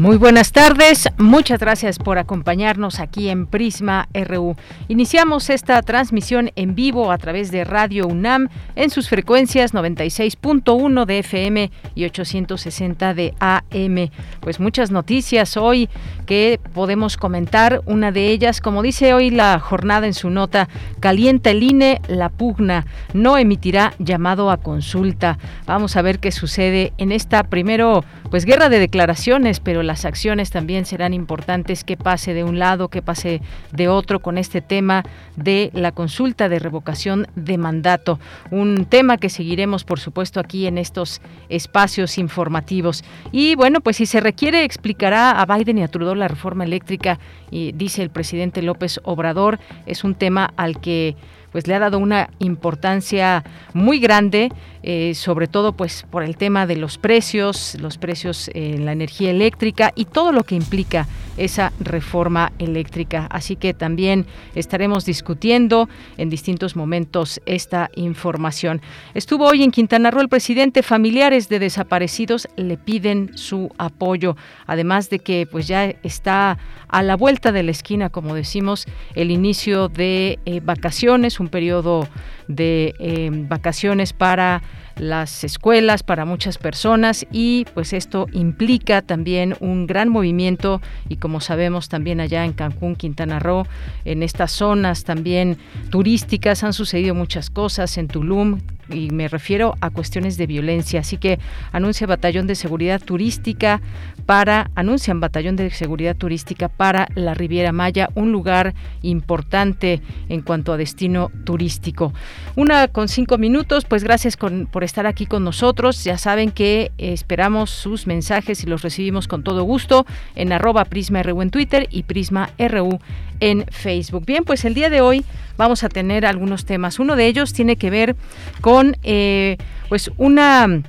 Muy buenas tardes, muchas gracias por acompañarnos aquí en Prisma RU. Iniciamos esta transmisión en vivo a través de Radio UNAM en sus frecuencias 96.1 de FM y 860 de AM. Pues muchas noticias hoy que podemos comentar. Una de ellas, como dice hoy la jornada en su nota, calienta el INE, la pugna, no emitirá llamado a consulta. Vamos a ver qué sucede en esta primero, pues guerra de declaraciones, pero las acciones también serán importantes, que pase de un lado, que pase de otro con este tema de la consulta de revocación de mandato. Un tema que seguiremos, por supuesto, aquí en estos espacios informativos. Y bueno, pues si se requiere, explicará a Biden y a Trudeau la reforma eléctrica, y dice el presidente López Obrador, es un tema al que pues le ha dado una importancia muy grande, eh, sobre todo pues por el tema de los precios, los precios en la energía eléctrica y todo lo que implica esa reforma eléctrica. Así que también estaremos discutiendo en distintos momentos esta información. Estuvo hoy en Quintana Roo el presidente, familiares de desaparecidos le piden su apoyo, además de que pues ya está a la vuelta de la esquina, como decimos, el inicio de eh, vacaciones, un periodo de eh, vacaciones para las escuelas para muchas personas y pues esto implica también un gran movimiento y como sabemos también allá en Cancún, Quintana Roo, en estas zonas también turísticas han sucedido muchas cosas en Tulum, y me refiero a cuestiones de violencia. Así que anuncia batallón de seguridad turística para, anuncian batallón de seguridad turística para la Riviera Maya, un lugar importante en cuanto a destino turístico. Una con cinco minutos, pues gracias por estar aquí con nosotros. Ya saben que esperamos sus mensajes y los recibimos con todo gusto en arroba Prisma RU en Twitter y Prisma RU en Facebook. Bien, pues el día de hoy vamos a tener algunos temas. Uno de ellos tiene que ver con eh, pues una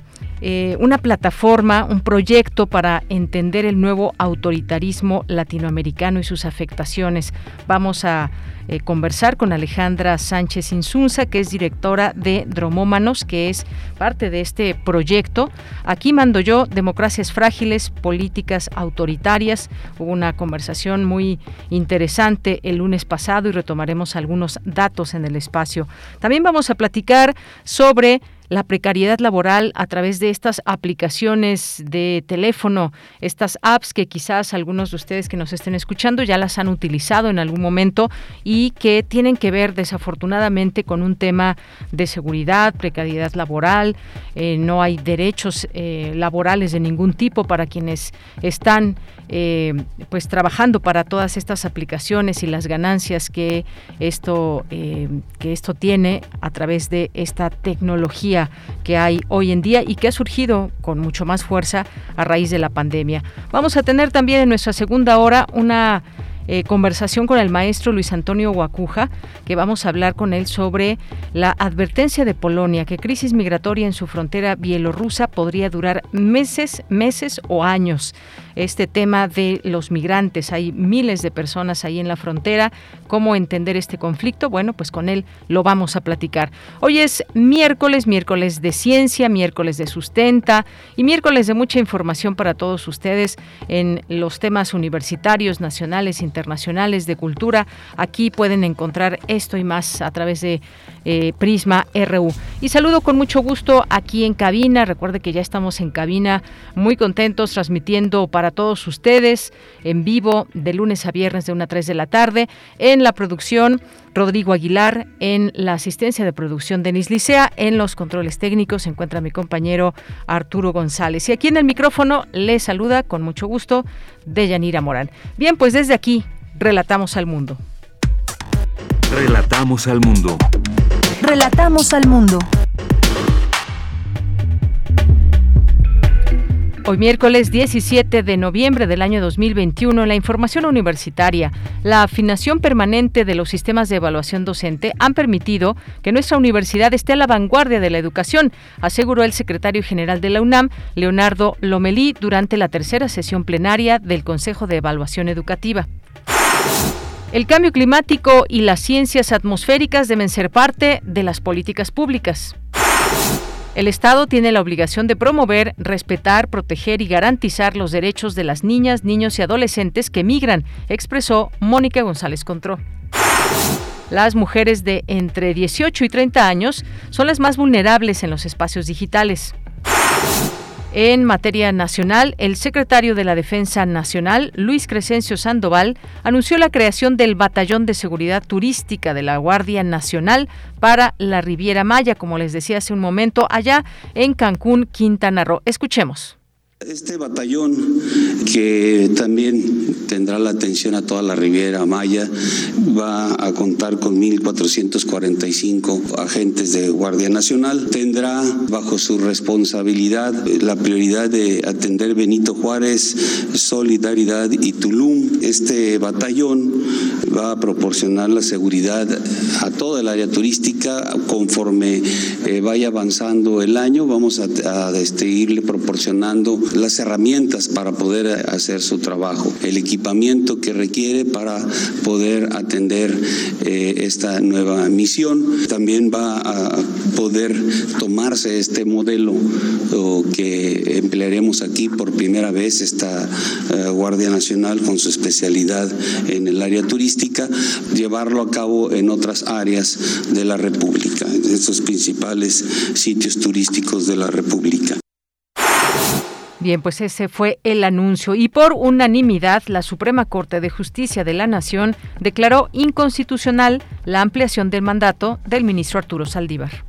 eh, una plataforma, un proyecto para entender el nuevo autoritarismo latinoamericano y sus afectaciones. Vamos a eh, conversar con Alejandra Sánchez Insunza, que es directora de Dromómanos, que es parte de este proyecto. Aquí mando yo Democracias Frágiles, Políticas Autoritarias. Hubo una conversación muy interesante el lunes pasado y retomaremos algunos datos en el espacio. También vamos a platicar sobre la precariedad laboral a través de estas aplicaciones de teléfono, estas apps que quizás algunos de ustedes que nos estén escuchando ya las han utilizado en algún momento y que tienen que ver desafortunadamente con un tema de seguridad, precariedad laboral, eh, no hay derechos eh, laborales de ningún tipo para quienes están eh, pues trabajando para todas estas aplicaciones y las ganancias que esto que esto tiene a través de esta tecnología que hay hoy en día y que ha surgido con mucho más fuerza a raíz de la pandemia. Vamos a tener también en nuestra segunda hora una eh, conversación con el maestro Luis Antonio Guacuja, que vamos a hablar con él sobre la advertencia de Polonia, que crisis migratoria en su frontera bielorrusa podría durar meses, meses o años este tema de los migrantes. Hay miles de personas ahí en la frontera. ¿Cómo entender este conflicto? Bueno, pues con él lo vamos a platicar. Hoy es miércoles, miércoles de ciencia, miércoles de sustenta y miércoles de mucha información para todos ustedes en los temas universitarios, nacionales, internacionales internacionales de cultura. Aquí pueden encontrar esto y más a través de eh, Prisma RU. Y saludo con mucho gusto aquí en cabina. Recuerde que ya estamos en cabina muy contentos transmitiendo para todos ustedes en vivo de lunes a viernes de 1 a 3 de la tarde. En la producción, Rodrigo Aguilar. En la asistencia de producción, Denis Licea. En los controles técnicos se encuentra mi compañero Arturo González. Y aquí en el micrófono le saluda con mucho gusto Deyanira Morán. Bien, pues desde aquí relatamos al mundo. Relatamos al mundo. Relatamos al mundo. Hoy miércoles 17 de noviembre del año 2021, la información universitaria, la afinación permanente de los sistemas de evaluación docente han permitido que nuestra universidad esté a la vanguardia de la educación, aseguró el secretario general de la UNAM, Leonardo Lomelí, durante la tercera sesión plenaria del Consejo de Evaluación Educativa. El cambio climático y las ciencias atmosféricas deben ser parte de las políticas públicas. El Estado tiene la obligación de promover, respetar, proteger y garantizar los derechos de las niñas, niños y adolescentes que migran, expresó Mónica González Contró. Las mujeres de entre 18 y 30 años son las más vulnerables en los espacios digitales. En materia nacional, el secretario de la Defensa Nacional, Luis Crescencio Sandoval, anunció la creación del Batallón de Seguridad Turística de la Guardia Nacional para la Riviera Maya, como les decía hace un momento, allá en Cancún, Quintana Roo. Escuchemos. Este batallón que también tendrá la atención a toda la Riviera Maya va a contar con 1.445 agentes de Guardia Nacional. Tendrá bajo su responsabilidad la prioridad de atender Benito Juárez, Solidaridad y Tulum. Este batallón va a proporcionar la seguridad a toda el área turística conforme eh, vaya avanzando el año. Vamos a, este, irle proporcionando las herramientas para poder hacer su trabajo, el equipamiento que requiere para poder atender eh, esta nueva misión. También va a poder tomarse este modelo que emplearemos aquí por primera vez, esta eh, Guardia Nacional con su especialidad en el área turística, llevarlo a cabo en otras áreas de la República, en estos principales sitios turísticos de la República. Bien, pues ese fue el anuncio y por unanimidad la Suprema Corte de Justicia de la Nación declaró inconstitucional la ampliación del mandato del ministro Arturo Saldívar.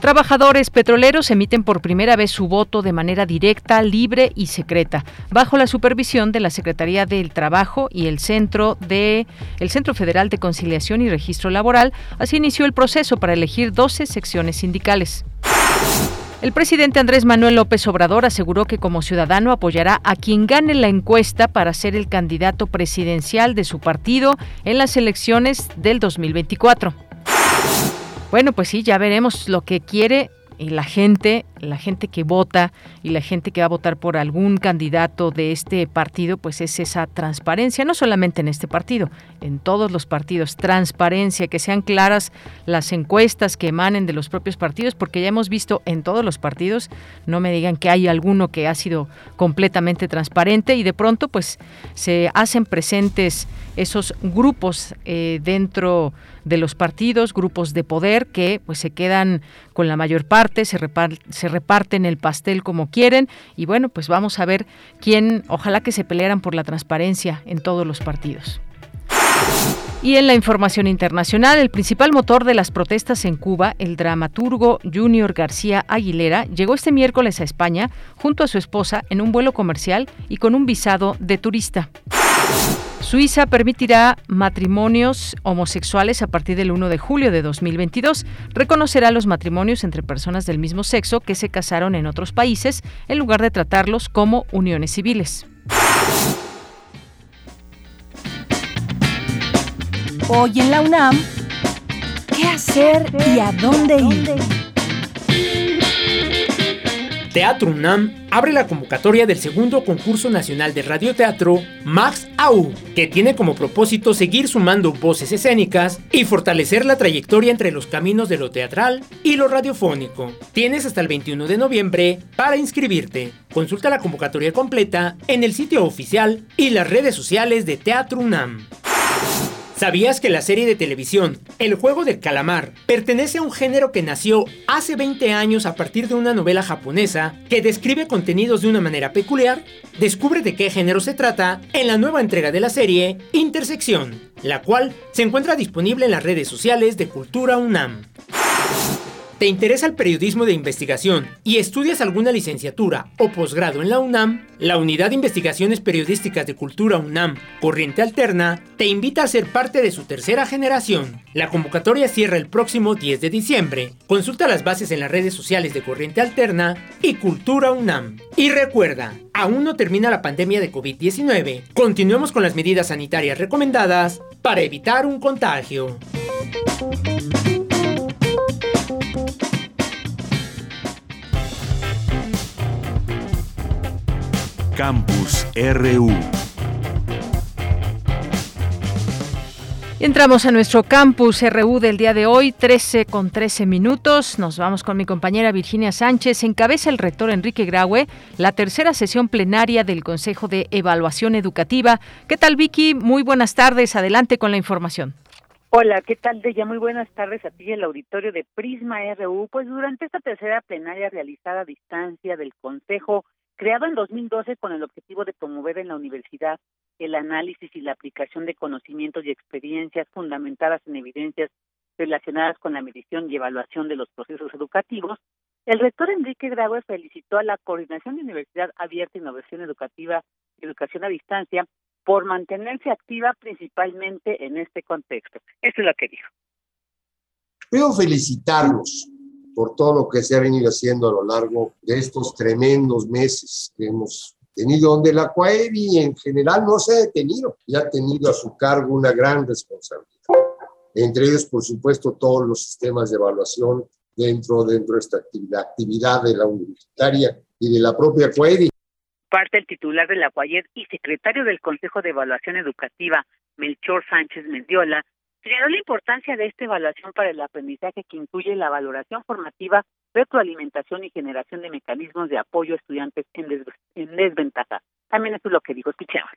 Trabajadores petroleros emiten por primera vez su voto de manera directa, libre y secreta, bajo la supervisión de la Secretaría del Trabajo y el Centro de el Centro Federal de Conciliación y Registro Laboral. Así inició el proceso para elegir 12 secciones sindicales. El presidente Andrés Manuel López Obrador aseguró que como ciudadano apoyará a quien gane la encuesta para ser el candidato presidencial de su partido en las elecciones del 2024. Bueno, pues sí, ya veremos lo que quiere la gente, la gente que vota y la gente que va a votar por algún candidato de este partido, pues es esa transparencia, no solamente en este partido, en todos los partidos, transparencia, que sean claras las encuestas que emanen de los propios partidos, porque ya hemos visto en todos los partidos, no me digan que hay alguno que ha sido completamente transparente y de pronto pues se hacen presentes esos grupos eh, dentro de los partidos, grupos de poder que pues se quedan con la mayor parte, se, se reparten el pastel como quieren y bueno, pues vamos a ver quién, ojalá que se pelearan por la transparencia en todos los partidos. Y en la información internacional, el principal motor de las protestas en Cuba, el dramaturgo Junior García Aguilera, llegó este miércoles a España junto a su esposa en un vuelo comercial y con un visado de turista. Suiza permitirá matrimonios homosexuales a partir del 1 de julio de 2022. Reconocerá los matrimonios entre personas del mismo sexo que se casaron en otros países en lugar de tratarlos como uniones civiles. Hoy en la UNAM, ¿qué hacer y a dónde ir? Teatro UNAM abre la convocatoria del segundo concurso nacional de radioteatro Max AU, que tiene como propósito seguir sumando voces escénicas y fortalecer la trayectoria entre los caminos de lo teatral y lo radiofónico. Tienes hasta el 21 de noviembre para inscribirte. Consulta la convocatoria completa en el sitio oficial y las redes sociales de Teatro UNAM. ¿Sabías que la serie de televisión El juego del calamar pertenece a un género que nació hace 20 años a partir de una novela japonesa que describe contenidos de una manera peculiar? Descubre de qué género se trata en la nueva entrega de la serie Intersección, la cual se encuentra disponible en las redes sociales de Cultura UNAM. ¿Te interesa el periodismo de investigación y estudias alguna licenciatura o posgrado en la UNAM? La Unidad de Investigaciones Periodísticas de Cultura UNAM, Corriente Alterna, te invita a ser parte de su tercera generación. La convocatoria cierra el próximo 10 de diciembre. Consulta las bases en las redes sociales de Corriente Alterna y Cultura UNAM. Y recuerda, aún no termina la pandemia de COVID-19. Continuemos con las medidas sanitarias recomendadas para evitar un contagio. Campus RU. Entramos a nuestro campus RU del día de hoy, 13 con 13 minutos. Nos vamos con mi compañera Virginia Sánchez. Encabeza el rector Enrique Graue la tercera sesión plenaria del Consejo de Evaluación Educativa. ¿Qué tal, Vicky? Muy buenas tardes. Adelante con la información. Hola, ¿qué tal, Deya? Muy buenas tardes a ti y el auditorio de Prisma RU. Pues durante esta tercera plenaria realizada a distancia del Consejo creado en 2012 con el objetivo de promover en la universidad el análisis y la aplicación de conocimientos y experiencias fundamentadas en evidencias relacionadas con la medición y evaluación de los procesos educativos, el rector Enrique Graue felicitó a la Coordinación de Universidad Abierta, Innovación Educativa y Educación a Distancia por mantenerse activa principalmente en este contexto. Esto es lo que dijo. Quiero felicitarlos por todo lo que se ha venido haciendo a lo largo de estos tremendos meses que hemos tenido, donde la CUAEVI en general no se ha detenido y ha tenido a su cargo una gran responsabilidad. Entre ellos, por supuesto, todos los sistemas de evaluación dentro, dentro de esta actividad, actividad de la universitaria y de la propia CUAEVI. Parte el titular de la CUAED y secretario del Consejo de Evaluación Educativa, Melchor Sánchez Mendiola, Señaló la importancia de esta evaluación para el aprendizaje que incluye la valoración formativa, retroalimentación y generación de mecanismos de apoyo a estudiantes en, desventaja. También eso es lo que dijo escuchemos.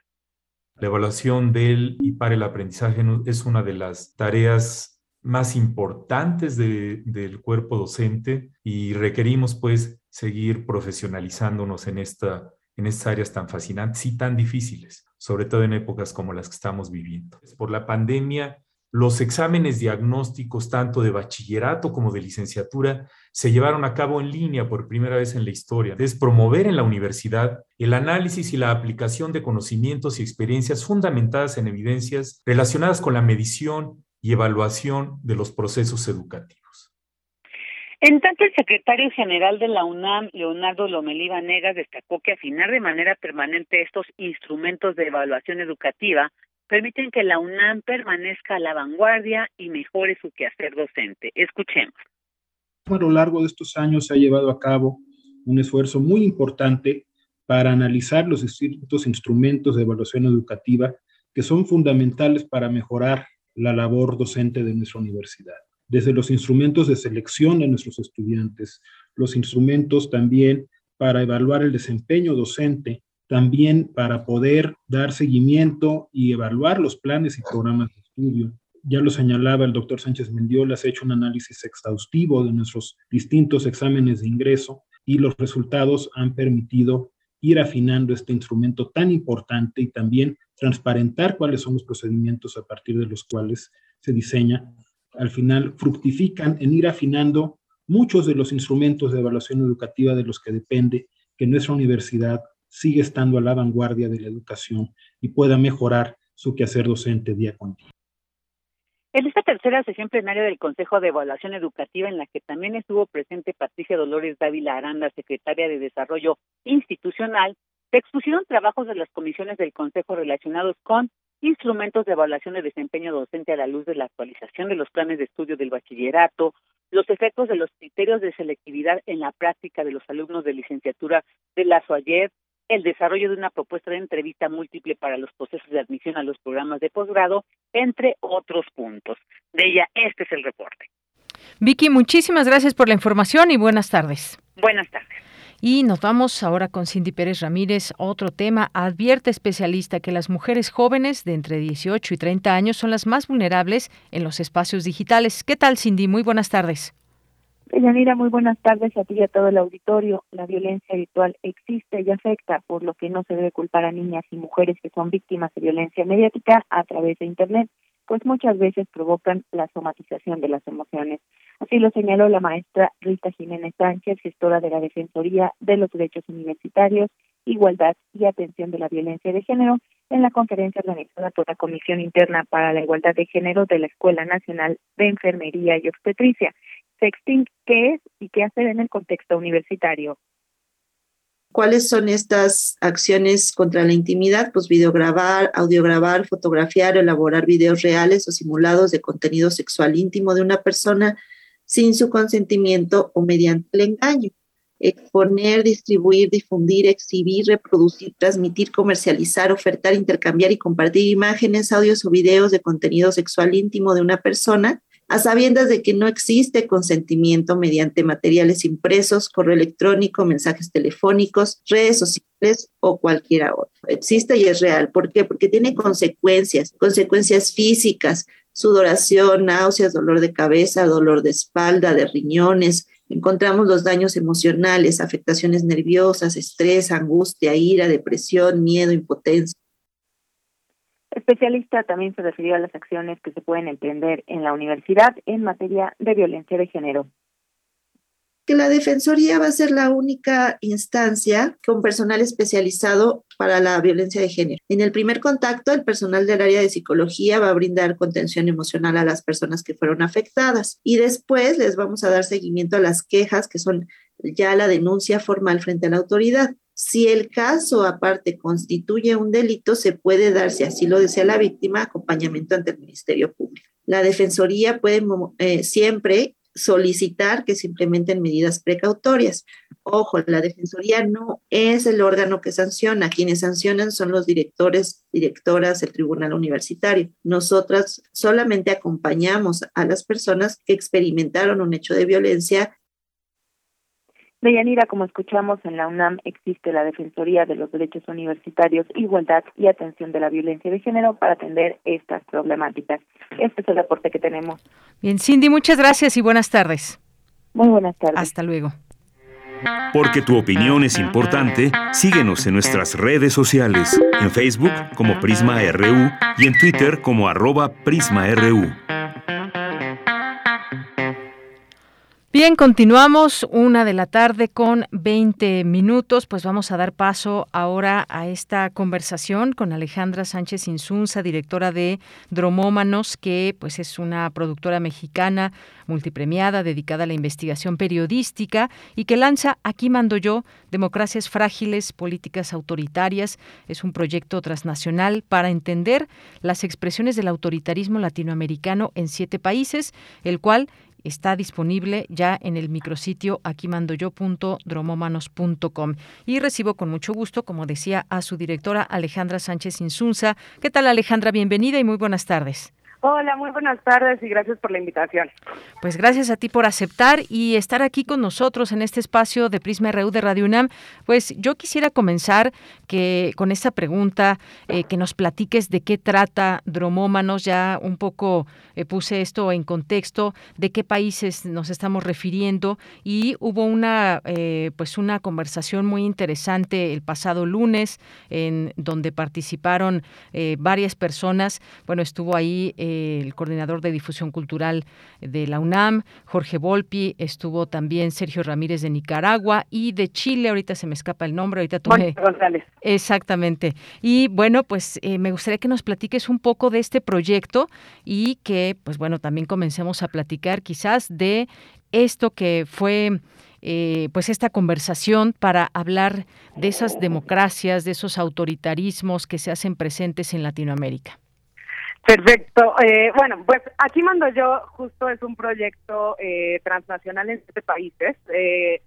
La evaluación del y para el aprendizaje es una de las tareas más importantes del cuerpo docente y requerimos pues seguir profesionalizándonos en, esta, en estas áreas tan fascinantes y tan difíciles, sobre todo en épocas como las que estamos viviendo. Por la pandemia los exámenes diagnósticos tanto de bachillerato como de licenciatura se llevaron a cabo en línea por primera vez en la historia. Es promover en la universidad el análisis y la aplicación de conocimientos y experiencias fundamentadas en evidencias relacionadas con la medición y evaluación de los procesos educativos. En tanto, el secretario general de la UNAM, Leonardo Lomelí Vanegas, destacó que afinar de manera permanente estos instrumentos de evaluación educativa permiten que la UNAM permanezca a la vanguardia y mejore su quehacer docente. Escuchemos. A lo largo de estos años se ha llevado a cabo un esfuerzo muy importante para analizar los distintos instrumentos de evaluación educativa que son fundamentales para mejorar la labor docente de nuestra universidad. Desde los instrumentos de selección de nuestros estudiantes, los instrumentos también para evaluar el desempeño docente también para poder dar seguimiento y evaluar los planes y programas de estudio. Ya lo señalaba el doctor Sánchez Mendiola, se ha hecho un análisis exhaustivo de nuestros distintos exámenes de ingreso y los resultados han permitido ir afinando este instrumento tan importante y también transparentar cuáles son los procedimientos a partir de los cuales se diseña. Al final fructifican en ir afinando muchos de los instrumentos de evaluación educativa de los que depende que nuestra universidad sigue estando a la vanguardia de la educación y pueda mejorar su quehacer docente día con día. En esta tercera sesión plenaria del Consejo de Evaluación Educativa, en la que también estuvo presente Patricia Dolores Dávila Aranda, secretaria de Desarrollo Institucional, se expusieron trabajos de las comisiones del Consejo relacionados con instrumentos de evaluación de desempeño docente a la luz de la actualización de los planes de estudio del bachillerato, los efectos de los criterios de selectividad en la práctica de los alumnos de licenciatura de la SOAYED, el desarrollo de una propuesta de entrevista múltiple para los procesos de admisión a los programas de posgrado, entre otros puntos. De ella, este es el reporte. Vicky, muchísimas gracias por la información y buenas tardes. Buenas tardes. Y nos vamos ahora con Cindy Pérez Ramírez. Otro tema, advierte especialista que las mujeres jóvenes de entre 18 y 30 años son las más vulnerables en los espacios digitales. ¿Qué tal, Cindy? Muy buenas tardes. Yanira, muy buenas tardes a ti y a todo el auditorio. La violencia virtual existe y afecta, por lo que no se debe culpar a niñas y mujeres que son víctimas de violencia mediática a través de Internet, pues muchas veces provocan la somatización de las emociones. Así lo señaló la maestra Rita Jiménez Sánchez, gestora de la Defensoría de los Derechos Universitarios, Igualdad y Atención de la Violencia de Género, en la conferencia organizada por la Comisión Interna para la Igualdad de Género de la Escuela Nacional de Enfermería y Obstetricia. Sexting, ¿qué es y qué hacer en el contexto universitario? ¿Cuáles son estas acciones contra la intimidad? Pues videograbar, audiograbar, fotografiar, elaborar videos reales o simulados de contenido sexual íntimo de una persona sin su consentimiento o mediante el engaño. Exponer, distribuir, difundir, exhibir, reproducir, transmitir, comercializar, ofertar, intercambiar y compartir imágenes, audios o videos de contenido sexual íntimo de una persona a sabiendas de que no existe consentimiento mediante materiales impresos, correo electrónico, mensajes telefónicos, redes sociales o cualquiera otro. Existe y es real. ¿Por qué? Porque tiene consecuencias, consecuencias físicas, sudoración, náuseas, dolor de cabeza, dolor de espalda, de riñones. Encontramos los daños emocionales, afectaciones nerviosas, estrés, angustia, ira, depresión, miedo, impotencia especialista también se refirió a las acciones que se pueden emprender en la universidad en materia de violencia de género que la Defensoría va a ser la única instancia con personal especializado para la violencia de género. En el primer contacto, el personal del área de psicología va a brindar contención emocional a las personas que fueron afectadas y después les vamos a dar seguimiento a las quejas que son ya la denuncia formal frente a la autoridad. Si el caso aparte constituye un delito, se puede dar, si así lo desea la víctima, acompañamiento ante el Ministerio Público. La Defensoría puede eh, siempre solicitar que se implementen medidas precautorias. Ojo, la Defensoría no es el órgano que sanciona. Quienes sancionan son los directores, directoras, el Tribunal Universitario. Nosotras solamente acompañamos a las personas que experimentaron un hecho de violencia Deyanira, como escuchamos en la UNAM, existe la Defensoría de los Derechos Universitarios, Igualdad y Atención de la Violencia de Género para atender estas problemáticas. Este es el reporte que tenemos. Bien, Cindy, muchas gracias y buenas tardes. Muy buenas tardes. Hasta luego. Porque tu opinión es importante, síguenos en nuestras redes sociales, en Facebook como Prisma RU y en Twitter como arroba PrismaRU. Bien, continuamos una de la tarde con 20 minutos. Pues vamos a dar paso ahora a esta conversación con Alejandra Sánchez Insunza, directora de Dromómanos, que pues es una productora mexicana multipremiada dedicada a la investigación periodística y que lanza Aquí mando yo, Democracias frágiles, políticas autoritarias. Es un proyecto transnacional para entender las expresiones del autoritarismo latinoamericano en siete países, el cual está disponible ya en el micrositio aquimandoyo.dromomanos.com. Y recibo con mucho gusto, como decía, a su directora Alejandra Sánchez Insunza. ¿Qué tal Alejandra? Bienvenida y muy buenas tardes. Hola, muy buenas tardes y gracias por la invitación. Pues gracias a ti por aceptar y estar aquí con nosotros en este espacio de Prisma RU de Radio UNAM. Pues yo quisiera comenzar que con esta pregunta, eh, que nos platiques de qué trata Dromómanos. Ya un poco eh, puse esto en contexto, de qué países nos estamos refiriendo y hubo una, eh, pues una conversación muy interesante el pasado lunes en donde participaron varias personas. Bueno, estuvo ahí el coordinador de difusión cultural de la UNAM, Jorge Volpi, estuvo también Sergio Ramírez de Nicaragua y de Chile, ahorita se me escapa el nombre, ahorita tomé... González. Exactamente. Y bueno, pues eh, me gustaría que nos platiques un poco de este proyecto y que, pues bueno, también comencemos a platicar quizás de esto que fue... Eh, pues esta conversación para hablar de esas democracias, de esos autoritarismos que se hacen presentes en Latinoamérica. Perfecto. Eh, bueno, pues aquí mando yo, justo es un proyecto eh, transnacional en siete países, eh,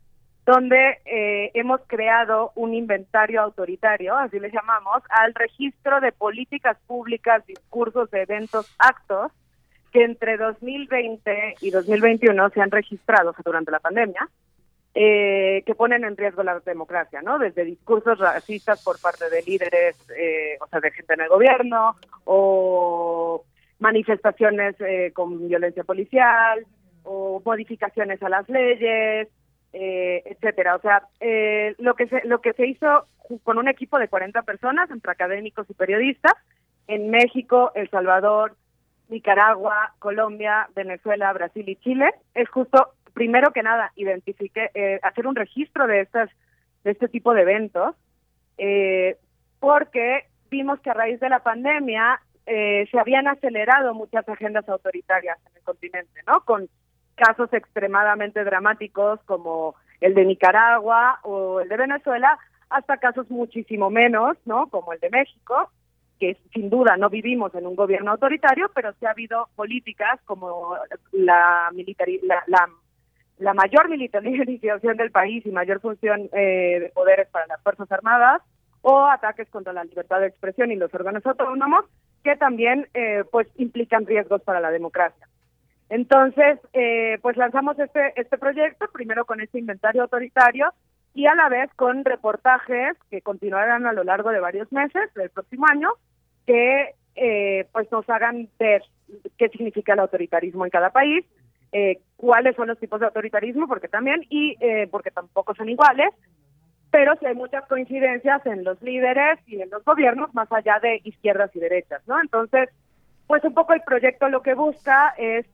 donde eh, hemos creado un inventario autoritario, así le llamamos, al registro de políticas públicas, discursos, eventos, actos que entre 2020 y 2021 se han registrado durante la pandemia, eh, que ponen en riesgo la democracia, ¿no? Desde discursos racistas por parte de líderes, eh, o sea, de gente en el gobierno, o manifestaciones eh, con violencia policial, o modificaciones a las leyes, eh, etcétera. O sea, eh, lo que se, lo que se hizo con un equipo de 40 personas entre académicos y periodistas en México, El Salvador, Nicaragua, Colombia, Venezuela, Brasil y Chile es justo primero que nada identifique eh, hacer un registro de estas de este tipo de eventos eh, porque vimos que a raíz de la pandemia eh, se habían acelerado muchas agendas autoritarias en el continente, ¿no? Con casos extremadamente dramáticos como el de Nicaragua o el de Venezuela, hasta casos muchísimo menos, ¿no? Como el de México, que sin duda no vivimos en un gobierno autoritario, pero sí ha habido políticas como la, militari la, la, la mayor militarización del país y mayor función eh, de poderes para las Fuerzas Armadas o ataques contra la libertad de expresión y los órganos autónomos que también eh, pues implican riesgos para la democracia. Entonces, eh, pues lanzamos este, este proyecto, primero con este inventario autoritario y a la vez con reportajes que continuarán a lo largo de varios meses del próximo año, que eh, pues nos hagan ver qué significa el autoritarismo en cada país, eh, cuáles son los tipos de autoritarismo, porque también, y eh, porque tampoco son iguales, pero sí hay muchas coincidencias en los líderes y en los gobiernos, más allá de izquierdas y derechas, ¿no? Entonces, pues un poco el proyecto lo que busca es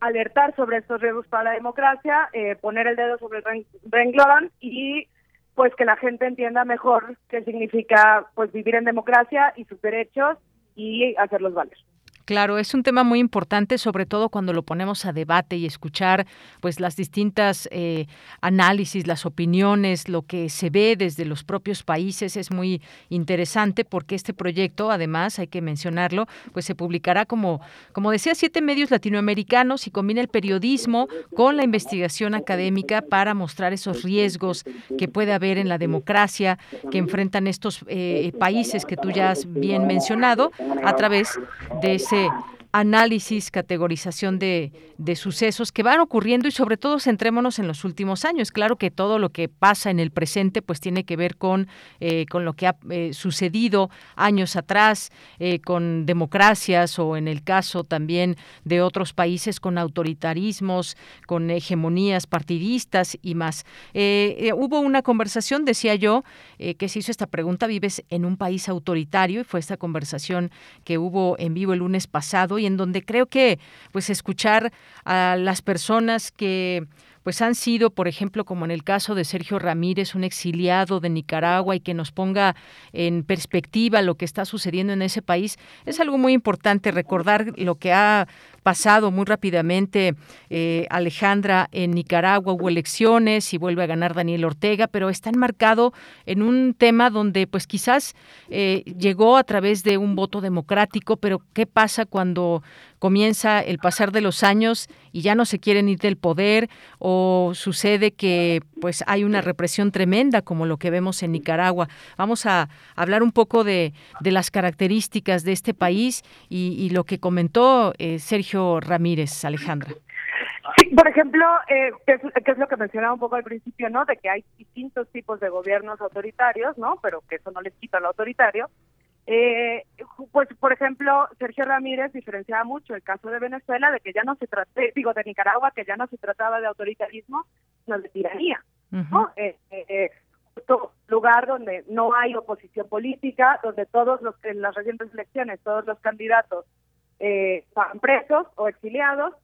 alertar sobre estos riesgos para la democracia, eh, poner el dedo sobre el renglón y pues que la gente entienda mejor qué significa pues vivir en democracia y sus derechos y hacerlos valer. Claro, es un tema muy importante, sobre todo cuando lo ponemos a debate y escuchar pues las distintas eh, análisis, las opiniones, lo que se ve desde los propios países es muy interesante porque este proyecto, además, hay que mencionarlo, pues se publicará como, como decía, siete medios latinoamericanos y combina el periodismo con la investigación académica para mostrar esos riesgos que puede haber en la democracia que enfrentan estos eh, países que tú ya has bien mencionado a través de ese okay análisis, categorización de, de, sucesos que van ocurriendo y sobre todo centrémonos en los últimos años. Claro que todo lo que pasa en el presente pues tiene que ver con, eh, con lo que ha eh, sucedido años atrás, eh, con democracias o en el caso también de otros países con autoritarismos, con hegemonías partidistas y más. hubo una conversación, decía yo, que se hizo esta pregunta, ¿vives en un país autoritario? Y fue esta conversación que hubo en vivo el lunes pasado y en donde creo que pues escuchar a las personas que pues han sido, por ejemplo, como en el caso de Sergio Ramírez, un exiliado de Nicaragua y que nos ponga en perspectiva lo que está sucediendo en ese país, es algo muy importante recordar lo que ha pasado muy rápidamente eh, Alejandra en Nicaragua. Hubo elecciones y vuelve a ganar Daniel Ortega pero está enmarcado en un tema donde pues quizás eh, llegó a través de un voto democrático pero qué pasa cuando comienza el pasar de los años y ya no se quieren ir del poder o sucede que pues hay una represión tremenda como lo que vemos en Nicaragua. Vamos a hablar un poco de, de las características de este país y, y lo que comentó eh, Sergio Ramírez, Alejandra. Sí, por ejemplo, eh, que, es, que, es, lo que mencionaba un poco al principio, ¿no? De que hay distintos tipos de gobiernos autoritarios, ¿no? Pero que eso no les quita lo autoritario. Eh, pues, por ejemplo, Sergio Ramírez diferenciaba mucho el caso de Venezuela de que ya no se trataba, digo, de Nicaragua, que ya no se trataba de autoritarismo, sino de tiranía, uh -huh. ¿no? Eh, eh, lugar donde no hay oposición política, donde todos los en las recientes elecciones todos los candidatos eh, están presos o exiliados,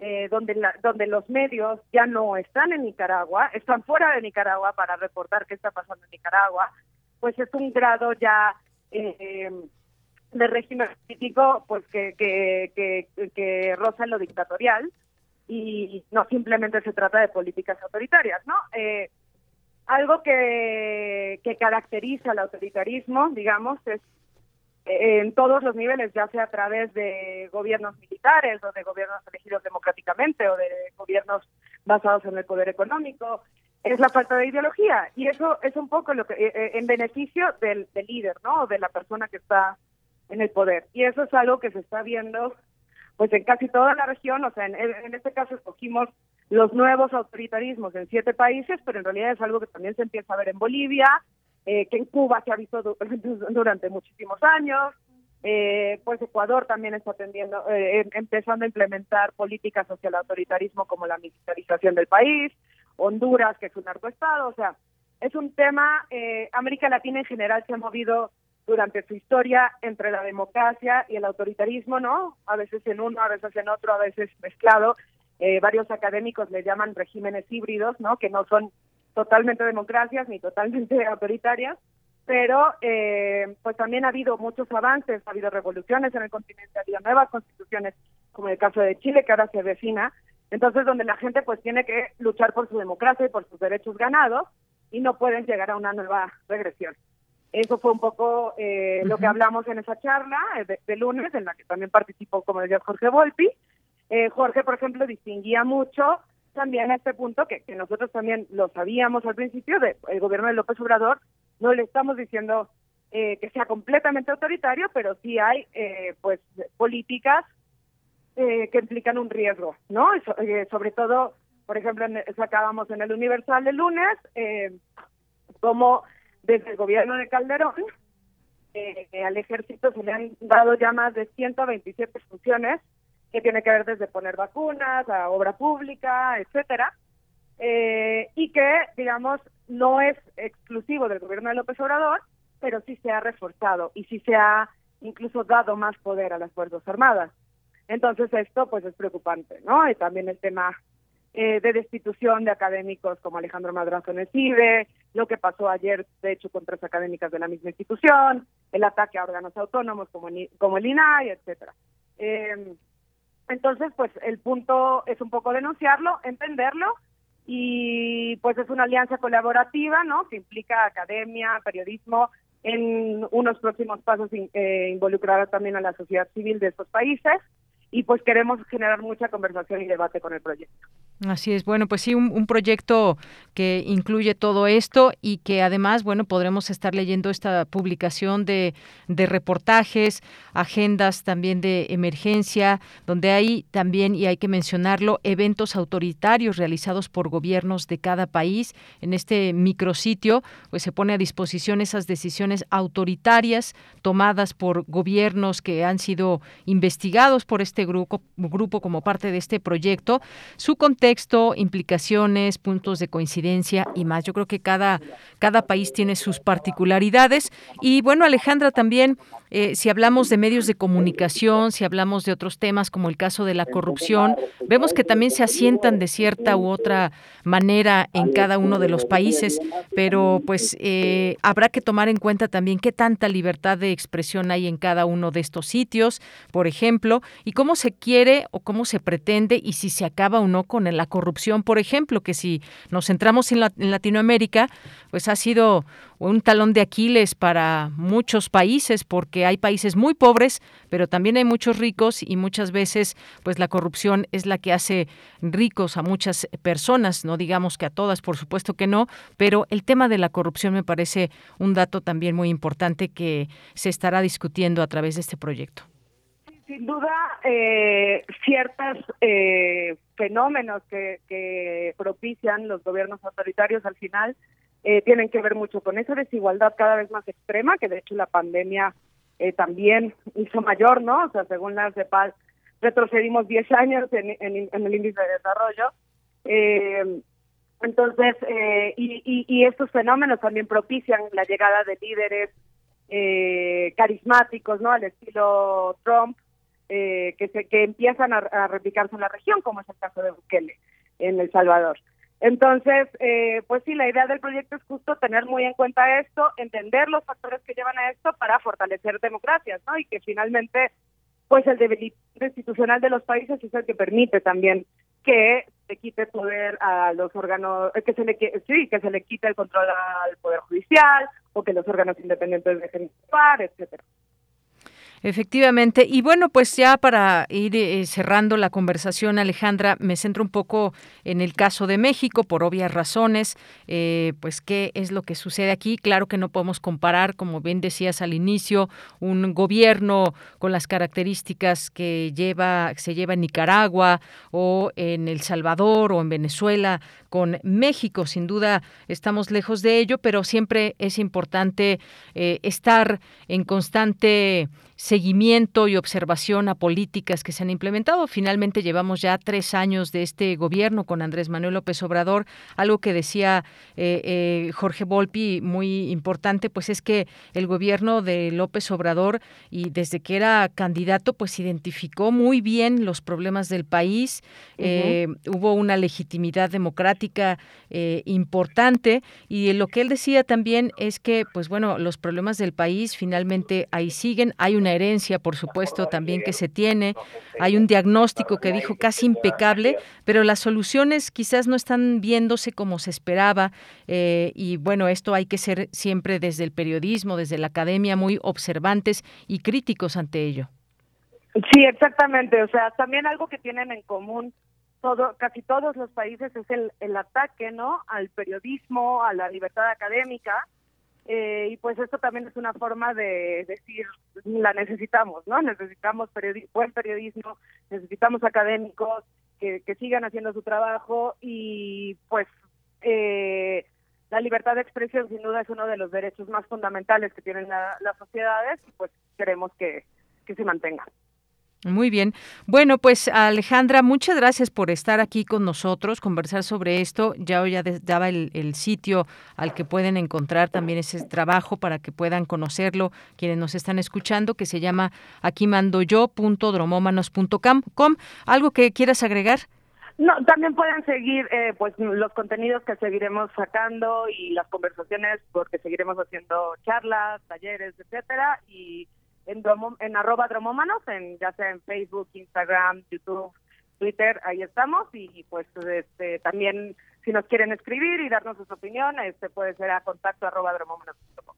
eh, donde la, donde los medios ya no están en Nicaragua, están fuera de Nicaragua para reportar qué está pasando en Nicaragua, pues es un grado ya eh, de régimen político pues que, que, que, que roza lo dictatorial y no simplemente se trata de políticas autoritarias, ¿no? Eh, algo que, que caracteriza el autoritarismo, digamos, es en todos los niveles, ya sea a través de gobiernos militares o de gobiernos elegidos democráticamente o de gobiernos basados en el poder económico, es la falta de ideología y eso es un poco lo que eh, eh, en beneficio del, líder, ¿no? De la persona que está en el poder. Y eso es algo que se está viendo pues en casi toda la región, o sea, en, en este caso escogimos los nuevos autoritarismos en siete países, pero en realidad es algo que también se empieza a ver en Bolivia, eh, que en Cuba se ha visto durante muchísimos años, eh, pues Ecuador también está atendiendo, eh, em, empezando a implementar políticas hacia el autoritarismo como la militarización del país, Honduras, que es un narcoestado, o sea, es un tema, América Latina en general se ha movido durante su historia entre la democracia y el autoritarismo, ¿no? A veces en uno, a veces en otro, a veces mezclado. varios académicos le llaman regímenes híbridos, ¿no? Que no son totalmente democracias ni totalmente autoritarias, pero eh, pues también ha habido muchos avances, ha habido revoluciones en el continente, ha habido nuevas constituciones, como el caso de Chile, que ahora se vecina, entonces donde la gente pues tiene que luchar por su democracia y por sus derechos ganados y no pueden llegar a una nueva regresión. Eso fue un poco eh, lo que hablamos en esa charla eh, de, lunes, en la que también participó, como decía Jorge Volpi. Jorge, por ejemplo, distinguía mucho también a este punto que, nosotros también lo sabíamos al principio del gobierno de López Obrador, no le estamos diciendo eh, que sea completamente autoritario, pero sí hay eh, pues políticas eh, que implican un riesgo, ¿no? sobre todo, por ejemplo, sacábamos en el Universal el lunes, como desde el gobierno de Calderón al ejército se le han dado ya más de 127 funciones que tiene que ver desde poner vacunas a obra pública, etcétera, eh, y que, digamos, no es exclusivo del gobierno de López Obrador, pero sí se ha reforzado y sí se ha incluso dado más poder a las Fuerzas Armadas. Entonces esto pues es preocupante, ¿no? Y también el tema eh, de destitución de académicos como Alejandro Madrazo en el CIBE, lo que pasó ayer, de hecho, con tres académicas de la misma institución, el ataque a órganos autónomos como, como el INAI, etcétera. Eh, entonces, pues el punto es un poco denunciarlo, entenderlo y pues es una alianza colaborativa, ¿no? Que implica academia, periodismo, en unos próximos pasos eh, involucrar también a la sociedad civil de estos países y pues queremos generar mucha conversación y debate con el proyecto. Así es, bueno, pues sí, un, proyecto que incluye todo esto y que además, bueno, podremos estar leyendo esta publicación de, de reportajes, agendas también de emergencia, donde hay también, y hay que mencionarlo, eventos autoritarios realizados por gobiernos de cada país. En este micrositio, pues se pone a disposición esas decisiones autoritarias tomadas por gobiernos que han sido investigados por este grupo, grupo como parte de este proyecto. Su contexto texto, implicaciones, puntos de coincidencia y más. Yo creo que cada, cada país tiene sus particularidades. Y bueno, Alejandra, también, eh, si hablamos de medios de comunicación, si hablamos de otros temas como el caso de la corrupción, vemos que también se asientan de cierta u otra manera en cada uno de los países, pero pues eh, habrá que tomar en cuenta también qué tanta libertad de expresión hay en cada uno de estos sitios, por ejemplo, y cómo se quiere o cómo se pretende y si se acaba o no con la corrupción, por ejemplo, que si nos centramos en, Latinoamérica, pues ha sido un talón de Aquiles para muchos países, porque hay países muy pobres, pero también hay muchos ricos y muchas veces, pues la corrupción es la que hace ricos a muchas personas, no digamos que a todas, por supuesto que no, pero el tema de la corrupción me parece un dato también muy importante que se estará discutiendo a través de este proyecto. Sin duda, eh, ciertos eh, fenómenos que, propician los gobiernos autoritarios al final eh, tienen que ver mucho con esa desigualdad cada vez más extrema, que de hecho la pandemia eh, también hizo mayor, ¿no? O sea, según la CEPAL, retrocedimos 10 años en, el índice de desarrollo. entonces, y, y, y estos fenómenos también propician la llegada de líderes carismáticos, ¿no? Al estilo Trump, eh, que, se, que empiezan a, replicarse en la región, como es el caso de Bukele en El Salvador. Entonces, eh, pues sí, la idea del proyecto es justo tener muy en cuenta esto, entender los factores que llevan a esto para fortalecer democracias, ¿no? Y que finalmente, pues el debilitamiento institucional de los países es el que permite también que se quite poder a los órganos, eh, que se le sí, que se le quite el control al poder judicial o que los órganos independientes dejen de actuar, etcétera. Efectivamente. Y bueno, pues ya para ir eh, cerrando la conversación, Alejandra, me centro un poco en el caso de México, por obvias razones. Eh, pues, ¿qué es lo que sucede aquí? Claro que no podemos comparar, como bien decías al inicio, un gobierno con las características que lleva, se lleva en Nicaragua o en El Salvador o en Venezuela con México. Sin duda estamos lejos de ello, pero siempre es importante eh, estar en constante seguimiento y observación a políticas que se han implementado. Finalmente llevamos ya tres años de este gobierno con Andrés Manuel López Obrador. Algo que decía eh, eh, Jorge Volpi muy importante, pues es que el gobierno de López Obrador y desde que era candidato, pues identificó muy bien los problemas del país. Eh, hubo una legitimidad democrática importante y lo que él decía también es que, pues bueno, los problemas del país finalmente ahí siguen. Hay una herencia, por supuesto, también que se tiene. Hay un diagnóstico que dijo casi impecable, pero las soluciones quizás no están viéndose como se esperaba. Eh, y bueno, esto hay que ser siempre desde el periodismo, desde la academia, muy observantes y críticos ante ello. Sí, exactamente. O sea, también algo que tienen en común todo, casi todos los países es el, el ataque, ¿no? Al periodismo, a la libertad académica eh, y pues esto también es una forma de decir, la necesitamos, ¿no? Necesitamos buen periodismo, necesitamos académicos que, sigan haciendo su trabajo y pues eh, la libertad de expresión sin duda es uno de los derechos más fundamentales que tienen las sociedades y pues queremos que, que se mantenga. Muy bien. Bueno, pues Alejandra, muchas gracias por estar aquí con nosotros, conversar sobre esto. Ya ya daba el, sitio al que pueden encontrar también ese trabajo para que puedan conocerlo quienes nos están escuchando, que se llama aquí mando yo ¿Algo que quieras agregar? No, también pueden seguir eh, pues los contenidos que seguiremos sacando y las conversaciones porque seguiremos haciendo charlas, talleres, etcétera y en, en arroba dromómanos, en, ya sea en Facebook, Instagram, YouTube, Twitter, ahí estamos y pues este, también si nos quieren escribir y darnos sus opiniones, este puede ser a contacto arroba dromómanos.com.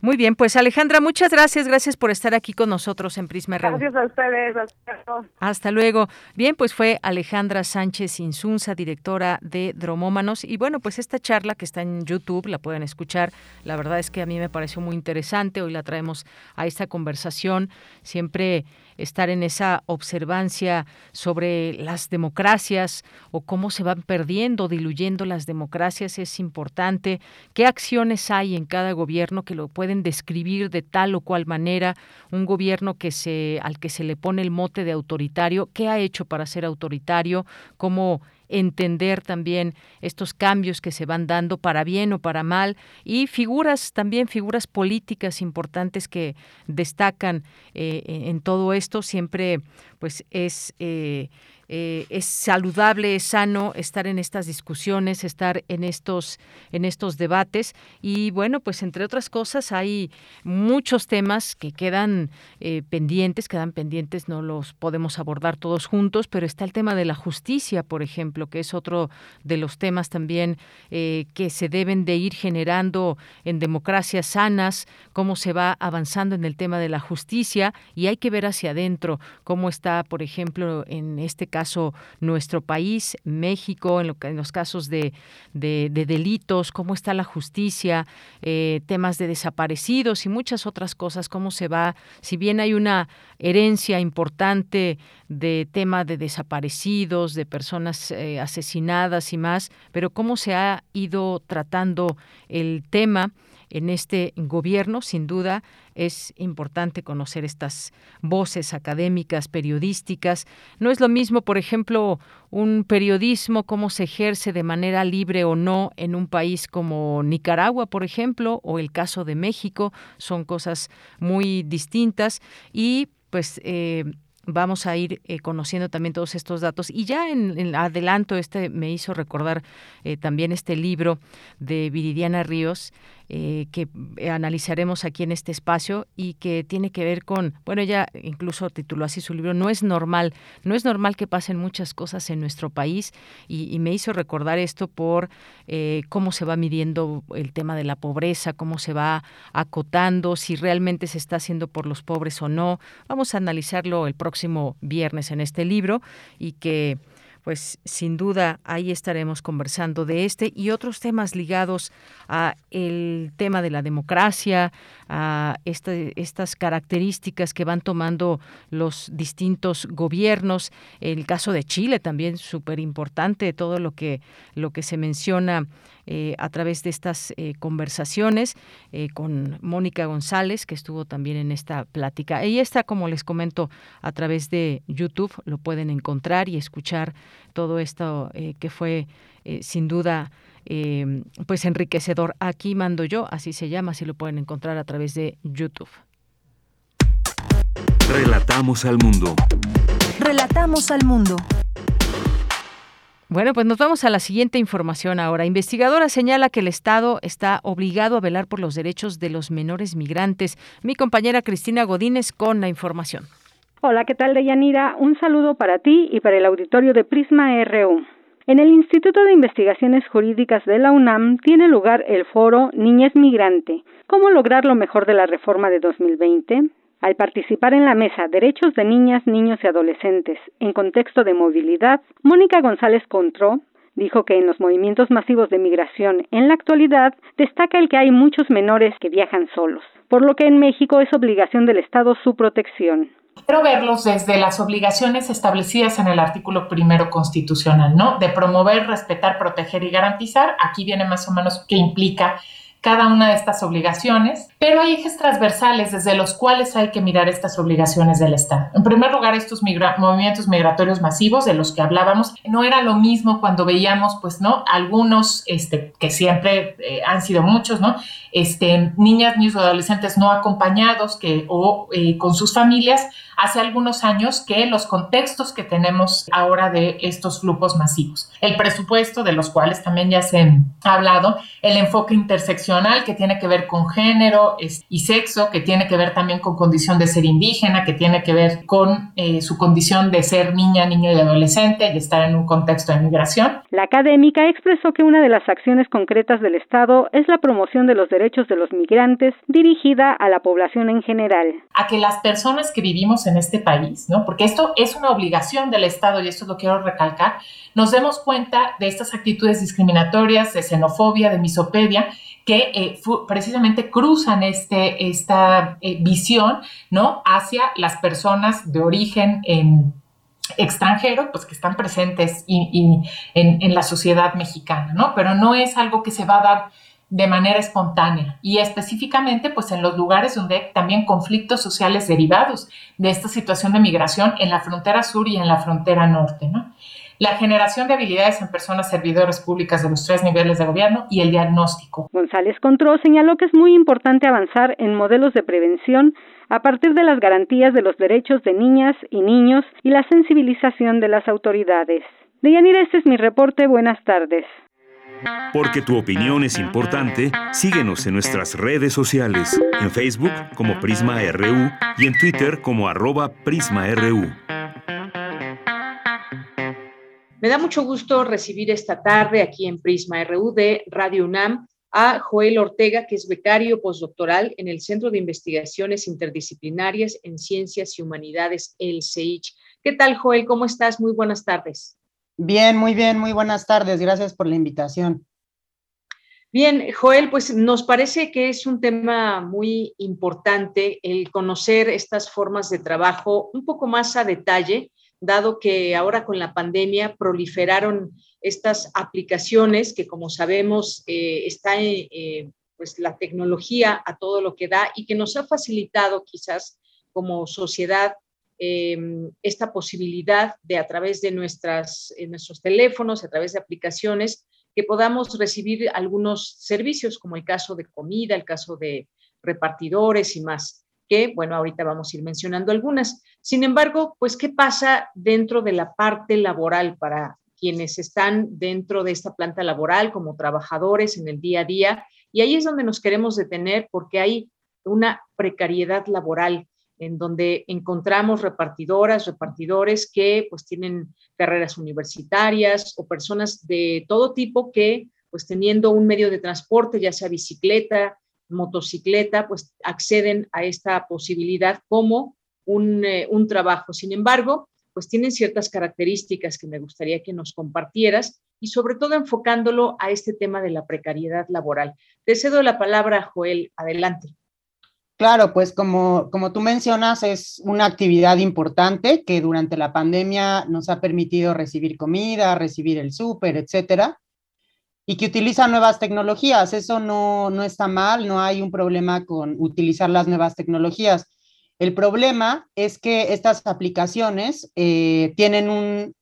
Muy bien, pues Alejandra, muchas gracias, gracias por estar aquí con nosotros en Prisma Gracias a ustedes. Hasta, hasta luego. Bien, pues fue Alejandra Sánchez Insunza, directora de Dromómanos. Y bueno, pues esta charla que está en YouTube, la pueden escuchar. La verdad es que a mí me pareció muy interesante. Hoy la traemos a esta conversación. Siempre estar en esa observancia sobre las democracias o cómo se van perdiendo, diluyendo las democracias es importante. ¿Qué acciones hay en cada gobierno que lo pueden describir de tal o cual manera? Un gobierno que se al que se le pone el mote de autoritario, ¿qué ha hecho para ser autoritario? ¿Cómo entender también estos cambios que se van dando para bien o para mal y figuras también figuras políticas importantes que destacan eh, en todo esto siempre pues es eh, eh, es saludable, es sano estar en estas discusiones, estar en estos, en estos debates. Y bueno, pues entre otras cosas hay muchos temas que quedan eh, pendientes, quedan pendientes, no los podemos abordar todos juntos, pero está el tema de la justicia, por ejemplo, que es otro de los temas también que se deben de ir generando en democracias sanas, cómo se va avanzando en el tema de la justicia y hay que ver hacia adentro cómo está, por ejemplo, en este caso, nuestro país, México, en, lo, en los casos de, de, delitos, cómo está la justicia, eh, temas de desaparecidos y muchas otras cosas, cómo se va, si bien hay una herencia importante de tema de desaparecidos, de personas eh, asesinadas y más, pero cómo se ha ido tratando el tema en este gobierno, sin duda, es importante conocer estas voces académicas, periodísticas. No es lo mismo, por ejemplo, un periodismo, cómo se ejerce de manera libre o no en un país como Nicaragua, por ejemplo, o el caso de México. Son cosas muy distintas y pues eh, vamos a ir eh, conociendo también todos estos datos. Y ya en, adelanto, este me hizo recordar eh, también este libro de Viridiana Ríos, eh, que analizaremos aquí en este espacio y que tiene que ver con, bueno, ella incluso tituló así su libro, No es normal, no es normal que pasen muchas cosas en nuestro país y, me hizo recordar esto por eh, cómo se va midiendo el tema de la pobreza, cómo se va acotando, si realmente se está haciendo por los pobres o no. Vamos a analizarlo el próximo viernes en este libro y que pues sin duda ahí estaremos conversando de este y otros temas ligados a el tema de la democracia, a este, estas características que van tomando los distintos gobiernos. El caso de Chile también súper importante, todo lo que lo que se menciona eh, a través de estas eh, conversaciones eh, con Mónica González, que estuvo también en esta plática. Ella está, como les comento, a través de YouTube, lo pueden encontrar y escuchar todo esto que fue sin duda pues enriquecedor. Aquí mando yo, así se llama, así lo pueden encontrar a través de YouTube. Relatamos al mundo. Relatamos al mundo. Bueno, pues nos vamos a la siguiente información ahora. Investigadora señala que el Estado está obligado a velar por los derechos de los menores migrantes. Mi compañera Cristina Godínez con la información. Hola, ¿qué tal, Deyanira? Un saludo para ti y para el auditorio de Prisma RU. En el Instituto de Investigaciones Jurídicas de la UNAM tiene lugar el foro Niñez Migrante. ¿Cómo lograr lo mejor de la reforma de 2020? Al participar en la mesa Derechos de Niñas, Niños y Adolescentes en contexto de movilidad, Mónica González Contró dijo que en los movimientos masivos de migración en la actualidad destaca el que hay muchos menores que viajan solos, por lo que en México es obligación del Estado su protección. Quiero verlos desde las obligaciones establecidas en el artículo primero constitucional, ¿no? De promover, respetar, proteger y garantizar. Aquí viene más o menos qué implica cada una de estas obligaciones, pero hay ejes transversales desde los cuales hay que mirar estas obligaciones del Estado. En primer lugar, estos movimientos migratorios masivos de los que hablábamos, no era lo mismo cuando veíamos, pues, ¿no? Algunos, este, que siempre eh, han sido muchos, ¿no? Este, niñas, niños o adolescentes no acompañados que, o eh, con sus familias, hace algunos años que los contextos que tenemos ahora de estos flujos masivos. El presupuesto, de los cuales también ya se ha hablado, el enfoque interseccional que tiene que ver con género y sexo, que tiene que ver también con condición de ser indígena, que tiene que ver con eh, su condición de ser niña, niño y adolescente y estar en un contexto de migración. La académica expresó que una de las acciones concretas del Estado es la promoción de los derechos de los migrantes dirigida a la población en general. A que las personas que vivimos en este país, ¿no? porque esto es una obligación del Estado y esto lo quiero recalcar, nos demos cuenta de estas actitudes discriminatorias, de xenofobia, de misopedia, que eh, precisamente cruzan este, esta eh, visión ¿no? hacia las personas de origen extranjero, pues que están presentes en, en, la sociedad mexicana, ¿no? Pero no es algo que se va a dar de manera espontánea y específicamente pues en los lugares donde también conflictos sociales derivados de esta situación de migración en la frontera sur y en la frontera norte, ¿no? la generación de habilidades en personas servidoras públicas de los tres niveles de gobierno y el diagnóstico. González Contró señaló que es muy importante avanzar en modelos de prevención a partir de las garantías de los derechos de niñas y niños y la sensibilización de las autoridades. Deyanira, este es mi reporte. Buenas tardes. Porque tu opinión es importante, síguenos en nuestras redes sociales, en Facebook como Prisma RU y en Twitter como arroba PrismaRU. Me da mucho gusto recibir esta tarde aquí en Prisma RU de Radio UNAM a Joel Ortega, que es becario postdoctoral en el Centro de Investigaciones Interdisciplinarias en Ciencias y Humanidades, el CEICH. ¿Qué tal, Joel? ¿Cómo estás? Muy buenas tardes. Bien, muy bien, muy buenas tardes. Gracias por la invitación. Bien, Joel, pues nos parece que es un tema muy importante el conocer estas formas de trabajo un poco más a detalle dado que ahora con la pandemia proliferaron estas aplicaciones que, como sabemos, eh, está eh, pues la tecnología a todo lo que da y que nos ha facilitado quizás como sociedad em, esta posibilidad de a través de nuestras, nuestros teléfonos, a través de aplicaciones, que podamos recibir algunos servicios, como el caso de comida, el caso de repartidores y más que, bueno, ahorita vamos a ir mencionando algunas. Sin embargo, pues, ¿qué pasa dentro de la parte laboral para quienes están dentro de esta planta laboral como trabajadores en el día a día Y ahí es donde nos queremos detener porque hay una precariedad laboral en donde encontramos repartidoras, repartidores que pues tienen carreras universitarias o personas de todo tipo que pues teniendo un medio de transporte, ya sea bicicleta, motocicleta, pues acceden a esta posibilidad como un, eh, un trabajo. Sin embargo, pues tienen ciertas características que me gustaría que nos compartieras y sobre todo enfocándolo a este tema de la precariedad laboral. Te cedo la palabra, Joel. Adelante. Claro, pues como, como tú mencionas, es una actividad importante que durante la pandemia nos ha permitido recibir comida, recibir el súper, etcétera, y que utiliza nuevas tecnologías. Eso no, no está mal, no hay un problema con utilizar las nuevas tecnologías. El problema es que estas aplicaciones eh, tienen un,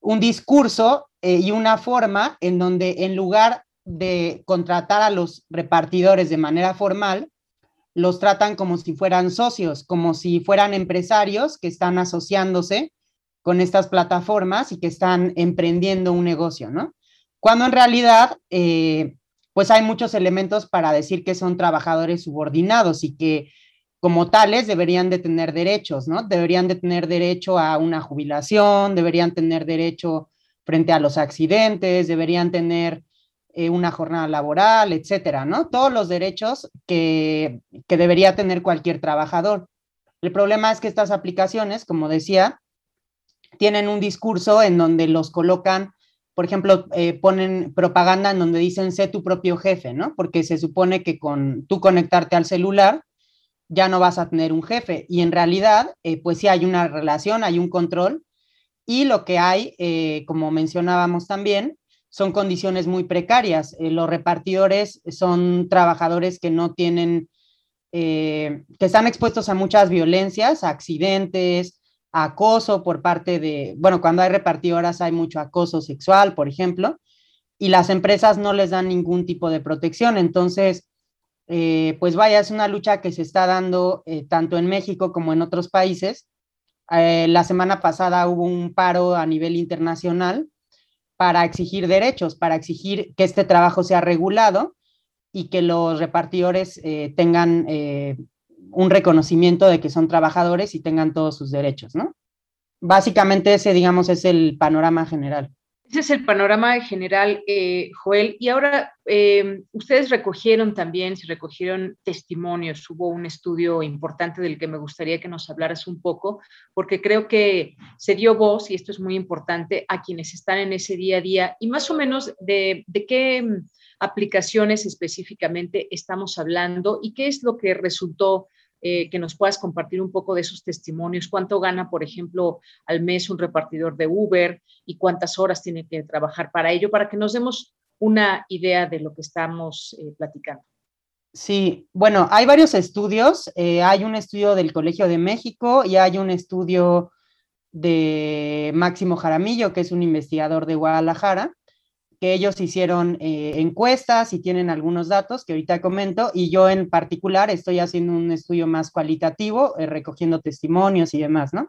un discurso eh, y una forma en donde en lugar de contratar a los repartidores de manera formal, los tratan como si fueran socios, como si fueran empresarios que están asociándose con estas plataformas y que están emprendiendo un negocio, ¿no? Cuando en realidad, eh, pues hay muchos elementos para decir que son trabajadores subordinados y que como tales deberían de tener derechos, ¿no? Deberían de tener derecho a una jubilación, deberían tener derecho frente a los accidentes, deberían tener eh, una jornada laboral, etcétera, ¿no? Todos los derechos que, que debería tener cualquier trabajador. El problema es que estas aplicaciones, como decía, tienen un discurso en donde los colocan, por ejemplo, eh, ponen propaganda en donde dicen sé tu propio jefe, ¿no? Porque se supone que con tú conectarte al celular ya no vas a tener un jefe y en realidad, eh, pues sí hay una relación, hay un control y lo que hay, como mencionábamos también, son condiciones muy precarias. Eh, los repartidores son trabajadores que no tienen, eh, que están expuestos a muchas violencias, accidentes, acoso por parte de, bueno, cuando hay repartidoras hay mucho acoso sexual, por ejemplo, y las empresas no les dan ningún tipo de protección. Entonces, eh, pues vaya, es una lucha que se está dando tanto en México como en otros países. la semana pasada hubo un paro a nivel internacional para exigir derechos, para exigir que este trabajo sea regulado y que los repartidores eh, tengan eh, un reconocimiento de que son trabajadores y tengan todos sus derechos, ¿no? Básicamente ese, digamos, es el panorama general. Ese es el panorama general, eh, Joel. Y ahora, eh, ustedes recogieron también, se recogieron testimonios, hubo un estudio importante del que me gustaría que nos hablaras un poco, porque creo que se dio voz, y esto es muy importante, a quienes están en ese día a día, y más o menos de, qué mm, aplicaciones específicamente estamos hablando y qué es lo que resultó eh, que nos puedas compartir un poco de esos testimonios. ¿Cuánto gana, por ejemplo, al mes un repartidor de Uber y cuántas horas tiene que trabajar para ello, para que nos demos una idea de lo que estamos eh, platicando? Sí, bueno, hay varios estudios. Eh, hay un estudio del Colegio de México y hay un estudio de Máximo Jaramillo, que es un investigador de Guadalajara ellos hicieron eh, encuestas y tienen algunos datos que ahorita comento, y yo en particular estoy haciendo un estudio más cualitativo, eh, recogiendo testimonios y demás, ¿no?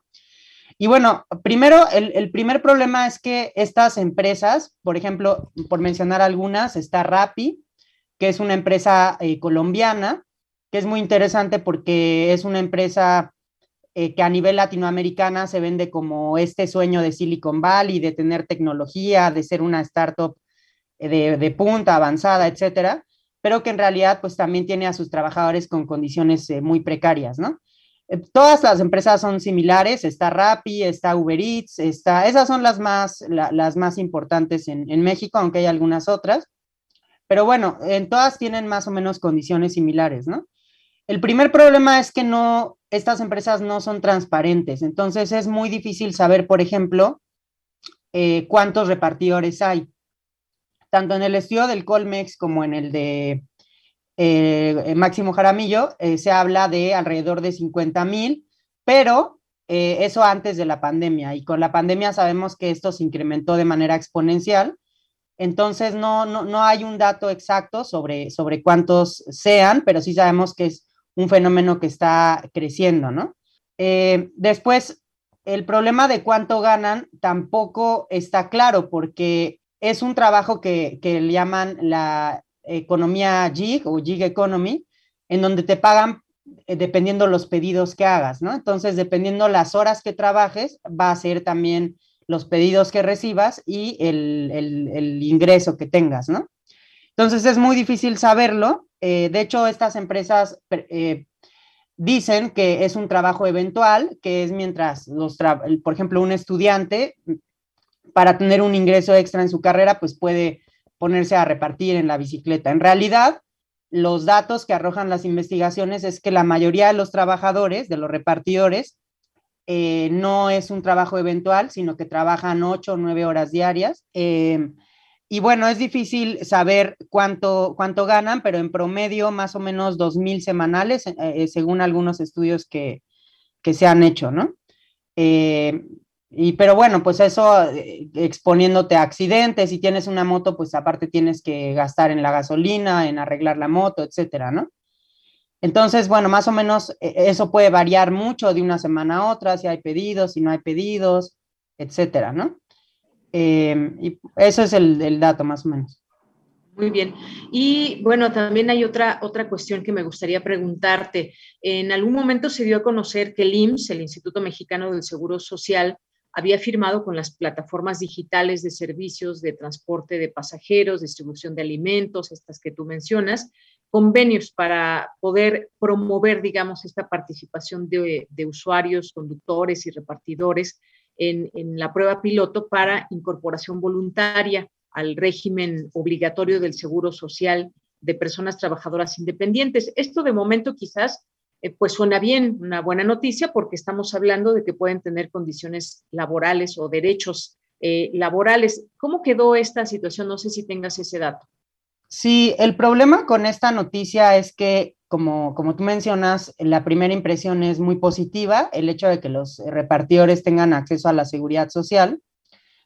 Y bueno, primero, el, primer problema es que estas empresas, por ejemplo, por mencionar algunas, está Rappi, que es una empresa eh, colombiana, que es muy interesante porque es una empresa que a nivel latinoamericana se vende como este sueño de Silicon Valley, de tener tecnología, de ser una startup de, de, punta, avanzada, etcétera, pero que en realidad pues también tiene a sus trabajadores con condiciones eh, muy precarias, ¿no? Eh, todas las empresas son similares, está Rappi, está Uber Eats, está, esas son las más, las más importantes en, en, México, aunque hay algunas otras, pero bueno, en todas tienen más o menos condiciones similares, ¿no? El primer problema es que no, estas empresas no son transparentes, entonces es muy difícil saber, por ejemplo, eh, cuántos repartidores hay tanto en el estudio del Colmex como en el de eh, Máximo Jaramillo, eh, se habla de alrededor de 50 mil, pero eh, eso antes de la pandemia. Y con la pandemia sabemos que esto se incrementó de manera exponencial. Entonces, no, no, no hay un dato exacto sobre, sobre cuántos sean, pero sí sabemos que es un fenómeno que está creciendo, ¿no? después, el problema de cuánto ganan tampoco está claro porque es un trabajo que, le llaman la economía gig o gig economy, en donde te pagan eh, dependiendo los pedidos que hagas, ¿no? Entonces, dependiendo las horas que trabajes, va a ser también los pedidos que recibas y el, ingreso que tengas, ¿no? Entonces, es muy difícil saberlo. Eh, de hecho, estas empresas eh, dicen que es un trabajo eventual, que es mientras los, por ejemplo, un estudiante, para tener un ingreso extra en su carrera, pues puede ponerse a repartir en la bicicleta. En realidad, los datos que arrojan las investigaciones es que la mayoría de los trabajadores, de los repartidores, eh, no es un trabajo eventual, sino que trabajan ocho o nueve horas diarias. Eh, y bueno, es difícil saber cuánto, cuánto ganan, pero en promedio más o menos dos mil semanales, eh, según algunos estudios que, que, se han hecho, ¿no? Y, pero bueno, pues eso eh, exponiéndote a accidentes, si tienes una moto, pues aparte tienes que gastar en la gasolina, en arreglar la moto, etcétera, ¿no? Entonces, bueno, más o menos eh, eso puede variar mucho de una semana a otra, si hay pedidos, si no hay pedidos, etcétera, ¿no? Em, y eso es el, el, dato más o menos. Muy bien. Y bueno, también hay otra, otra cuestión que me gustaría preguntarte. En algún momento se dio a conocer que el IMSS, el Instituto Mexicano del Seguro Social, había firmado con las plataformas digitales de servicios de transporte de pasajeros, distribución de alimentos, estas que tú mencionas, convenios para poder promover, digamos, esta participación de, usuarios, conductores y repartidores en, la prueba piloto para incorporación voluntaria al régimen obligatorio del seguro social de personas trabajadoras independientes. Esto de momento quizás eh, pues suena bien, una buena noticia, porque estamos hablando de que pueden tener condiciones laborales o derechos eh, laborales. ¿Cómo quedó esta situación? No sé si tengas ese dato. Sí, el problema con esta noticia es que, como, como tú mencionas, la primera impresión es muy positiva, el hecho de que los repartidores tengan acceso a la seguridad social,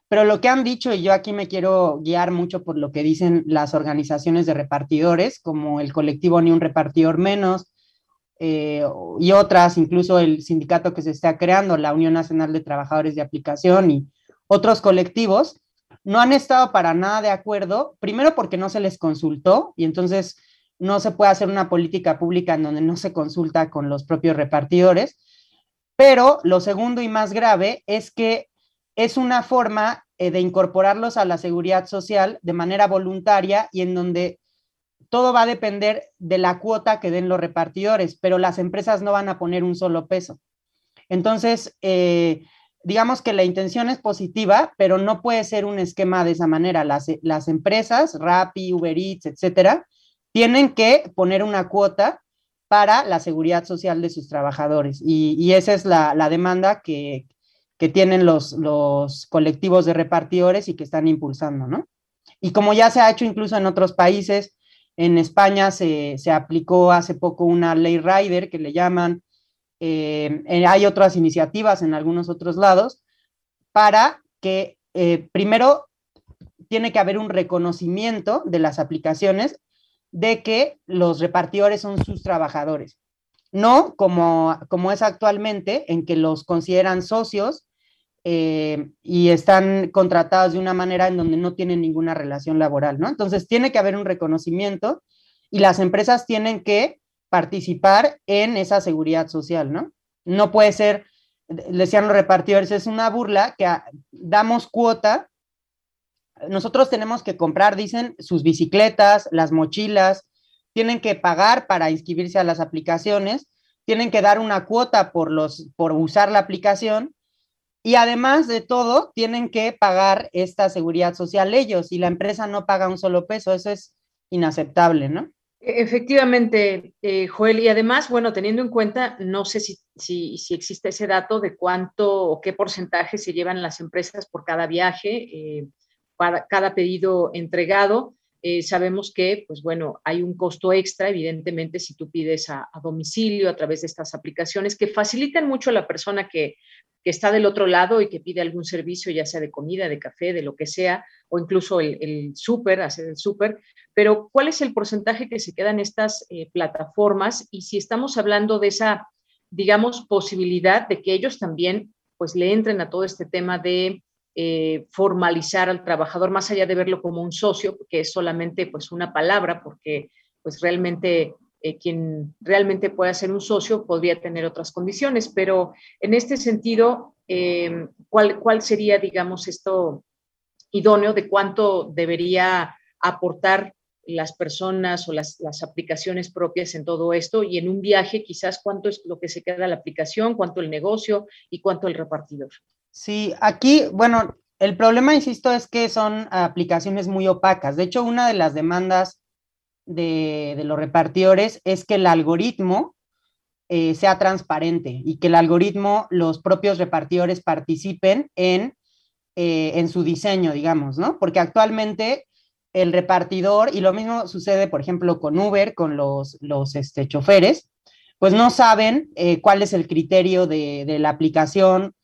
pero lo que han dicho, y yo aquí me quiero guiar mucho por lo que dicen las organizaciones de repartidores, como el colectivo Ni un repartidor menos, eh, y otras, incluso el sindicato que se está creando, la Unión Nacional de Trabajadores de Aplicación y otros colectivos, no han estado para nada de acuerdo, primero porque no se les consultó y entonces no se puede hacer una política pública en donde no se consulta con los propios repartidores, pero lo segundo y más grave es que es una forma eh, de incorporarlos a la seguridad social de manera voluntaria y en donde todo va a depender de la cuota que den los repartidores, pero las empresas no van a poner un solo peso. Entonces, eh, digamos que la intención es positiva, pero no puede ser un esquema de esa manera. Las, las empresas, Rappi, Uber Eats, etcétera, tienen que poner una cuota para la seguridad social de sus trabajadores. Y, esa es la, demanda que, que tienen los, los colectivos de repartidores y que están impulsando, ¿no? Y como ya se ha hecho incluso en otros países, en España se, aplicó hace poco una ley rider que le llaman, eh, eh, hay otras iniciativas en algunos otros lados, para que eh, primero tiene que haber un reconocimiento de las aplicaciones de que los repartidores son sus trabajadores, no como, como es actualmente, en que los consideran socios eh, y están contratados de una manera en donde no tienen ninguna relación laboral, ¿no? Entonces tiene que haber un reconocimiento y las empresas tienen que participar en esa seguridad social, ¿no? No puede ser, decían los repartidores, es una burla que damos cuota. Nosotros tenemos que comprar, dicen, sus bicicletas, las mochilas, tienen que pagar para inscribirse a las aplicaciones, tienen que dar una cuota por, los, por usar la aplicación y además de todo, tienen que pagar esta seguridad social ellos y la empresa no paga un solo peso. Eso es inaceptable, ¿no? Efectivamente, eh, Joel, y además, bueno, teniendo en cuenta, no sé si, si, si, existe ese dato de cuánto o qué porcentaje se llevan las empresas por cada viaje, eh, para cada pedido entregado. Eh, sabemos que, pues bueno, hay un costo extra, evidentemente, si tú pides a, domicilio a través de estas aplicaciones que facilitan mucho a la persona que que está del otro lado y que pide algún servicio, ya sea de comida, de café, de lo que sea, o incluso el, súper, hacer el súper, pero ¿cuál es el porcentaje que se queda en estas eh, plataformas? Y si estamos hablando de esa, digamos, posibilidad de que ellos también pues le entren a todo este tema de eh, formalizar al trabajador, más allá de verlo como un socio, que es solamente pues una palabra, porque pues realmente eh, quien realmente pueda ser un socio podría tener otras condiciones, pero en este sentido, eh, ¿cuál, ¿cuál sería, digamos, esto idóneo de cuánto debería aportar las personas o las, las, aplicaciones propias en todo esto y en un viaje quizás cuánto es lo que se queda la aplicación, cuánto el negocio y cuánto el repartidor. Sí, aquí, bueno, el problema, insisto, es que son aplicaciones muy opacas. De hecho, una de las demandas de, de los repartidores es que el algoritmo eh, sea transparente y que el algoritmo, los propios repartidores participen en, eh, en su diseño, digamos, ¿no? Porque actualmente el repartidor, y lo mismo sucede, por ejemplo, con Uber, con los, los este, choferes, pues no saben eh, cuál es el criterio de, de, la aplicación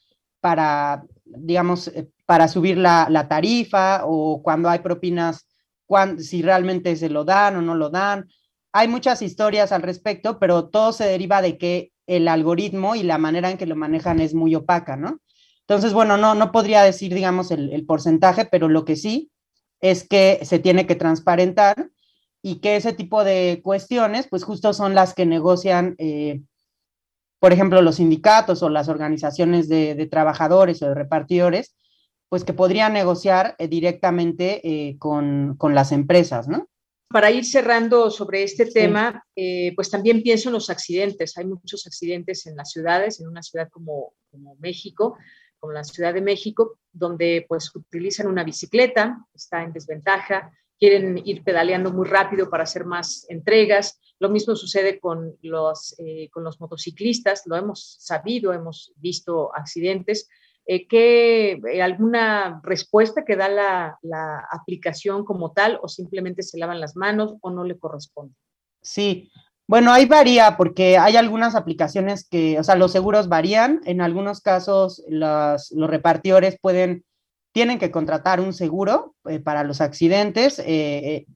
para, digamos, eh, para subir la, tarifa o cuando hay propinas, cuando, si realmente se lo dan o no lo dan. Hay muchas historias al respecto, pero todo se deriva de que el algoritmo y la manera en que lo manejan es muy opaca, ¿no? Entonces, bueno, no, no podría decir, digamos, el, el porcentaje, pero lo que sí es que se tiene que transparentar y que ese tipo de cuestiones, pues justo son las que negocian, eh, por ejemplo, los sindicatos o las organizaciones de, de, trabajadores o de repartidores, pues que podrían negociar eh, directamente eh, con, con, las empresas, ¿no? Para ir cerrando sobre este sí. tema, eh, pues también pienso en los accidentes. Hay muchos accidentes en las ciudades, en una ciudad como, como México, como la Ciudad de México, donde pues utilizan una bicicleta, está en desventaja, quieren ir pedaleando muy rápido para hacer más entregas. Lo mismo sucede con los, eh, con los motociclistas, lo hemos sabido, hemos visto accidentes. Eh, ¿qué, eh, ¿Alguna respuesta que da la, la aplicación como tal o simplemente se lavan las manos o no le corresponde? Sí, bueno, ahí varía porque hay algunas aplicaciones que, o sea, los seguros varían. En algunos casos, los, los repartidores pueden, tienen que contratar un seguro eh, para los accidentes, eh, eh,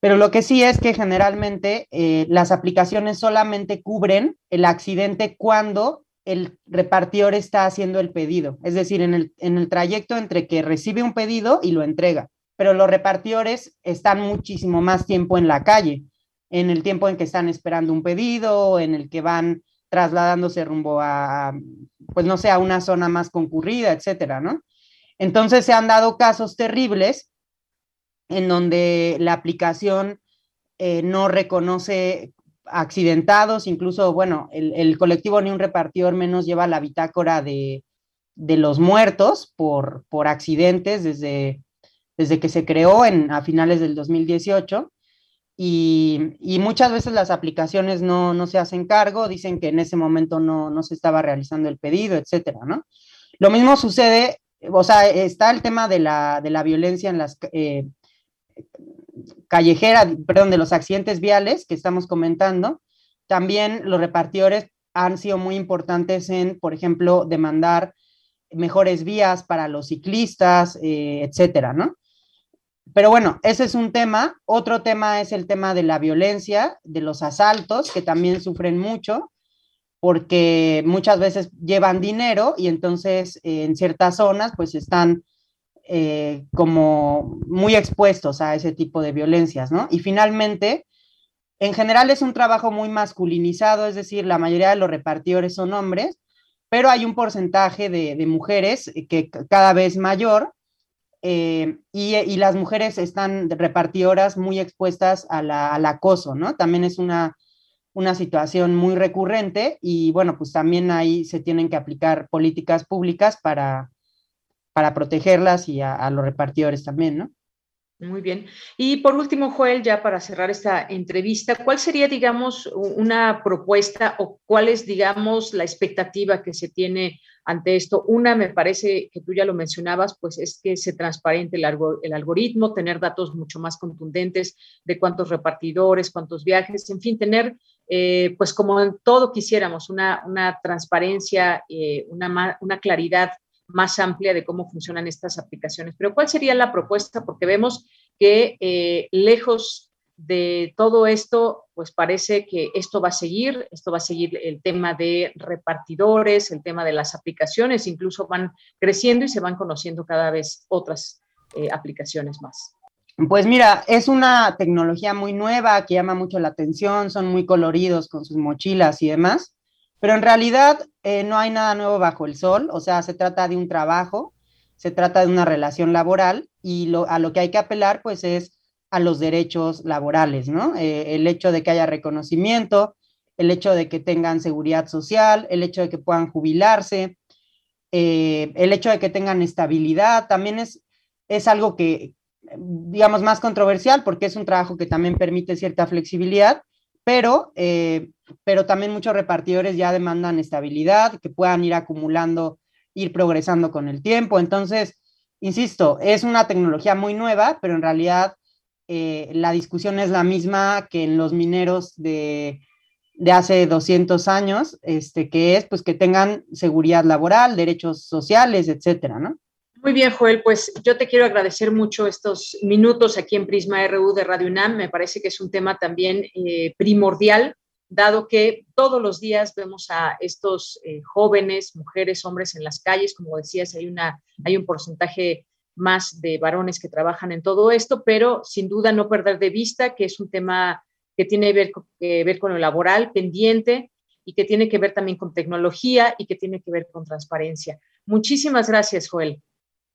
pero lo que sí es que generalmente las aplicaciones solamente cubren el accidente cuando el repartidor está haciendo el pedido, es decir, en el, en el trayecto entre que recibe un pedido y lo entrega. Pero los repartidores están muchísimo más tiempo en la calle en el tiempo en que están esperando un pedido, en el que van trasladándose rumbo a, pues no sé, a una zona más concurrida, etcétera, ¿no? Entonces se han dado casos terribles en donde la aplicación eh, no reconoce accidentados, incluso, bueno, el, el, colectivo Ni un repartidor menos lleva la bitácora de, de los muertos por, por accidentes desde, desde que se creó en, a finales del 2018 y, y, muchas veces las aplicaciones no, no, se hacen cargo, dicen que en ese momento no, no, se estaba realizando el pedido, etcétera, ¿no? Lo mismo sucede, o sea, está el tema de la, de la violencia en las eh, perdón, de los accidentes viales que estamos comentando. También los repartidores han sido muy importantes en, por ejemplo, demandar mejores vías para los ciclistas, eh, etcétera, ¿no? Pero bueno, ese es un tema. Otro tema es el tema de la violencia, de los asaltos, que también sufren mucho, porque muchas veces llevan dinero y entonces eh, en ciertas zonas pues están eh, como muy expuestos a ese tipo de violencias, ¿no? Y finalmente, en general es un trabajo muy masculinizado, es decir, la mayoría de los repartidores son hombres, pero hay un porcentaje de, mujeres que cada vez mayor eh, y, y, las mujeres están repartidoras muy expuestas a la, al acoso, ¿no? También es una, una situación muy recurrente y bueno, pues también ahí se tienen que aplicar políticas públicas para, para protegerlas y a, los repartidores también, ¿no? Muy bien. Y por último, Joel, ya para cerrar esta entrevista, ¿cuál sería, digamos, una propuesta o cuál es, digamos, la expectativa que se tiene ante esto? Una, me parece que tú ya lo mencionabas, pues es que se transparente el, algo, el algoritmo, tener datos mucho más contundentes de cuántos repartidores, cuántos viajes, en fin, tener, eh, pues como en todo quisiéramos, una, una transparencia, eh, una, una claridad más amplia de cómo funcionan estas aplicaciones. Pero ¿cuál sería la propuesta? Porque vemos que eh, lejos de todo esto, pues parece que esto va a seguir, esto va a seguir el tema de repartidores, el tema de las aplicaciones, incluso van creciendo y se van conociendo cada vez otras eh, aplicaciones más. Pues mira, es una tecnología muy nueva que llama mucho la atención, son muy coloridos con sus mochilas y demás, pero en realidad eh, no hay nada nuevo bajo el sol, o sea, se trata de un trabajo, se trata de una relación laboral y a lo que hay que apelar pues es a los derechos laborales, ¿no? Eh, el hecho de que haya reconocimiento, el hecho de que tengan seguridad social, el hecho de que puedan jubilarse, eh, el hecho de que tengan estabilidad, también es, es algo que, digamos, más controversial porque es un trabajo que también permite cierta flexibilidad, pero, eh, pero también muchos repartidores ya demandan estabilidad, que puedan ir acumulando, ir progresando con el tiempo. Entonces, insisto, es una tecnología muy nueva, pero en realidad eh, la discusión es la misma que en los mineros de, hace 200 años, este, que es pues que tengan seguridad laboral, derechos sociales, etcétera, ¿no? Muy bien, Joel, pues yo te quiero agradecer mucho estos minutos aquí en Prisma RU de Radio UNAM. Me parece que es un tema también eh, primordial, dado que todos los días vemos a estos eh, jóvenes, mujeres, hombres en las calles. Como decías, hay, una, hay un porcentaje más de varones que trabajan en todo esto, pero sin duda no perder de vista que es un tema que tiene que ver, con lo laboral pendiente y que tiene que ver también con tecnología y que tiene que ver con transparencia. Muchísimas gracias, Joel.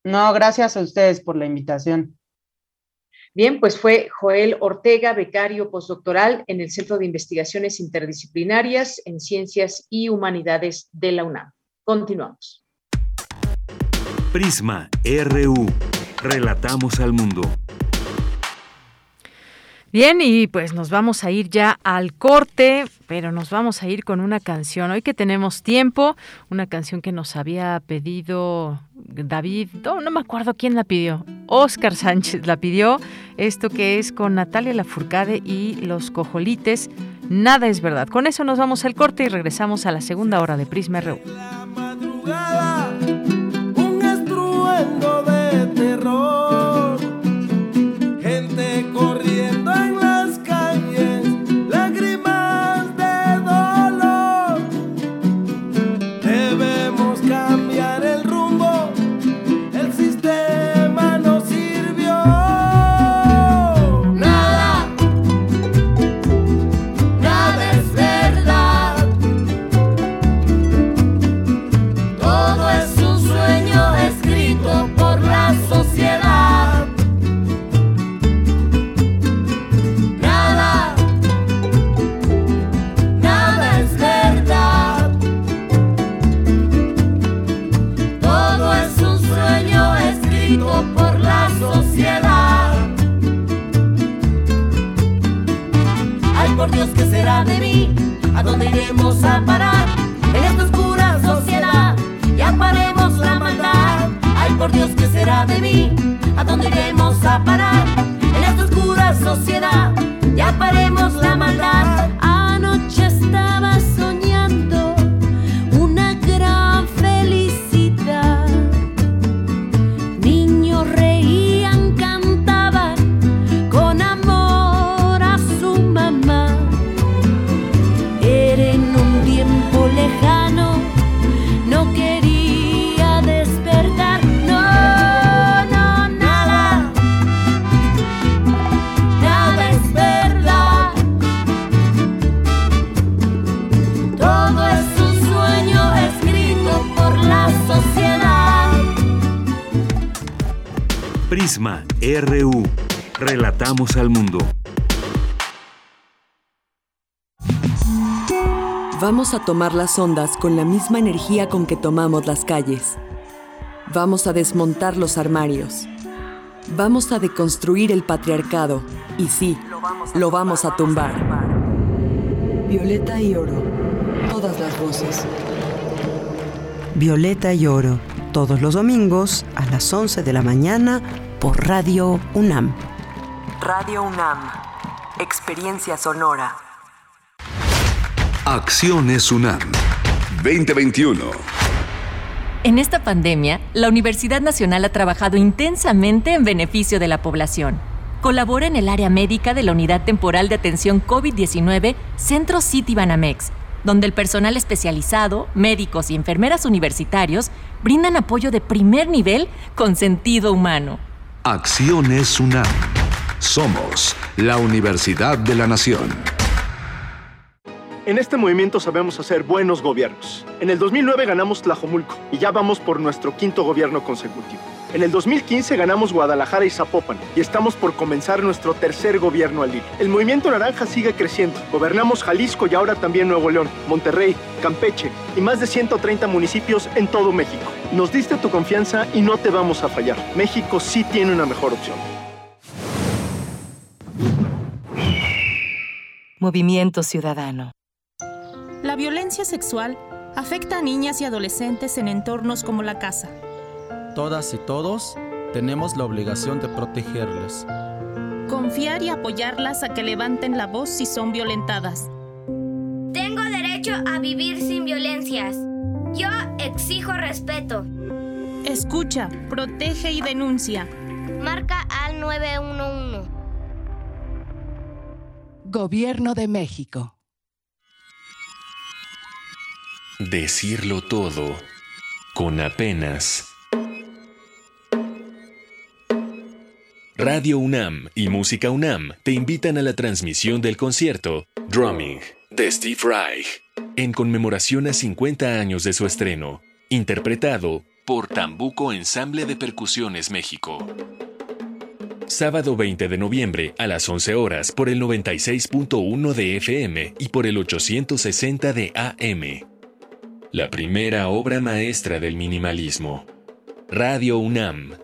No, gracias a ustedes por la invitación. Bien, pues fue Joel Ortega, becario postdoctoral en el Centro de Investigaciones Interdisciplinarias en Ciencias y Humanidades de la UNAM. Continuamos. Prisma RU. Relatamos al mundo. Bien, y pues nos vamos a ir ya al corte, pero nos vamos a ir con una canción. Hoy que tenemos tiempo, una canción que nos había pedido David, no, no me acuerdo quién la pidió, Oscar Sánchez la pidió, esto que es con Natalia Lafourcade y los cojolites, nada es verdad. Con eso nos vamos al corte y regresamos a la segunda hora de Prisma RU. de Dios, ¿qué será de mí? ¿A dónde iremos a parar? En esta oscura sociedad, ya paremos la maldad. Anoche estaba RU. Relatamos al mundo. Vamos a tomar las ondas con la misma energía con que tomamos las calles. Vamos a desmontar los armarios. Vamos a deconstruir el patriarcado. Y sí, lo vamos a tumbar. Violeta y oro. Todas las voces. Violeta y oro. Todos los domingos a las 11 de la mañana por Radio UNAM. Radio UNAM. Experiencia sonora. Acciones UNAM 2021. En esta pandemia, la Universidad Nacional ha trabajado intensamente en beneficio de la población. Colabora en el área médica de la Unidad Temporal de Atención COVID-19 Centro City Banamex, donde el personal especializado, médicos y enfermeras universitarios brindan apoyo de primer nivel con sentido humano. Acciones UNAM. Somos la Universidad de la Nación. En este movimiento sabemos hacer buenos gobiernos. En el 2009 ganamos Tlajomulco y ya vamos por nuestro quinto gobierno consecutivo. En el 2015 ganamos Guadalajara y Zapopan y estamos por comenzar nuestro tercer gobierno al hilo. El movimiento naranja sigue creciendo. Gobernamos Jalisco y ahora también Nuevo León, Monterrey, Campeche y más de 130 municipios en todo México. Nos diste tu confianza y no te vamos a fallar. México sí tiene una mejor opción. Movimiento Ciudadano. La violencia sexual afecta a niñas y adolescentes en entornos como la casa. Todas y todos tenemos la obligación de protegerles. Confiar y apoyarlas a que levanten la voz si son violentadas. Tengo derecho a vivir sin violencias. Yo exijo respeto. Escucha, protege y denuncia. Marca al 911. Gobierno de México. Decirlo todo con apenas. Radio UNAM y Música UNAM te invitan a la transmisión del concierto Drumming de Steve Reich en conmemoración a 50 años de su estreno, interpretado por Tambuco Ensamble de Percusiones México. Sábado 20 de noviembre a las 11 horas por el 96.1 de FM y por el 860 de AM. La primera obra maestra del minimalismo. Radio UNAM.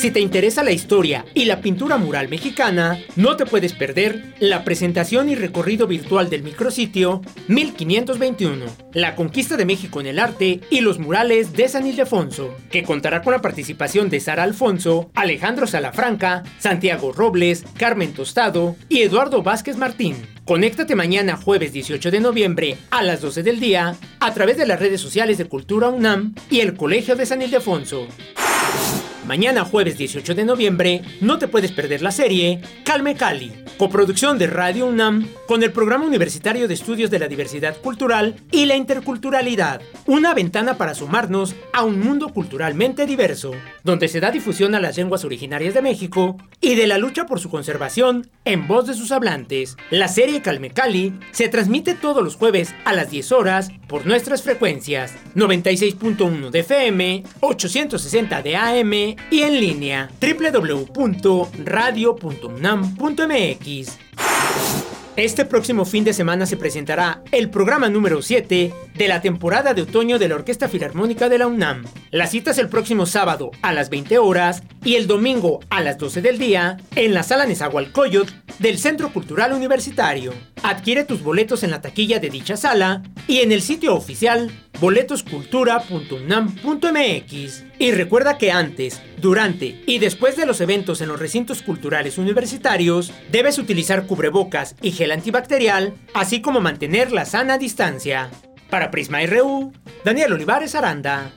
Si te interesa la historia y la pintura mural mexicana, no te puedes perder la presentación y recorrido virtual del micrositio 1521, la conquista de México en el arte y los murales de San Ildefonso, que contará con la participación de Sara Alfonso, Alejandro Salafranca, Santiago Robles, Carmen Tostado y Eduardo Vázquez Martín. Conéctate mañana jueves 18 de noviembre a las 12 del día a través de las redes sociales de Cultura UNAM y el Colegio de San Ildefonso. Mañana jueves 18 de noviembre no te puedes perder la serie Calme Cali, coproducción de Radio UNAM con el Programa Universitario de Estudios de la Diversidad Cultural y la Interculturalidad, una ventana para sumarnos a un mundo culturalmente diverso, donde se da difusión a las lenguas originarias de México y de la lucha por su conservación en voz de sus hablantes. La serie Calme Cali se transmite todos los jueves a las 10 horas por nuestras frecuencias 96.1 de FM, 860 de AM y en línea www.radio.unam.mx. Este próximo fin de semana se presentará el programa número 7 de la temporada de otoño de la Orquesta Filarmónica de la UNAM. La cita es el próximo sábado a las 20 horas y el domingo a las 12 del día en la sala Nezahualcóyotl del Centro Cultural Universitario. Adquiere tus boletos en la taquilla de dicha sala y en el sitio oficial boletoscultura.unam.mx. Y recuerda que antes, durante y después de los eventos en los recintos culturales universitarios, debes utilizar cubrebocas y gel antibacterial, así como mantener la sana distancia. Para Prisma RU, Daniel Olivares Aranda.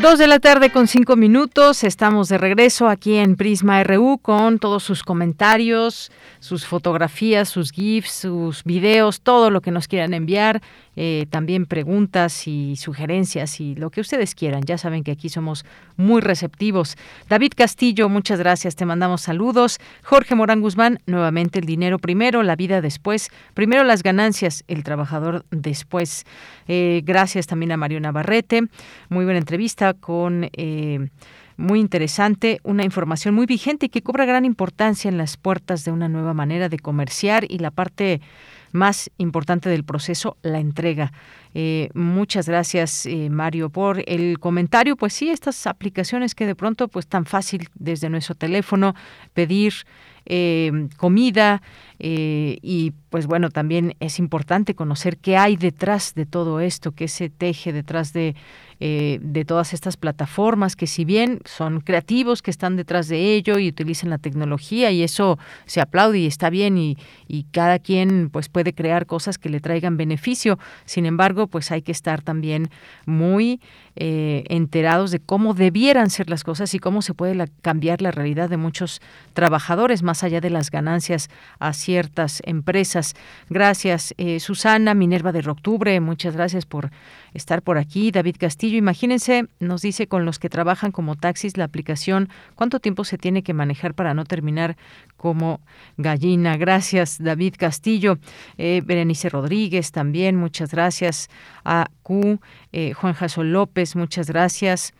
Dos de la tarde con cinco minutos. Estamos de regreso aquí en Prisma RU con todos sus comentarios, sus fotografías, sus GIFs, sus videos, todo lo que nos quieran enviar. Eh, también preguntas y sugerencias y lo que ustedes quieran. Ya saben que aquí somos muy receptivos. David Castillo, muchas gracias. Te mandamos saludos. Jorge Morán Guzmán, nuevamente el dinero primero, la vida después. Primero las ganancias, el trabajador después. Eh, gracias también a Mariona Barrete. Muy buena entrevista con... Eh, muy interesante, una información muy vigente y que cobra gran importancia en las puertas de una nueva manera de comerciar y la parte más importante del proceso, la entrega. Eh, muchas gracias, eh, Mario, por el comentario. Pues sí, estas aplicaciones que de pronto, pues tan fácil desde nuestro teléfono pedir eh, comida y pues bueno, también es importante conocer qué hay detrás de todo esto, qué se teje detrás de eh, de todas estas plataformas que si bien son creativos que están detrás de ello y utilizan la tecnología y eso se aplaude y está bien y, y cada quien pues puede crear cosas que le traigan beneficio. Sin embargo, pues hay que estar también muy eh, enterados de cómo debieran ser las cosas y cómo se puede cambiar la realidad de muchos trabajadores más allá de las ganancias a ciertas empresas. Gracias, eh, Susana Minerva de Octubre, muchas gracias por estar por aquí. David Castillo, imagínense, nos dice con los que trabajan como taxis la aplicación, cuánto tiempo se tiene que manejar para no terminar como gallina. Gracias, David Castillo. Eh, Berenice Rodríguez también, muchas gracias. A Q, eh, Juan Jasón López, muchas gracias.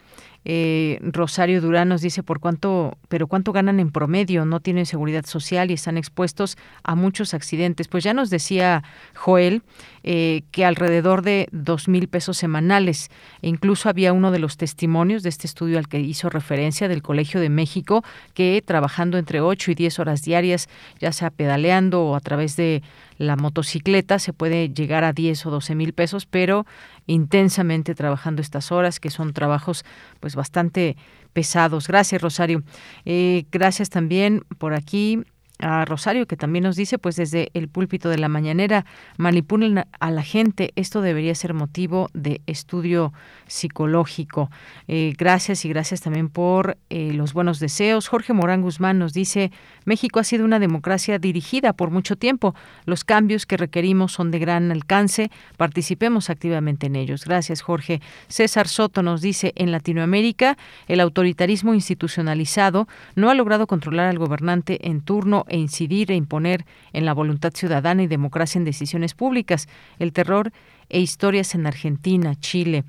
Eh, Rosario Durán nos dice por cuánto, pero cuánto ganan en promedio, no tienen seguridad social y están expuestos a muchos accidentes. Pues ya nos decía Joel eh, que alrededor de dos mil pesos semanales. E incluso había uno de los testimonios de este estudio al que hizo referencia del Colegio de México que trabajando entre 8 y 10 horas diarias, ya sea pedaleando o a través de la motocicleta, se puede llegar a 10 o 12 mil pesos, pero intensamente trabajando estas horas, que son trabajos pues bastante pesados. Gracias, Rosario. Eh, gracias también por aquí a Rosario, que también nos dice, pues desde el púlpito de la mañanera, manipulan a la gente. Esto debería ser motivo de estudio psicológico. Eh, gracias y gracias también por eh, los buenos deseos. Jorge Morán Guzmán nos dice, México ha sido una democracia dirigida por mucho tiempo. Los cambios que requerimos son de gran alcance. Participemos activamente en ellos. Gracias, Jorge. César Soto nos dice, en Latinoamérica, el autoritarismo institucionalizado no ha logrado controlar al gobernante en turno e incidir e imponer en la voluntad ciudadana y democracia en decisiones públicas. El terror e historias en Argentina, Chile.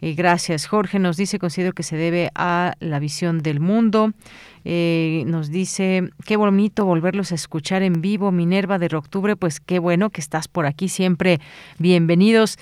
Eh, gracias, Jorge. Nos dice, considero que se debe a la visión del mundo. Eh, nos dice, qué bonito volverlos a escuchar en vivo, Minerva de Octubre, pues qué bueno que estás por aquí siempre. Bienvenidos,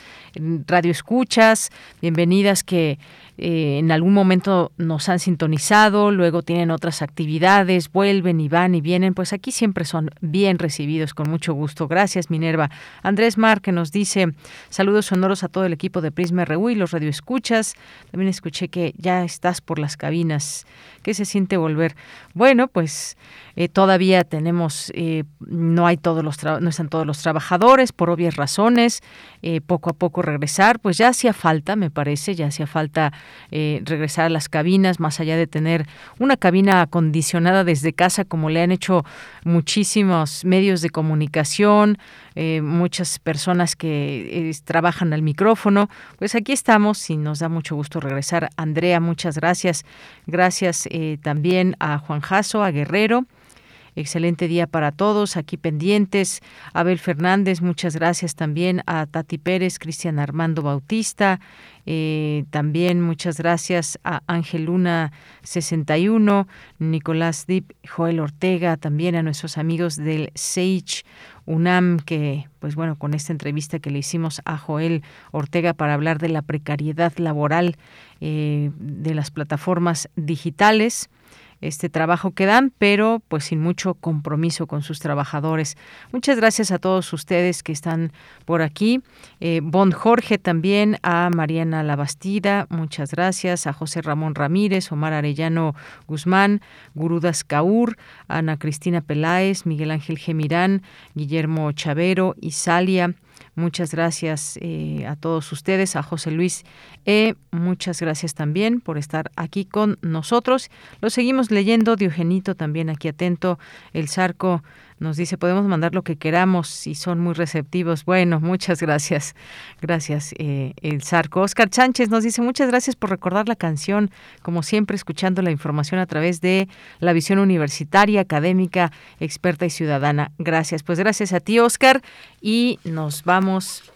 Radio Escuchas, bienvenidas que eh, en algún momento nos han sintonizado, luego tienen otras actividades, vuelven y van y vienen, pues aquí siempre son bien recibidos, con mucho gusto. Gracias, Minerva. Andrés Mar, que nos dice, saludos sonoros a todo el equipo de Prisma RU y los radioescuchas. También escuché que ya estás por las cabinas. ¿Qué se siente volver? Bueno, pues eh, todavía tenemos, eh, no hay todos los no están todos los trabajadores por obvias razones. Eh, poco a poco regresar, pues ya hacía falta, me parece, ya hacía falta regresar a las cabinas, más allá de tener una cabina acondicionada desde casa, como le han hecho muchísimos medios de comunicación, muchas personas que trabajan al micrófono. Pues aquí estamos y nos da mucho gusto regresar. Andrea, muchas gracias. Gracias también a Juan Jasso, a Guerrero. Excelente día para todos, aquí pendientes. Abel Fernández, muchas gracias también a Tati Pérez, Cristian Armando Bautista, eh, también muchas gracias a Ángel Luna 61, Nicolás Dip, Joel Ortega, también a nuestros amigos del Sage UNAM, que pues bueno, con esta entrevista que le hicimos a Joel Ortega para hablar de la precariedad laboral eh, de las plataformas digitales este trabajo que dan, pero pues sin mucho compromiso con sus trabajadores. Muchas gracias a todos ustedes que están por aquí. Eh, bon Jorge también, a Mariana Labastida, muchas gracias, a José Ramón Ramírez, Omar Arellano Guzmán, Gurudas Caur, Ana Cristina Peláez, Miguel Ángel Gemirán, Guillermo Chavero, Isalia, Muchas gracias eh, a todos ustedes, a José Luis E. Muchas gracias también por estar aquí con nosotros. Lo seguimos leyendo, Diogenito también aquí atento, el Zarco nos dice, podemos mandar lo que queramos y son muy receptivos. Bueno, muchas gracias. Gracias, eh, el Zarco. Oscar Sánchez nos dice, muchas gracias por recordar la canción, como siempre, escuchando la información a través de la visión universitaria, académica, experta y ciudadana. Gracias. Pues gracias a ti, Oscar. Y nos vamos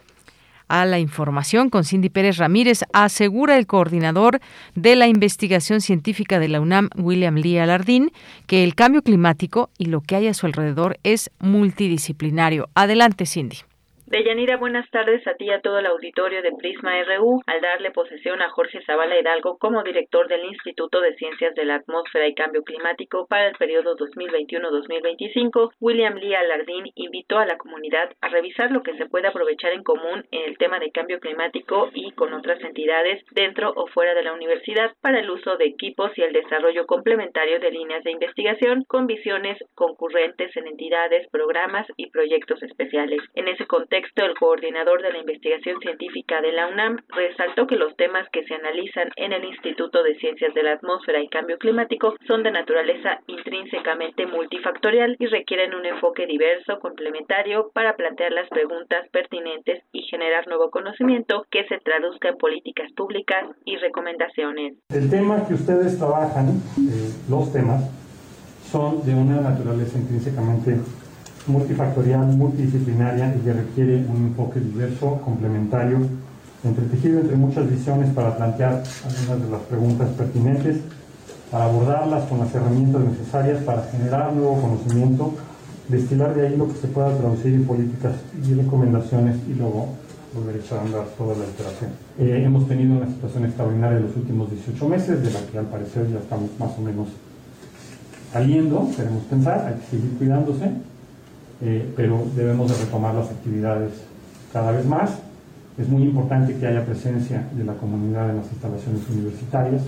a la información con Cindy Pérez Ramírez, asegura el coordinador de la investigación científica de la UNAM, William Lee Alardín, que el cambio climático y lo que hay a su alrededor es multidisciplinario. Adelante, Cindy. Deyanira, buenas tardes a ti y a todo el auditorio de Prisma RU. Al darle posesión a Jorge Zavala Hidalgo como director del Instituto de Ciencias de la Atmósfera y Cambio Climático para el periodo 2021-2025, William Lee Alardín invitó a la comunidad a revisar lo que se puede aprovechar en común en el tema de cambio climático y con otras entidades dentro o fuera de la universidad para el uso de equipos y el desarrollo complementario de líneas de investigación con visiones concurrentes en entidades, programas y proyectos especiales. En ese contexto, el coordinador de la investigación científica de la UNAM resaltó que los temas que se analizan en el Instituto de Ciencias de la Atmósfera y Cambio Climático son de naturaleza intrínsecamente multifactorial y requieren un enfoque diverso, complementario, para plantear las preguntas pertinentes y generar nuevo conocimiento que se traduzca en políticas públicas y recomendaciones. El tema que ustedes trabajan, eh, los temas, son de una naturaleza intrínsecamente multifactorial, multidisciplinaria y que requiere un enfoque diverso, complementario, entretejido entre muchas visiones para plantear algunas de las preguntas pertinentes, para abordarlas con las herramientas necesarias para generar nuevo conocimiento, destilar de ahí lo que se pueda traducir en políticas y recomendaciones y luego volver a andar toda la iteración. Eh, hemos tenido una situación extraordinaria en los últimos 18 meses, de la que al parecer ya estamos más o menos saliendo, queremos pensar, hay que seguir cuidándose, eh, pero debemos de retomar las actividades cada vez más. Es muy importante que haya presencia de la comunidad en las instalaciones universitarias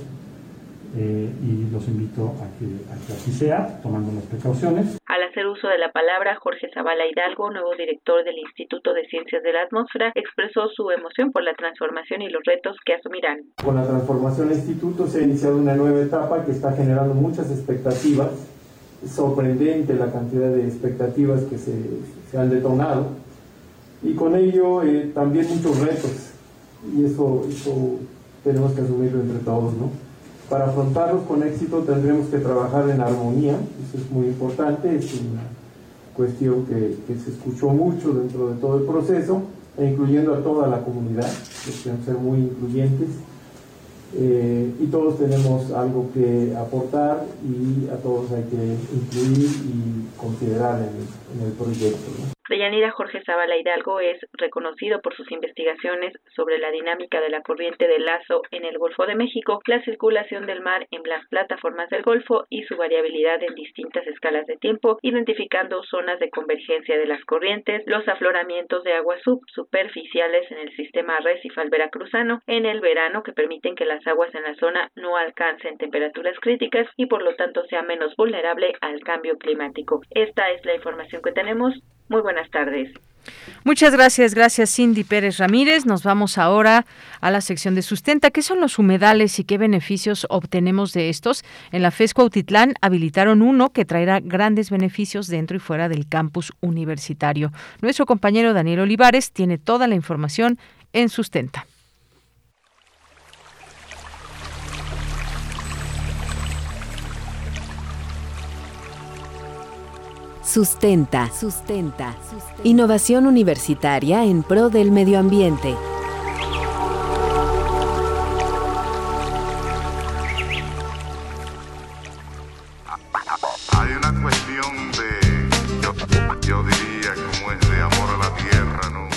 eh, y los invito a que, a que, así sea, tomando las precauciones. Al hacer uso de la palabra, Jorge Zavala Hidalgo, nuevo director del Instituto de Ciencias de la Atmósfera, expresó su emoción por la transformación y los retos que asumirán. Con la transformación del instituto se ha iniciado una nueva etapa que está generando muchas expectativas sorprendente la cantidad de expectativas que se, se han detonado. Y con ello eh, también muchos retos. Y eso, eso tenemos que asumirlo entre todos. ¿no? Para afrontarlos con éxito tendremos que trabajar en armonía, eso es muy importante, es una cuestión que, que se escuchó mucho dentro de todo el proceso, e incluyendo a toda la comunidad, que ser muy incluyentes eh, y todos tenemos algo que aportar y a todos hay que incluir y considerar en, el proyecto. Deyanira Jorge Zavala Hidalgo es reconocido por sus investigaciones sobre la dinámica de la corriente de lazo en el Golfo de México, la circulación del mar en las plataformas del Golfo y su variabilidad en distintas escalas de tiempo, identificando zonas de convergencia de las corrientes, los afloramientos de aguas subsuperficiales en el sistema arrecifal veracruzano en el verano que permiten que las aguas en la zona no alcancen temperaturas críticas y por lo tanto sea menos vulnerable al cambio climático. Esta es la información que tenemos. Muy buenas tardes. Muchas gracias, gracias Cindy Pérez Ramírez. Nos vamos ahora a la sección de sustenta. ¿Qué son los humedales y qué beneficios obtenemos de estos? En la FES Cuautitlán habilitaron uno que traerá grandes beneficios dentro y fuera del campus universitario. Nuestro compañero Daniel Olivares tiene toda la información en sustenta. Sustenta. Sustenta. Innovación universitaria en pro del medio ambiente. Hay una cuestión de, yo, diría, como es de amor a la tierra, ¿no?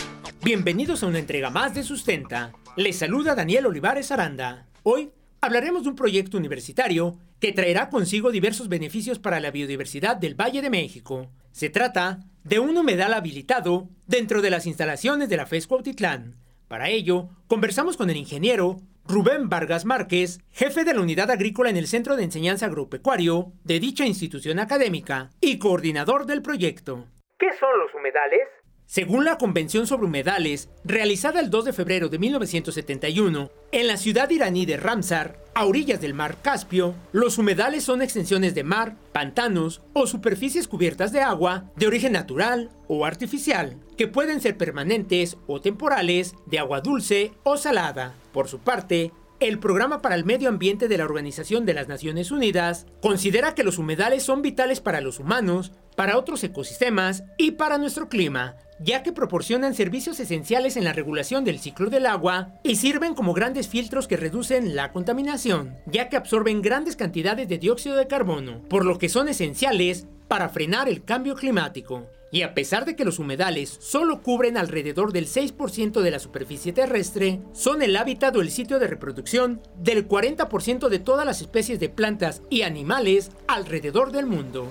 Bienvenidos a una entrega más de Sustenta. Les saluda Daniel Olivares Aranda. Hoy hablaremos de un proyecto universitario que traerá consigo diversos beneficios para la biodiversidad del Valle de México. Se trata de un humedal habilitado dentro de las instalaciones de la FES Cuautitlán. Para ello, conversamos con el ingeniero Rubén Vargas Márquez, jefe de la unidad agrícola en el Centro de Enseñanza Agropecuario de dicha institución académica y coordinador del proyecto. ¿Qué son los humedales? Según la Convención sobre Humedales, realizada el 2 de febrero de 1971, en la ciudad iraní de Ramsar, a orillas del mar Caspio, los humedales son extensiones de mar, pantanos o superficies cubiertas de agua de origen natural o artificial, que pueden ser permanentes o temporales, de agua dulce o salada. Por su parte, el Programa para el Medio Ambiente de la Organización de las Naciones Unidas considera que los humedales son vitales para los humanos, para otros ecosistemas y para nuestro clima, ya que proporcionan servicios esenciales en la regulación del ciclo del agua y sirven como grandes filtros que reducen la contaminación, ya que absorben grandes cantidades de dióxido de carbono, por lo que son esenciales para frenar el cambio climático. Y a pesar de que los humedales solo cubren alrededor del 6% de la superficie terrestre, son el hábitat o el sitio de reproducción del 40% de todas las especies de plantas y animales alrededor del mundo.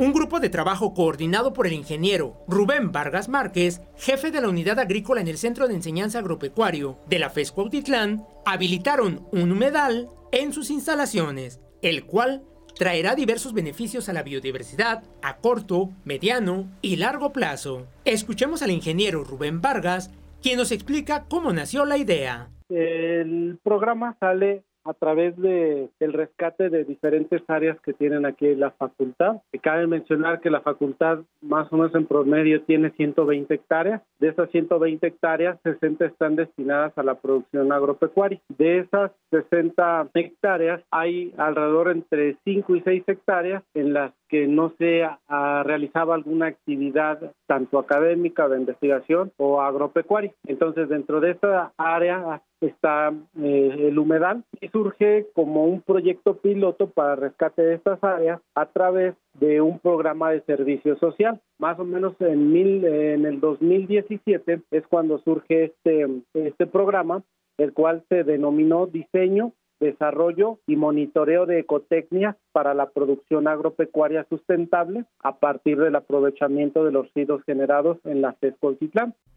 Un grupo de trabajo coordinado por el ingeniero Rubén Vargas Márquez, jefe de la unidad agrícola en el Centro de Enseñanza Agropecuario de la FES Cuautitlán, habilitaron un humedal en sus instalaciones, el cual traerá diversos beneficios a la biodiversidad a corto, mediano y largo plazo. Escuchemos al ingeniero Rubén Vargas, quien nos explica cómo nació la idea. El programa sale a través de el rescate de diferentes áreas que tienen aquí la facultad. Cabe mencionar que la facultad más o menos en promedio tiene 120 hectáreas. De esas 120 hectáreas, 60 están destinadas a la producción agropecuaria. De esas 60 hectáreas, hay alrededor entre 5 y 6 hectáreas en las que no se realizaba alguna actividad tanto académica de investigación o agropecuaria. Entonces, dentro de esta área está eh, el humedal y surge como un proyecto piloto para rescate de estas áreas a través de un programa de servicio social. Más o menos en, mil, en el 2017 es cuando surge este, este programa, el cual se denominó diseño desarrollo y monitoreo de ecotecnia para la producción agropecuaria sustentable a partir del aprovechamiento de los residuos generados en la CES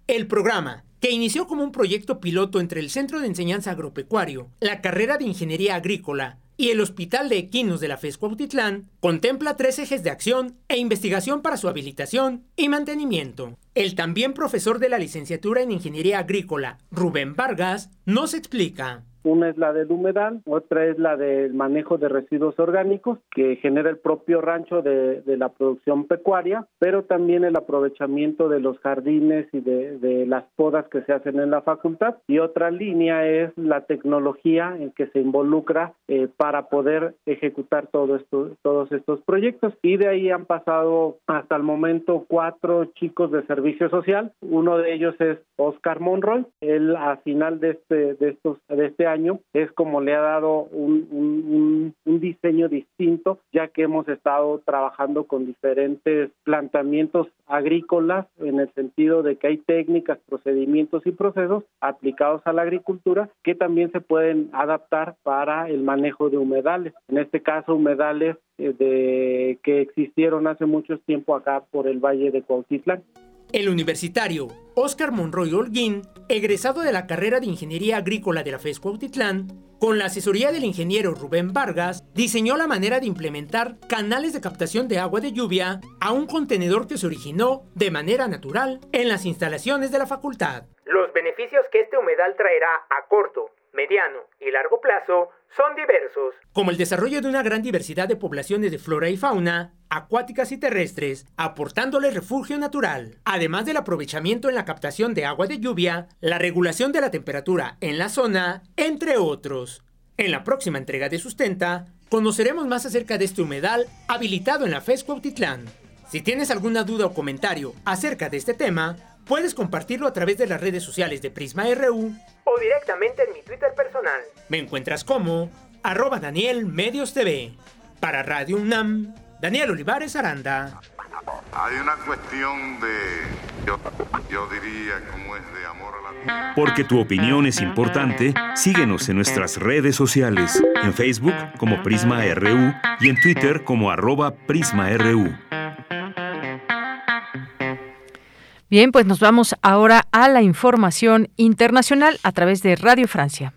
El programa, que inició como un proyecto piloto entre el Centro de Enseñanza Agropecuario, la carrera de Ingeniería Agrícola y el Hospital de Equinos de la FES Cuautitlán, contempla tres ejes de acción e investigación para su habilitación y mantenimiento. El también profesor de la licenciatura en Ingeniería Agrícola, Rubén Vargas, nos explica. Una es la del humedal, otra es la del manejo de residuos orgánicos que genera el propio rancho de, la producción pecuaria, pero también el aprovechamiento de los jardines y de, las podas que se hacen en la facultad. Y otra línea es la tecnología en que se involucra eh, para poder ejecutar todo esto, todos estos proyectos. Y de ahí han pasado hasta el momento cuatro chicos de servicio social. Uno de ellos es Oscar Monroy. Él a final de este, de estos, de este año es como le ha dado un, diseño distinto, ya que hemos estado trabajando con diferentes planteamientos agrícolas en el sentido de que hay técnicas, procedimientos y procesos aplicados a la agricultura que también se pueden adaptar para el manejo de humedales. En este caso, humedales eh, de que existieron hace mucho tiempo acá por el Valle de Cuautitlán. El universitario Oscar Monroy Holguín, egresado de la carrera de Ingeniería Agrícola de la FES Cuautitlán, con la asesoría del ingeniero Rubén Vargas, diseñó la manera de implementar canales de captación de agua de lluvia a un contenedor que se originó de manera natural en las instalaciones de la facultad. Los beneficios que este humedal traerá a corto, mediano y largo plazo son diversos, como el desarrollo de una gran diversidad de poblaciones de flora y fauna, acuáticas y terrestres, aportándole refugio natural, además del aprovechamiento en la captación de agua de lluvia, la regulación de la temperatura en la zona, entre otros. En la próxima entrega de Sustenta, conoceremos más acerca de este humedal habilitado en la FES Cuautitlán. Si tienes alguna duda o comentario acerca de este tema, puedes compartirlo a través de las redes sociales de Prisma RU o directamente en mi Twitter personal. Me encuentras como arroba Daniel Medios TV. Para Radio UNAM, Daniel Olivares Aranda. Hay una cuestión de, yo, yo diría, como es de amor a la tierra. Porque tu opinión es importante, síguenos en nuestras redes sociales, en Facebook como Prisma RU y en Twitter como arroba PrismaRU. Bien, pues nos vamos ahora a la información internacional a través de Radio Francia.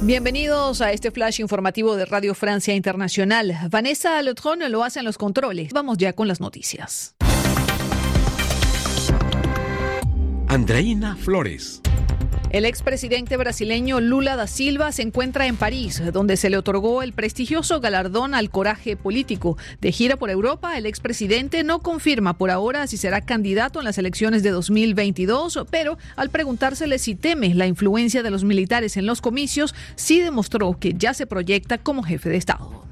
Bienvenidos a este flash informativo de Radio Francia Internacional. Vanessa Lotron lo hace en los controles. Vamos ya con las noticias. Andreina Flores. El expresidente brasileño Lula da Silva se encuentra en París, donde se le otorgó el prestigioso galardón al coraje político. De gira por Europa, el expresidente no confirma por ahora si será candidato en las elecciones de 2022, pero al preguntársele si teme la influencia de los militares en los comicios, sí demostró que ya se proyecta como jefe de Estado.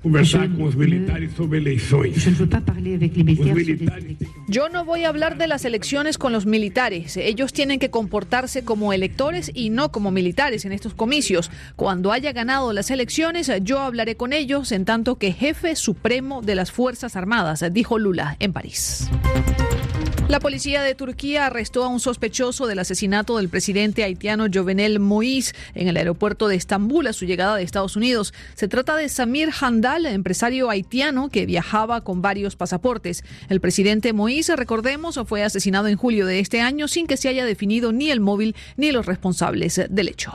Yo no voy a hablar de las elecciones con los militares. Ellos tienen que comportarse como electores y no como militares en estos comicios. Cuando haya ganado las elecciones, yo hablaré con ellos en tanto que jefe supremo de las Fuerzas Armadas, dijo Lula en París. La policía de Turquía arrestó a un sospechoso del asesinato del presidente haitiano Jovenel Moïse en el aeropuerto de Estambul a su llegada de Estados Unidos. Se trata de Samir Handal, empresario haitiano que viajaba con varios pasaportes. El presidente Moïse, recordemos, fue asesinado en julio de este año sin que se haya definido ni el móvil ni los responsables del hecho.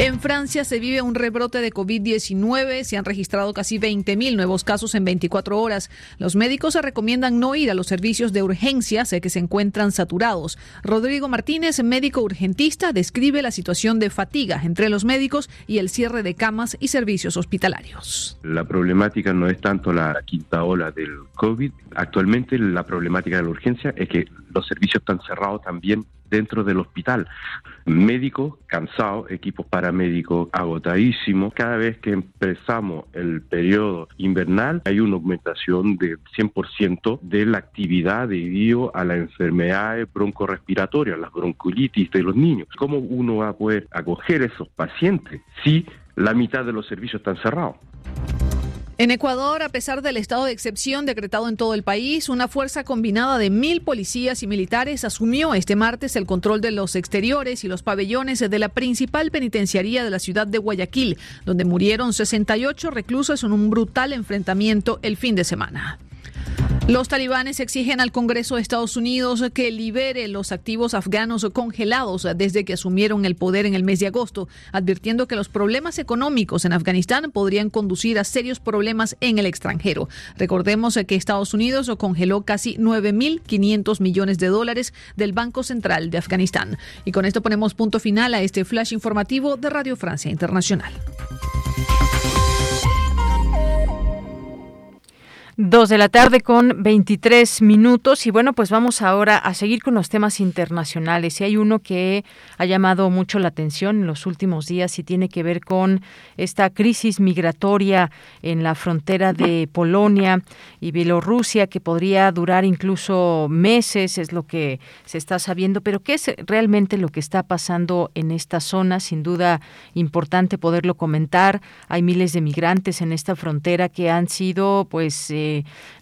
En Francia se vive un rebrote de COVID-19. Se han registrado casi 20.000 nuevos casos en 24 horas. Los médicos se recomiendan no ir a los servicios de urgencia, sé que se encuentran saturados. Rodrigo Martínez, médico urgentista, describe la situación de fatiga entre los médicos y el cierre de camas y servicios hospitalarios. La problemática no es tanto la quinta ola del COVID. Actualmente la problemática de la urgencia es que los servicios están cerrados también dentro del hospital. Médicos cansados, equipos paramédicos agotadísimos. Cada vez que empezamos el periodo invernal hay una aumentación del 100% de la actividad debido a las enfermedades broncorespiratorias, las bronquiolitis de los niños. ¿Cómo uno va a poder acoger a esos pacientes si la mitad de los servicios están cerrados? En Ecuador, a pesar del estado de excepción decretado en todo el país, una fuerza combinada de mil policías y militares asumió este martes el control de los exteriores y los pabellones de la principal penitenciaría de la ciudad de Guayaquil, donde murieron 68 reclusos en un brutal enfrentamiento el fin de semana. Los talibanes exigen al Congreso de Estados Unidos que libere los activos afganos congelados desde que asumieron el poder en el mes de agosto, advirtiendo que los problemas económicos en Afganistán podrían conducir a serios problemas en el extranjero. Recordemos que Estados Unidos congeló casi 9.500 millones de dólares del Banco Central de Afganistán. Y con esto ponemos punto final a este flash informativo de Radio Francia Internacional. Dos de la tarde con 23 minutos y bueno, pues vamos ahora a seguir con los temas internacionales. Y hay uno que ha llamado mucho la atención en los últimos días y tiene que ver con esta crisis migratoria en la frontera de Polonia y Bielorrusia que podría durar incluso meses, es lo que se está sabiendo. Pero ¿qué es realmente lo que está pasando en esta zona? Sin duda importante poderlo comentar. Hay miles de migrantes en esta frontera que han sido pues... Eh,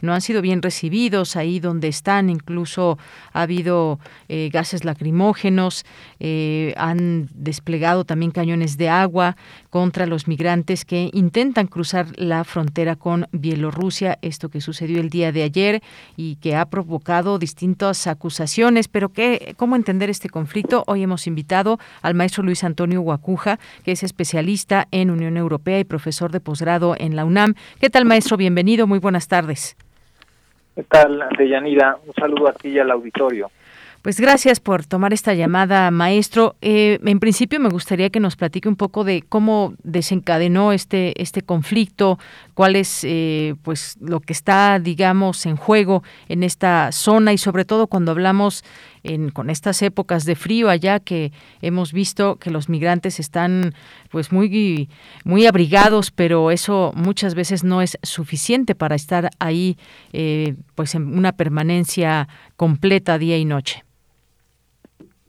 no han sido bien recibidos ahí donde están. Incluso ha habido eh, gases lacrimógenos, eh, han desplegado también cañones de agua contra los migrantes que intentan cruzar la frontera con Bielorrusia. Esto que sucedió el día de ayer y que ha provocado distintas acusaciones. Pero ¿qué, ¿cómo entender este conflicto? Hoy hemos invitado al maestro Luis Antonio Guacuja, que es especialista en Unión Europea y profesor de posgrado en la UNAM. ¿Qué tal, maestro? Bienvenido. Muy buenas tardes tardes. ¿Qué tal, Deyanira? Un saludo a ti y al auditorio. Pues gracias por tomar esta llamada, maestro. Eh, en principio me gustaría que nos platique un poco de cómo desencadenó este este conflicto, cuál es eh, pues lo que está, digamos, en juego en esta zona y sobre todo cuando hablamos en, con estas épocas de frío allá que hemos visto que los migrantes están pues muy muy abrigados, pero eso muchas veces no es suficiente para estar ahí eh, pues en una permanencia completa día y noche.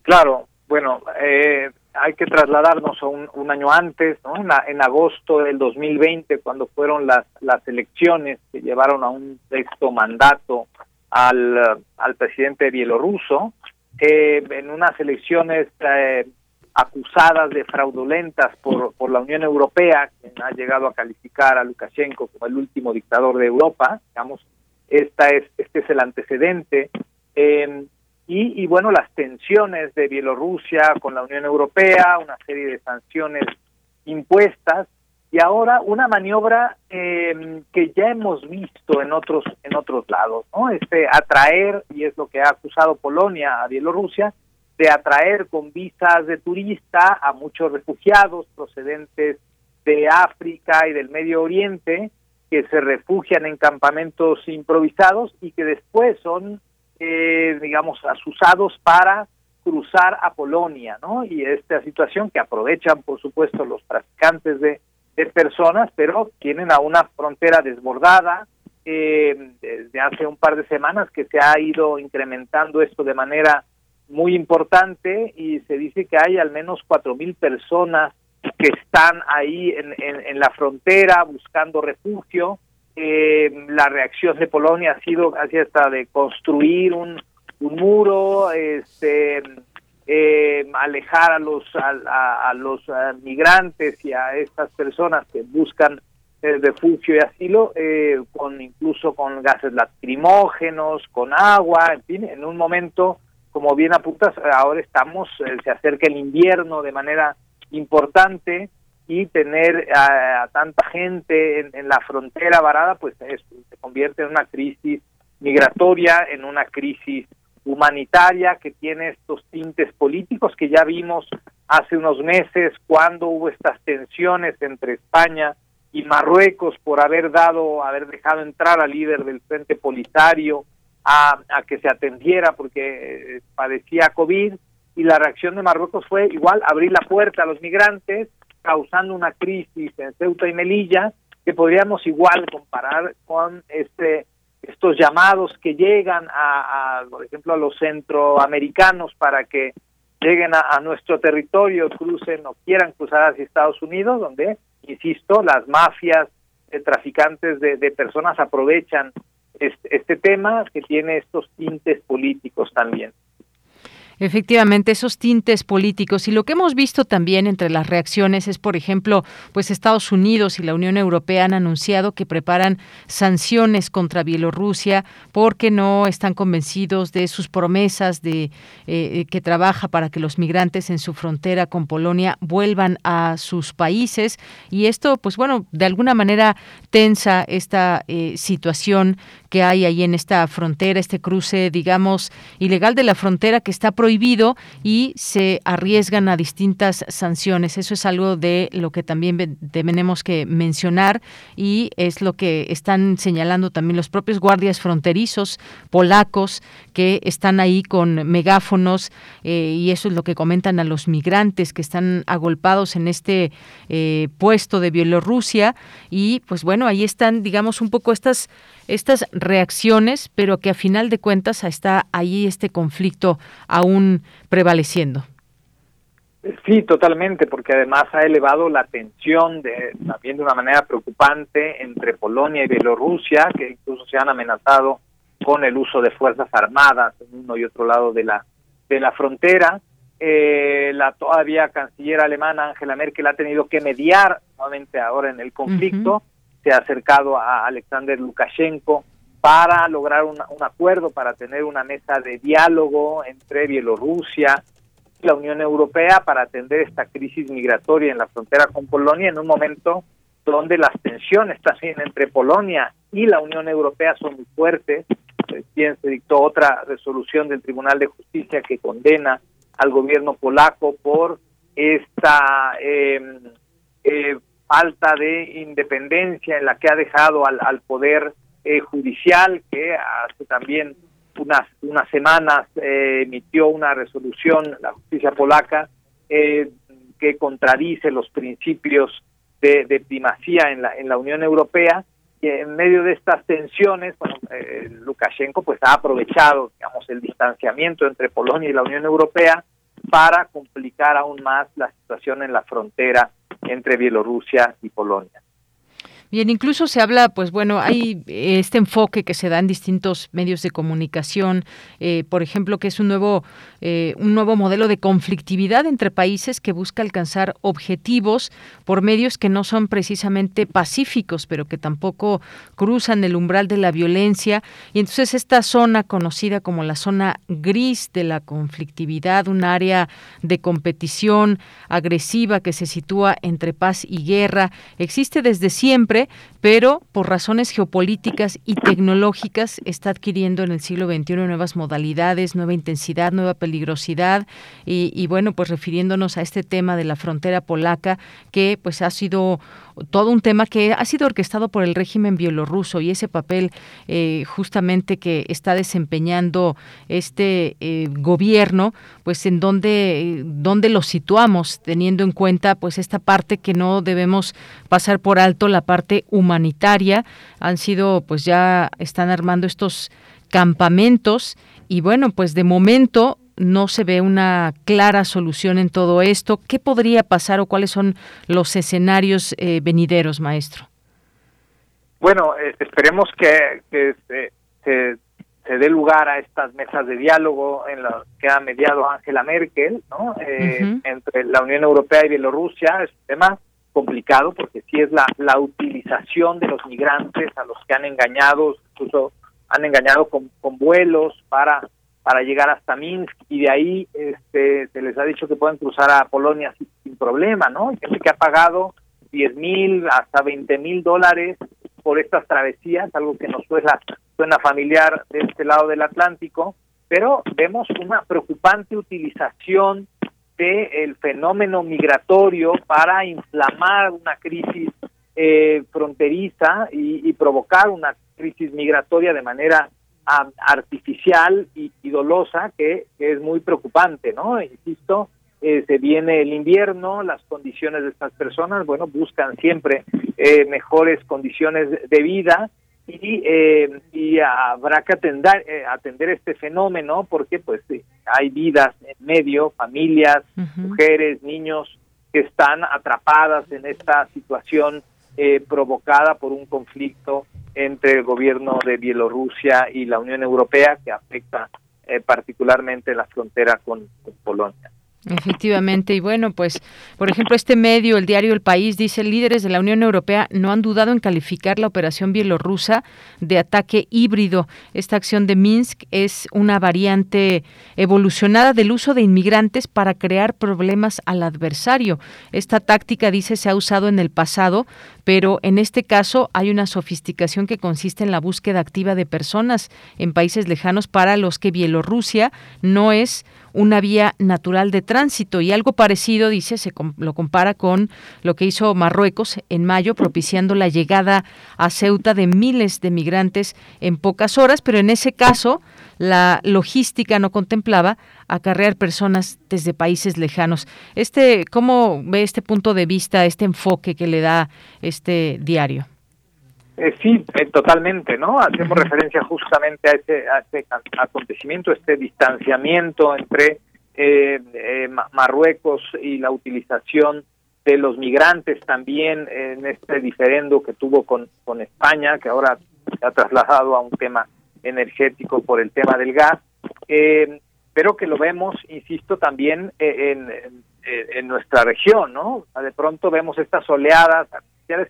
Claro, bueno, eh, hay que trasladarnos a un, año antes, ¿no? En, agosto del 2020, cuando fueron las, las elecciones que llevaron a un sexto mandato al, al presidente bielorruso, eh, en unas elecciones eh, acusadas de fraudulentas por, por la Unión Europea, quien ha llegado a calificar a Lukashenko como el último dictador de Europa, digamos, esta es, este es el antecedente. Eh, y, bueno, las tensiones de Bielorrusia con la Unión Europea, una serie de sanciones impuestas y ahora una maniobra eh, que ya hemos visto en otros en otros lados, ¿no? Este atraer y es lo que ha acusado Polonia a Bielorrusia de atraer con visas de turista a muchos refugiados procedentes de África y del Medio Oriente que se refugian en campamentos improvisados y que después son, eh, digamos, asusados para cruzar a Polonia, ¿no? Y esta situación que aprovechan, por supuesto, los traficantes de, personas, pero tienen a una frontera desbordada. Eh, desde hace un par de semanas que se ha ido incrementando esto de manera muy importante y se dice que hay al menos cuatro mil personas que están ahí en, en, la frontera buscando refugio. Eh, la reacción de Polonia ha sido casi hasta de construir un, un muro, este, eh, alejar a los a, los migrantes y a estas personas que buscan eh, refugio y asilo, con incluso con gases lacrimógenos, con agua, en fin, en un momento como bien apuntas, ahora estamos, eh, se acerca el invierno de manera importante y tener a, tanta gente en, la frontera varada, pues se convierte en una crisis migratoria, en una crisis humanitaria que tiene estos tintes políticos que ya vimos hace unos meses cuando hubo estas tensiones entre España y Marruecos por haber dado, haber dejado entrar al líder del Frente Polisario a, que se atendiera porque eh, padecía COVID y la reacción de Marruecos fue igual abrir la puerta a los migrantes, causando una crisis en Ceuta y Melilla que podríamos igual comparar con este estos llamados que llegan a, por ejemplo, a los centroamericanos para que lleguen a, nuestro territorio, crucen o quieran cruzar hacia Estados Unidos, donde, insisto, las mafias de traficantes de personas aprovechan este, este tema que tiene estos tintes políticos también. Efectivamente, esos tintes políticos. Y lo que hemos visto también entre las reacciones es, por ejemplo, pues Estados Unidos y la Unión Europea han anunciado que preparan sanciones contra Bielorrusia porque no están convencidos de sus promesas de eh, que trabaja para que los migrantes en su frontera con Polonia vuelvan a sus países. Y esto, pues bueno, de alguna manera tensa esta eh, situación que hay ahí en esta frontera, este cruce, digamos, ilegal de la frontera que está prohibido y se arriesgan a distintas sanciones. Eso es algo de lo que también tenemos que mencionar y es lo que están señalando también los propios guardias fronterizos polacos que están ahí con megáfonos eh, y eso es lo que comentan a los migrantes que están agolpados en este eh, puesto de Bielorrusia y pues bueno, ahí están digamos un poco estas estas reacciones, pero que a final de cuentas está ahí este conflicto aún prevaleciendo. Sí, totalmente, porque además ha elevado la tensión de, también de una manera preocupante entre Polonia y Bielorrusia, que incluso se han amenazado con el uso de fuerzas armadas en uno y otro lado de la de la frontera. Eh, la todavía canciller alemana Angela Merkel ha tenido que mediar nuevamente ahora en el conflicto se ha acercado a Alexander Lukashenko para lograr un, acuerdo, para tener una mesa de diálogo entre Bielorrusia y la Unión Europea para atender esta crisis migratoria en la frontera con Polonia en un momento donde las tensiones también entre Polonia y la Unión Europea son muy fuertes. Recién se dictó otra resolución del Tribunal de Justicia que condena al gobierno polaco por esta eh, eh, falta de independencia en la que ha dejado al, al poder eh, judicial, que hace también unas, unas semanas eh, emitió una resolución, la justicia polaca, eh, que contradice los principios de, de, primacía en la, en la Unión Europea. Y en medio de estas tensiones, bueno, Lukashenko pues ha aprovechado, digamos, el distanciamiento entre Polonia y la Unión Europea para complicar aún más la situación en la frontera entre Bielorrusia y Polonia. Bien, incluso se habla, pues bueno, hay este enfoque que se da en distintos medios de comunicación, eh, por ejemplo, que es un nuevo, eh, un nuevo modelo de conflictividad entre países que busca alcanzar objetivos por medios que no son precisamente pacíficos, pero que tampoco cruzan el umbral de la violencia. Y entonces esta zona conocida como la zona gris de la conflictividad, un área de competición agresiva que se sitúa entre paz y guerra, existe desde siempre pero por razones geopolíticas y tecnológicas está adquiriendo en el siglo XXI nuevas modalidades, nueva intensidad, nueva peligrosidad. Y, y bueno, pues refiriéndonos a este tema de la frontera polaca que pues ha sido todo un tema que ha sido orquestado por el régimen bielorruso y ese papel eh, justamente que está desempeñando este eh, gobierno, pues en donde, donde lo situamos, teniendo en cuenta pues esta parte que no debemos pasar por alto, la parte humanitaria. Han sido, pues ya están armando estos campamentos y bueno, pues de momento no se ve una clara solución en todo esto. ¿Qué podría pasar o cuáles son los escenarios eh, venideros, maestro? Bueno, eh, esperemos que, se, se, dé lugar a estas mesas de diálogo en las que ha mediado Angela Merkel, ¿no? Eh, entre la Unión Europea y Bielorrusia. Es un tema complicado porque sí es la, la utilización de los migrantes a los que han engañado, incluso han engañado con, con vuelos para para llegar hasta Minsk y de ahí este, se les ha dicho que pueden cruzar a Polonia sin, problema, ¿no? Gente que ha pagado 10 mil hasta 20 mil dólares por estas travesías, algo que nos suena, suena familiar de este lado del Atlántico, pero vemos una preocupante utilización del fenómeno migratorio para inflamar una crisis eh, fronteriza y, y, provocar una crisis migratoria de manera artificial y, dolosa que, es muy preocupante, ¿no? Insisto, eh, se viene el invierno, las condiciones de estas personas, bueno, buscan siempre eh, mejores condiciones de vida y, eh, y habrá que atender, atender este fenómeno porque pues hay vidas en medio, familias, mujeres, niños que están atrapadas en esta situación provocada por un conflicto entre el gobierno de Bielorrusia y la Unión Europea que afecta eh, particularmente la frontera con Polonia. Efectivamente, y bueno, pues, por ejemplo, este medio, el diario El País, dice, líderes de la Unión Europea no han dudado en calificar la operación bielorrusa de ataque híbrido. Esta acción de Minsk es una variante evolucionada del uso de inmigrantes para crear problemas al adversario. Esta táctica, dice, se ha usado en el pasado, pero en este caso hay una sofisticación que consiste en la búsqueda activa de personas en países lejanos para los que Bielorrusia no es una vía natural de tránsito y algo parecido, dice, se lo compara con lo que hizo Marruecos en mayo, propiciando la llegada a Ceuta de miles de migrantes en pocas horas, pero en ese caso la logística no contemplaba acarrear personas desde países lejanos. Este, ¿Cómo ve este punto de vista, este enfoque que le da este diario? Eh, sí, eh, totalmente, ¿no? Hacemos referencia justamente a ese, a ese acontecimiento, este distanciamiento entre eh, eh Marruecos y la utilización de los migrantes también en este diferendo que tuvo con, con España, que ahora se ha trasladado a un tema energético por el tema del gas, pero que lo vemos, insisto, también en, en, en nuestra región, ¿no? De pronto vemos estas oleadas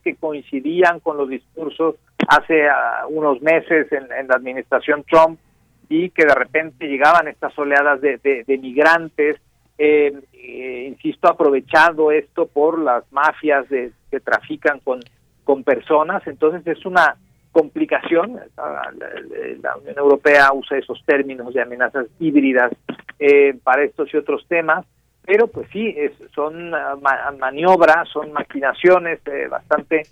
que coincidían con los discursos hace ah, unos meses en, la administración Trump y que de repente llegaban estas oleadas de, de, migrantes, eh, eh, insisto, aprovechando esto por las mafias que trafican con, personas. Entonces es una complicación. La, Unión Europea usa esos términos de amenazas híbridas eh, para estos y otros temas pero pues sí, es, son ah, maniobras, son maquinaciones eh, bastante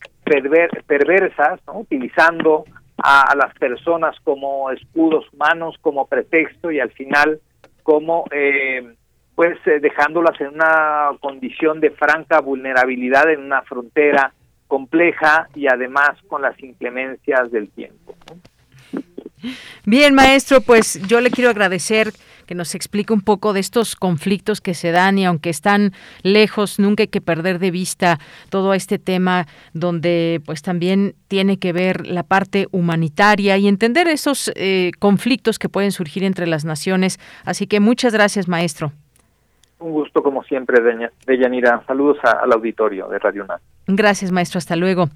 perversas, ¿no? utilizando a, las personas como escudos humanos, como pretexto y al final como eh, pues eh, dejándolas en una condición de franca vulnerabilidad en una frontera compleja y además con las inclemencias del tiempo. Bien, maestro, pues yo le quiero agradecer que nos explique un poco de estos conflictos que se dan y aunque están lejos, nunca hay que perder de vista todo este tema donde pues también tiene que ver la parte humanitaria y entender esos eh, conflictos que pueden surgir entre las naciones. Así que muchas gracias, maestro. Un gusto como siempre, Deyanira. Saludos al auditorio de Radio UNAM. Gracias, maestro. Hasta luego.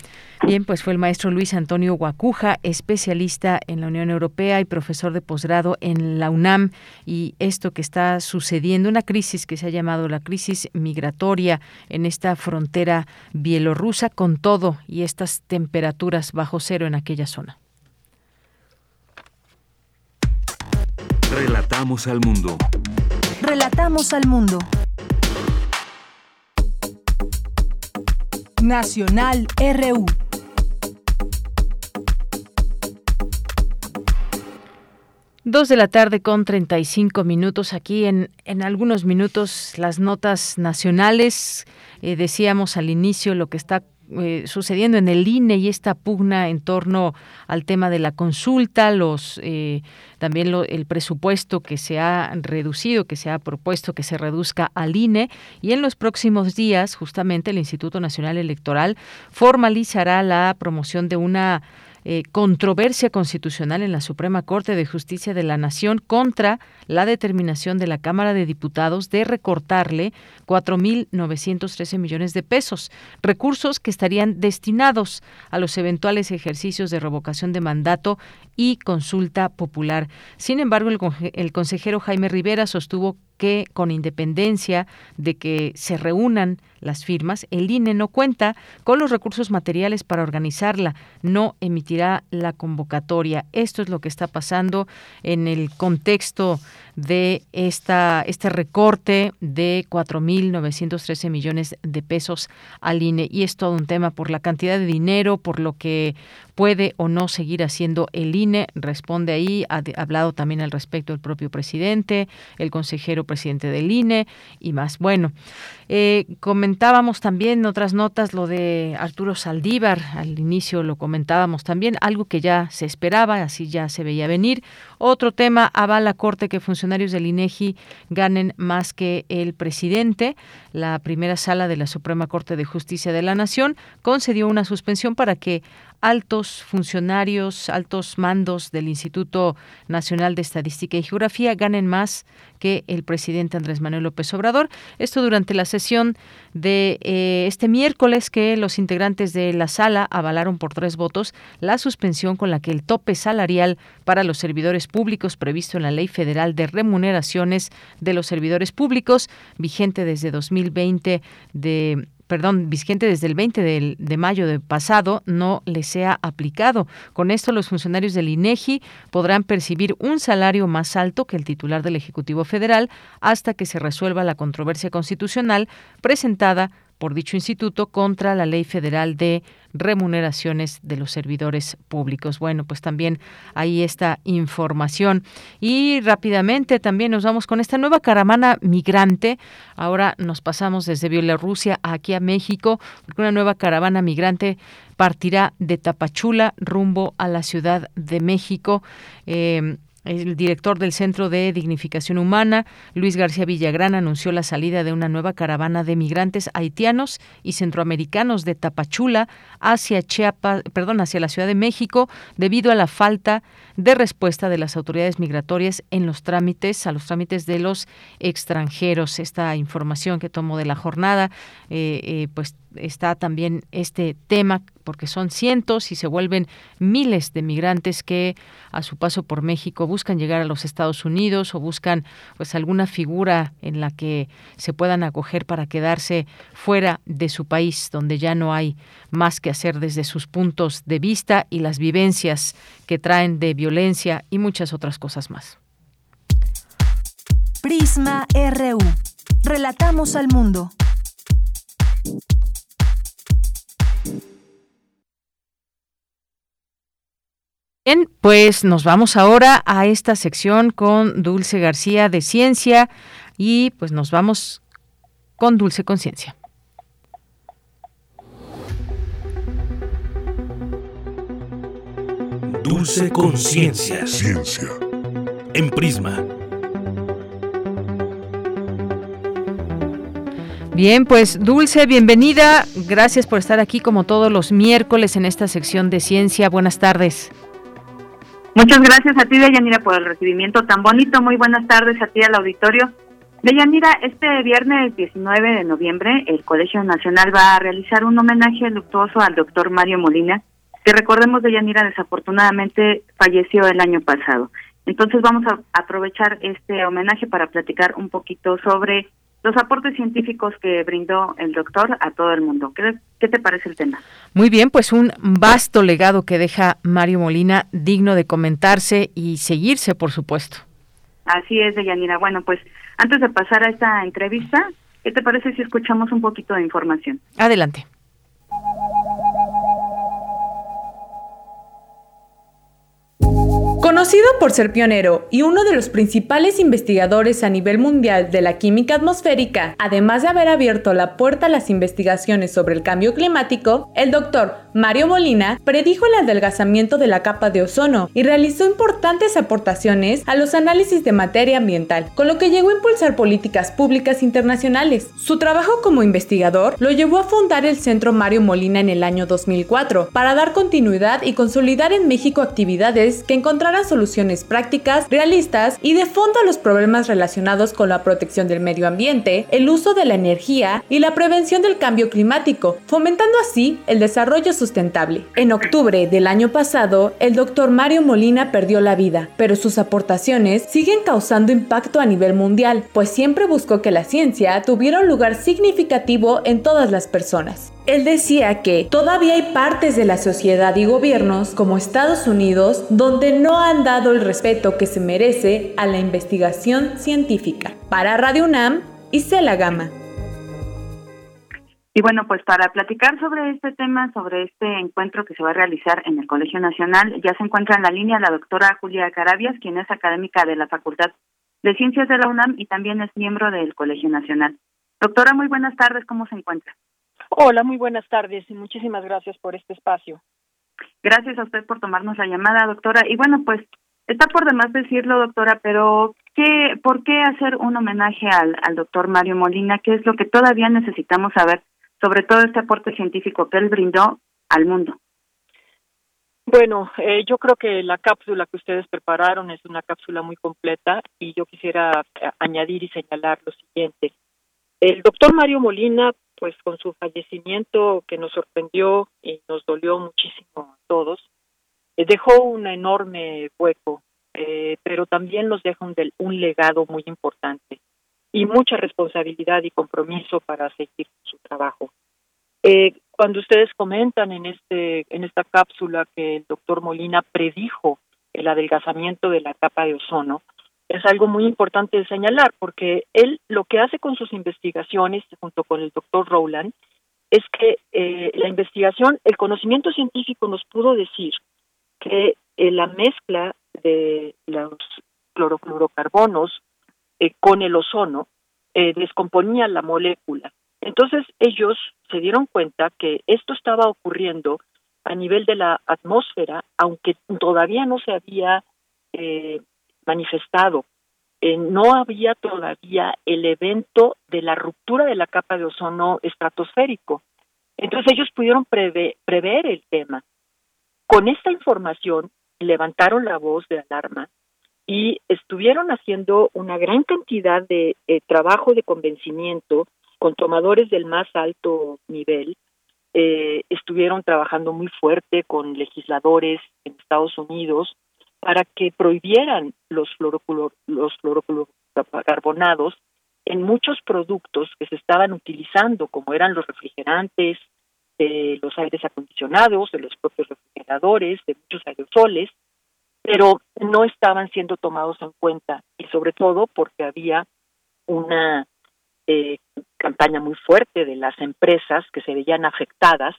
Bien, pues fue el maestro Luis Antonio Guacuja, especialista en la Unión Europea y profesor de posgrado en la UNAM. Y esto que está sucediendo, una crisis que se ha llamado la crisis migratoria en esta frontera bielorrusa, con todo y estas temperaturas bajo cero en aquella zona. Relatamos al mundo. Relatamos al mundo. Nacional RU. Dos de la tarde con 35 minutos aquí en, en algunos minutos las notas nacionales. Eh, decíamos al inicio lo que está eh, sucediendo en el INE y esta pugna en torno al tema de la consulta, los eh, también el presupuesto que se ha reducido, que se ha propuesto que se reduzca al INE y en los próximos días justamente el Instituto Nacional Electoral formalizará la promoción de una eh, controversia constitucional en la Suprema Corte de Justicia de la Nación contra la determinación de la Cámara de Diputados de recortarle 4.913 millones de pesos, recursos que estarían destinados a los eventuales ejercicios de revocación de mandato y consulta popular. Sin embargo, el, el consejero Jaime Rivera sostuvo que con independencia de que se reúnan las firmas, el INE no cuenta con los recursos materiales para organizarla, no emitirá la convocatoria. Esto es lo que está pasando en el contexto de esta, este recorte de 4.913 millones de pesos al INE. Y es todo un tema por la cantidad de dinero, por lo que puede o no seguir haciendo el INE. Responde ahí, ha hablado también al respecto el propio presidente, el consejero presidente del INE y más. Bueno, eh, comentábamos también en otras notas lo de Arturo Saldívar, al inicio lo comentábamos también, algo que ya se esperaba, así ya se veía venir. Otro tema, avala Corte que funcionarios del INEGI ganen más que el presidente. La primera sala de la Suprema Corte de Justicia de la Nación concedió una suspensión para que altos funcionarios, altos mandos del Instituto Nacional de Estadística y Geografía ganen más que el presidente Andrés Manuel López Obrador. Esto durante la sesión de eh, este miércoles que los integrantes de la sala avalaron por tres votos la suspensión con la que el tope salarial para los servidores públicos previsto en la Ley Federal de Remuneraciones de los Servidores Públicos, vigente desde 2020 de perdón, vigente desde el 20 de, mayo de pasado, no le sea aplicado. Con esto, los funcionarios del INEGI podrán percibir un salario más alto que el titular del Ejecutivo Federal hasta que se resuelva la controversia constitucional presentada por dicho instituto contra la Ley Federal de Remuneraciones de los Servidores Públicos. Bueno, pues también ahí esta información. Y rápidamente también nos vamos con esta nueva caravana migrante. Ahora nos pasamos desde Bielorrusia aquí a México, porque una nueva caravana migrante partirá de Tapachula rumbo a la Ciudad de México. Eh, el director del Centro de Dignificación Humana, Luis García Villagrán, anunció la salida de una nueva caravana de migrantes haitianos y centroamericanos de Tapachula hacia Chiapas, perdón, hacia la Ciudad de México debido a la falta de respuesta de las autoridades migratorias en los trámites, a los trámites de los extranjeros. Esta información que tomó de la jornada, eh, eh, pues está también este tema porque son cientos y se vuelven miles de migrantes que a su paso por México buscan llegar a los Estados Unidos o buscan pues alguna figura en la que se puedan acoger para quedarse fuera de su país donde ya no hay más que hacer desde sus puntos de vista y las vivencias que traen de violencia y muchas otras cosas más. Prisma RU. Relatamos al mundo. Bien, pues nos vamos ahora a esta sección con Dulce García de Ciencia y pues nos vamos con Dulce Conciencia. Dulce Conciencia. Ciencia. En Prisma. Bien, pues Dulce, bienvenida. Gracias por estar aquí como todos los miércoles en esta sección de ciencia. Buenas tardes. Muchas gracias a ti, Deyanira, por el recibimiento tan bonito. Muy buenas tardes a ti, al auditorio. Deyanira, este viernes 19 de noviembre el Colegio Nacional va a realizar un homenaje luctuoso al doctor Mario Molina, que recordemos Deyanira desafortunadamente falleció el año pasado. Entonces vamos a aprovechar este homenaje para platicar un poquito sobre los aportes científicos que brindó el doctor a todo el mundo. ¿Qué, ¿Qué, te parece el tema? Muy bien, pues un vasto legado que deja Mario Molina, digno de comentarse y seguirse, por supuesto. Así es, Deyanira. Bueno, pues antes de pasar a esta entrevista, ¿qué te parece si escuchamos un poquito de información? Adelante. Conocido por ser pionero y uno de los principales investigadores a nivel mundial de la química atmosférica, además de haber abierto la puerta a las investigaciones sobre el cambio climático, el doctor Mario Molina predijo el adelgazamiento de la capa de ozono y realizó importantes aportaciones a los análisis de materia ambiental, con lo que llegó a impulsar políticas públicas internacionales. Su trabajo como investigador lo llevó a fundar el Centro Mario Molina en el año 2004 para dar continuidad y consolidar en México actividades que soluciones prácticas, realistas y de fondo a los problemas relacionados con la protección del medio ambiente, el uso de la energía y la prevención del cambio climático, fomentando así el desarrollo sustentable. En octubre del año pasado, el doctor Mario Molina perdió la vida, pero sus aportaciones siguen causando impacto a nivel mundial, pues siempre buscó que la ciencia tuviera un lugar significativo en todas las personas. Él decía que todavía hay partes de la sociedad y gobiernos, como Estados Unidos, donde no han dado el respeto que se merece a la investigación científica. Para Radio UNAM, Isela Gama. Y bueno, pues para platicar sobre este tema, sobre este encuentro que se va a realizar en el Colegio Nacional, ya se encuentra en la línea la doctora Julia Carabias, quien es académica de la Facultad de Ciencias de la UNAM y también es miembro del Colegio Nacional. Doctora, muy buenas tardes, ¿cómo se encuentra? Hola, muy buenas tardes y muchísimas gracias por este espacio. Gracias a usted por tomarnos la llamada, doctora. Y bueno, pues está por demás decirlo, doctora, pero ¿qué, ¿por qué hacer un homenaje al, al doctor Mario Molina? ¿Qué es lo que todavía necesitamos saber sobre todo este aporte científico que él brindó al mundo? Bueno, eh, yo creo que la cápsula que ustedes prepararon es una cápsula muy completa y yo quisiera eh, añadir y señalar lo siguiente. El doctor Mario Molina pues con su fallecimiento que nos sorprendió y nos dolió muchísimo a todos, eh, dejó un enorme hueco, eh, pero también nos deja un, un legado muy importante y mucha responsabilidad y compromiso para seguir su trabajo. Eh, cuando ustedes comentan en este en esta cápsula que el doctor Molina predijo el adelgazamiento de la capa de ozono, es algo muy importante de señalar porque él lo que hace con sus investigaciones junto con el doctor Rowland es que eh, la investigación, el conocimiento científico nos pudo decir que eh, la mezcla de los clorofluorocarbonos eh, con el ozono descomponía la molécula. Entonces ellos se dieron cuenta que esto estaba ocurriendo a nivel de la atmósfera, aunque todavía no se había manifestado. Eh, no había todavía el evento de la ruptura de la capa de ozono estratosférico. Entonces ellos pudieron prever el tema. Con esta información levantaron la voz de alarma y estuvieron haciendo una gran cantidad de trabajo de convencimiento con tomadores del más alto nivel. Eh, estuvieron trabajando muy fuerte con legisladores en Estados Unidos, para que prohibieran los, los fluorocarbonados en muchos productos que se estaban utilizando, como eran los refrigerantes, de los aires acondicionados, de los propios refrigeradores, de muchos aerosoles, pero no estaban siendo tomados en cuenta y sobre todo porque había una eh, campaña muy fuerte de las empresas que se veían afectadas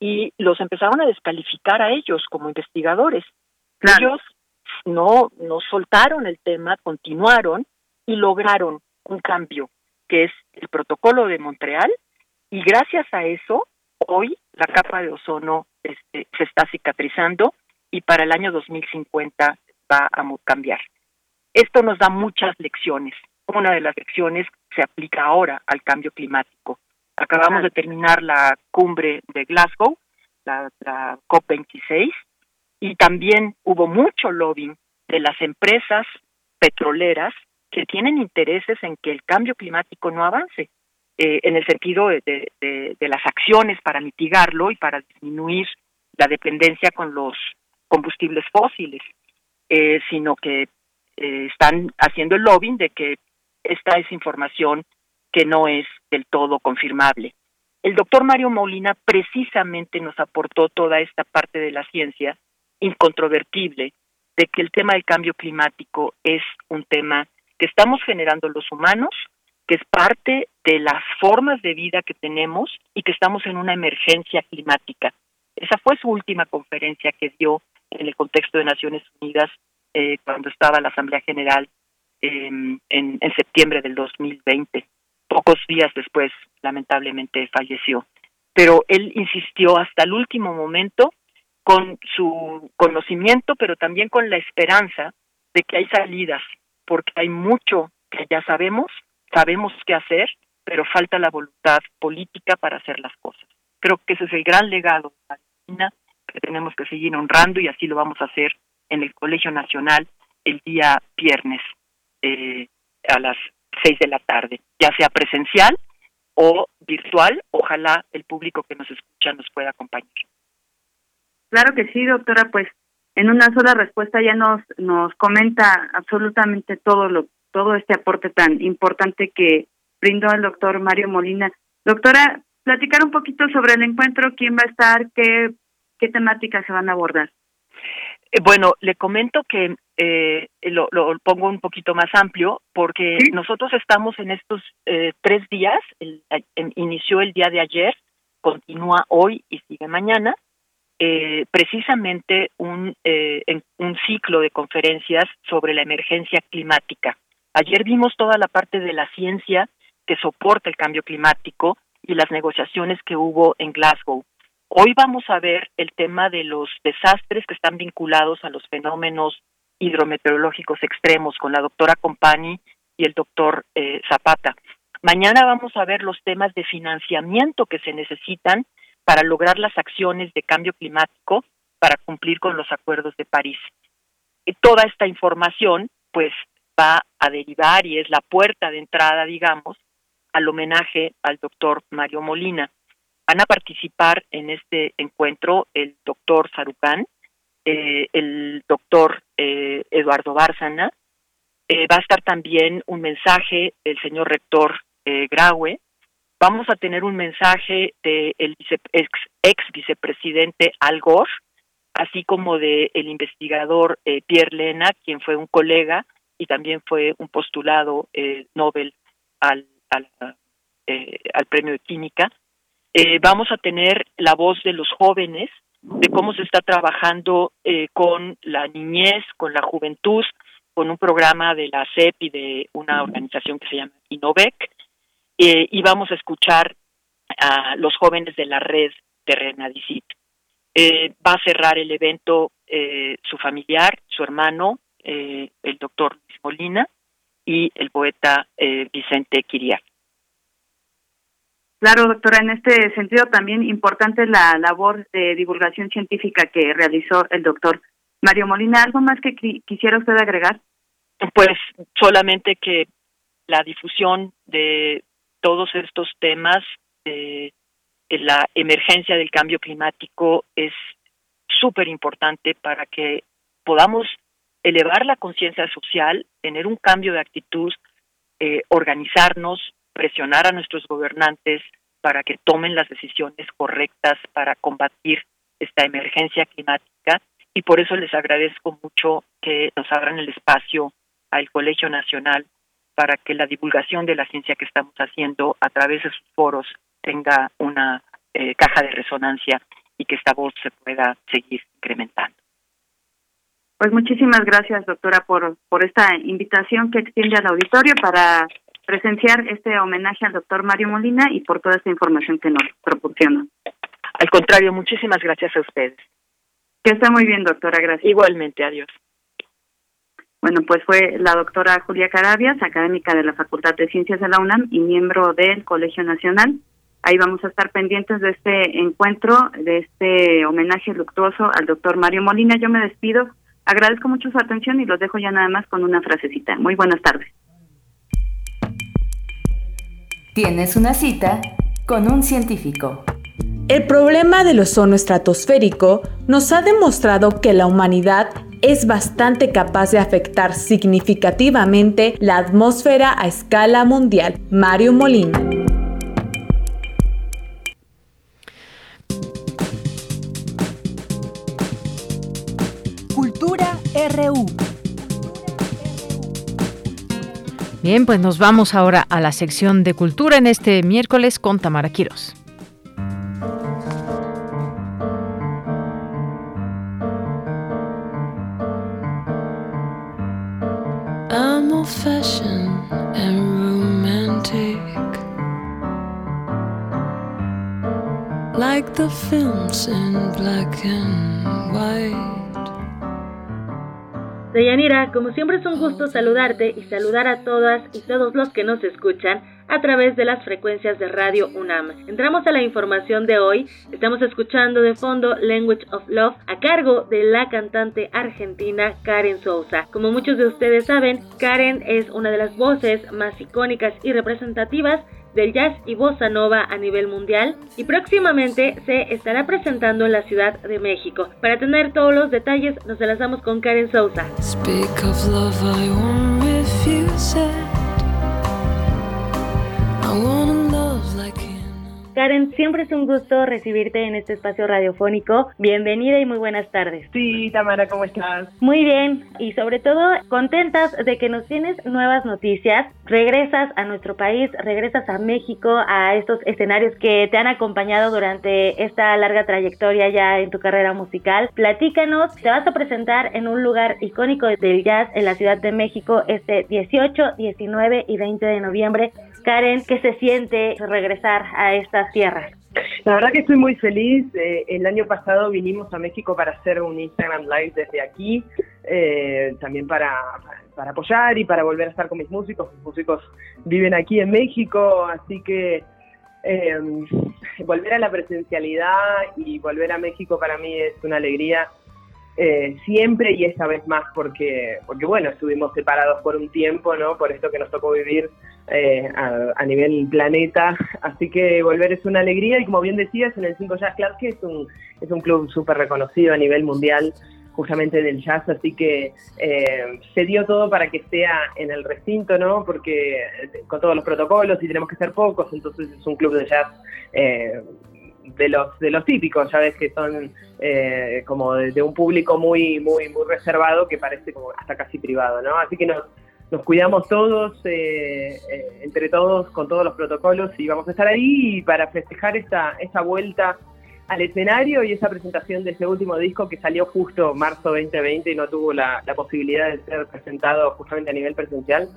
y los empezaron a descalificar a ellos como investigadores ellos no, no soltaron el tema, continuaron y lograron un cambio, que es el protocolo de Montreal, y gracias a eso, hoy la capa de ozono este, se está cicatrizando y para el año 2050 va a cambiar. Esto nos da muchas lecciones. Una de las lecciones se aplica ahora al cambio climático. Acabamos de terminar la cumbre de Glasgow, la, la COP26, y también hubo mucho lobbying de las empresas petroleras que tienen intereses en que el cambio climático no avance, eh, en el sentido de, de, las acciones para mitigarlo y para disminuir la dependencia con los combustibles fósiles, eh, sino que eh, están haciendo el lobbying de que esta es información que no es del todo confirmable. El doctor Mario Molina precisamente nos aportó toda esta parte de la ciencia incontrovertible de que el tema del cambio climático es un tema que estamos generando los humanos, que es parte de las formas de vida que tenemos y que estamos en una emergencia climática. Esa fue su última conferencia que dio en el contexto de Naciones Unidas eh, cuando estaba la Asamblea General en, en septiembre del 2020. Pocos días después, lamentablemente, falleció. Pero él insistió hasta el último momento con su conocimiento, pero también con la esperanza de que hay salidas, porque hay mucho que ya sabemos, sabemos qué hacer, pero falta la voluntad política para hacer las cosas. Creo que ese es el gran legado de Argentina que tenemos que seguir honrando y así lo vamos a hacer en el Colegio Nacional el día viernes eh, a las seis de la tarde, ya sea presencial o virtual. Ojalá el público que nos escucha nos pueda acompañar. Claro que sí, doctora, pues en una sola respuesta ya nos nos comenta absolutamente todo lo todo este aporte tan importante que brindó el doctor Mario Molina. Doctora, platicar un poquito sobre el encuentro, quién va a estar, qué qué temáticas se van a abordar. Eh, bueno, le comento que eh, lo, lo, pongo un poquito más amplio porque nosotros estamos en estos eh, tres días, el, inició el día de ayer, continúa hoy y sigue mañana, eh, precisamente un, eh, un ciclo de conferencias sobre la emergencia climática. Ayer vimos toda la parte de la ciencia que soporta el cambio climático y las negociaciones que hubo en Glasgow. Hoy vamos a ver el tema de los desastres que están vinculados a los fenómenos hidrometeorológicos extremos con la doctora Compani y el doctor eh, Zapata. Mañana vamos a ver los temas de financiamiento que se necesitan para lograr las acciones de cambio climático para cumplir con los acuerdos de París. Toda esta información pues va a derivar y es la puerta de entrada, digamos, al homenaje al doctor Mario Molina. Van a participar en este encuentro el doctor Sarucán, eh, el doctor eh, Eduardo Bárcena, eh, va a estar también un mensaje del señor rector Graue, vamos a tener un mensaje del ex, vicepresidente Al Gore, así como de el investigador eh, Pierre Lena, quien fue un colega y también fue un postulado eh, Nobel al, al, eh, premio de química. vamos a tener la voz de los jóvenes, de cómo se está trabajando con la niñez, con la juventud, con un programa de la CEP y de una organización que se llama Innovec eh, y vamos a escuchar a los jóvenes de la red de Renadicit. Eh, va a cerrar el evento eh, su familiar, su hermano, el doctor Luis Molina y el poeta Vicente Quiriac. Claro, doctora, en este sentido también importante la labor de divulgación científica que realizó el doctor Mario Molina. ¿Algo más que quisiera usted agregar? Pues solamente que la difusión de todos estos temas de la emergencia del cambio climático es súper importante para que podamos elevar la conciencia social, tener un cambio de actitud, eh, organizarnos, presionar a nuestros gobernantes para que tomen las decisiones correctas para combatir esta emergencia climática. Y por eso les agradezco mucho que nos abran el espacio al Colegio Nacional para que la divulgación de la ciencia que estamos haciendo a través de sus foros tenga una eh, caja de resonancia y que esta voz se pueda seguir incrementando. Pues muchísimas gracias, doctora, por, por esta invitación que extiende al auditorio para presenciar este homenaje al doctor Mario Molina y por toda esta información que nos proporciona. Al contrario, muchísimas gracias a ustedes. Que esté muy bien, doctora, gracias. Igualmente, adiós. Bueno, pues fue la doctora Julia Carabias, académica de la Facultad de Ciencias de la UNAM y miembro del Colegio Nacional. Ahí vamos a estar pendientes de este encuentro, de este homenaje luctuoso al doctor Mario Molina. Yo me despido, agradezco mucho su atención y los dejo ya nada más con una frasecita. Muy buenas tardes. Tienes una cita con un científico. El problema del ozono estratosférico nos ha demostrado que la humanidad es bastante capaz de afectar significativamente la atmósfera a escala mundial. Mario Molina. Cultura RU. Bien, pues nos vamos ahora a la sección de cultura en este miércoles con Tamara Quiros. Fashioned and romantic. Like the films in black and white. Deyanira, como siempre es un gusto saludarte y saludar a todas y todos los que nos escuchan a través de las frecuencias de Radio UNAM. Entramos a la información de hoy. Estamos escuchando de fondo Language of Love a cargo de la cantante argentina Karen Sousa. Como muchos de ustedes saben, Karen es una de las voces más icónicas y representativas del jazz y bossa nova a nivel mundial y próximamente se estará presentando en la Ciudad de México. Para tener todos los detalles nos enlazamos con Karen Sousa. Speak of love, I won't Karen, siempre es un gusto recibirte en este espacio radiofónico. Bienvenida y muy buenas tardes. Sí, Tamara, ¿cómo estás? Muy bien y sobre todo contentas de que nos tienes nuevas noticias. Regresas a nuestro país, regresas a México, a estos escenarios que te han acompañado durante esta larga trayectoria ya en tu carrera musical. Platícanos, te vas a presentar en un lugar icónico del jazz en la Ciudad de México este 18, 19 y 20 de noviembre. Karen, ¿qué se siente regresar a estas tierras? La verdad que estoy muy feliz. Eh, el año pasado vinimos a México para hacer un Instagram Live desde aquí, eh, también para, para apoyar y para volver a estar con mis músicos. Mis músicos viven aquí en México, así que eh, volver a la presencialidad y volver a México para mí es una alegría eh, siempre y esta vez más porque, porque bueno, estuvimos separados por un tiempo, ¿no? Por esto que nos tocó vivir eh, a, a nivel planeta, así que volver es una alegría y como bien decías, en el 5 Jazz Club, que es un, es un club súper reconocido a nivel mundial, justamente del jazz, así que eh, se dio todo para que sea en el recinto, ¿no? Porque eh, con todos los protocolos y tenemos que ser pocos, entonces es un club de jazz eh, de los de los típicos, ya ves que son eh, como de, de un público muy muy muy reservado que parece como hasta casi privado, ¿no? Así que nos nos cuidamos todos, eh, eh, entre todos, con todos los protocolos y vamos a estar ahí para festejar esta, esta vuelta al escenario y esa presentación de ese último disco que salió justo marzo 2020 y no tuvo la, la posibilidad de ser presentado justamente a nivel presencial.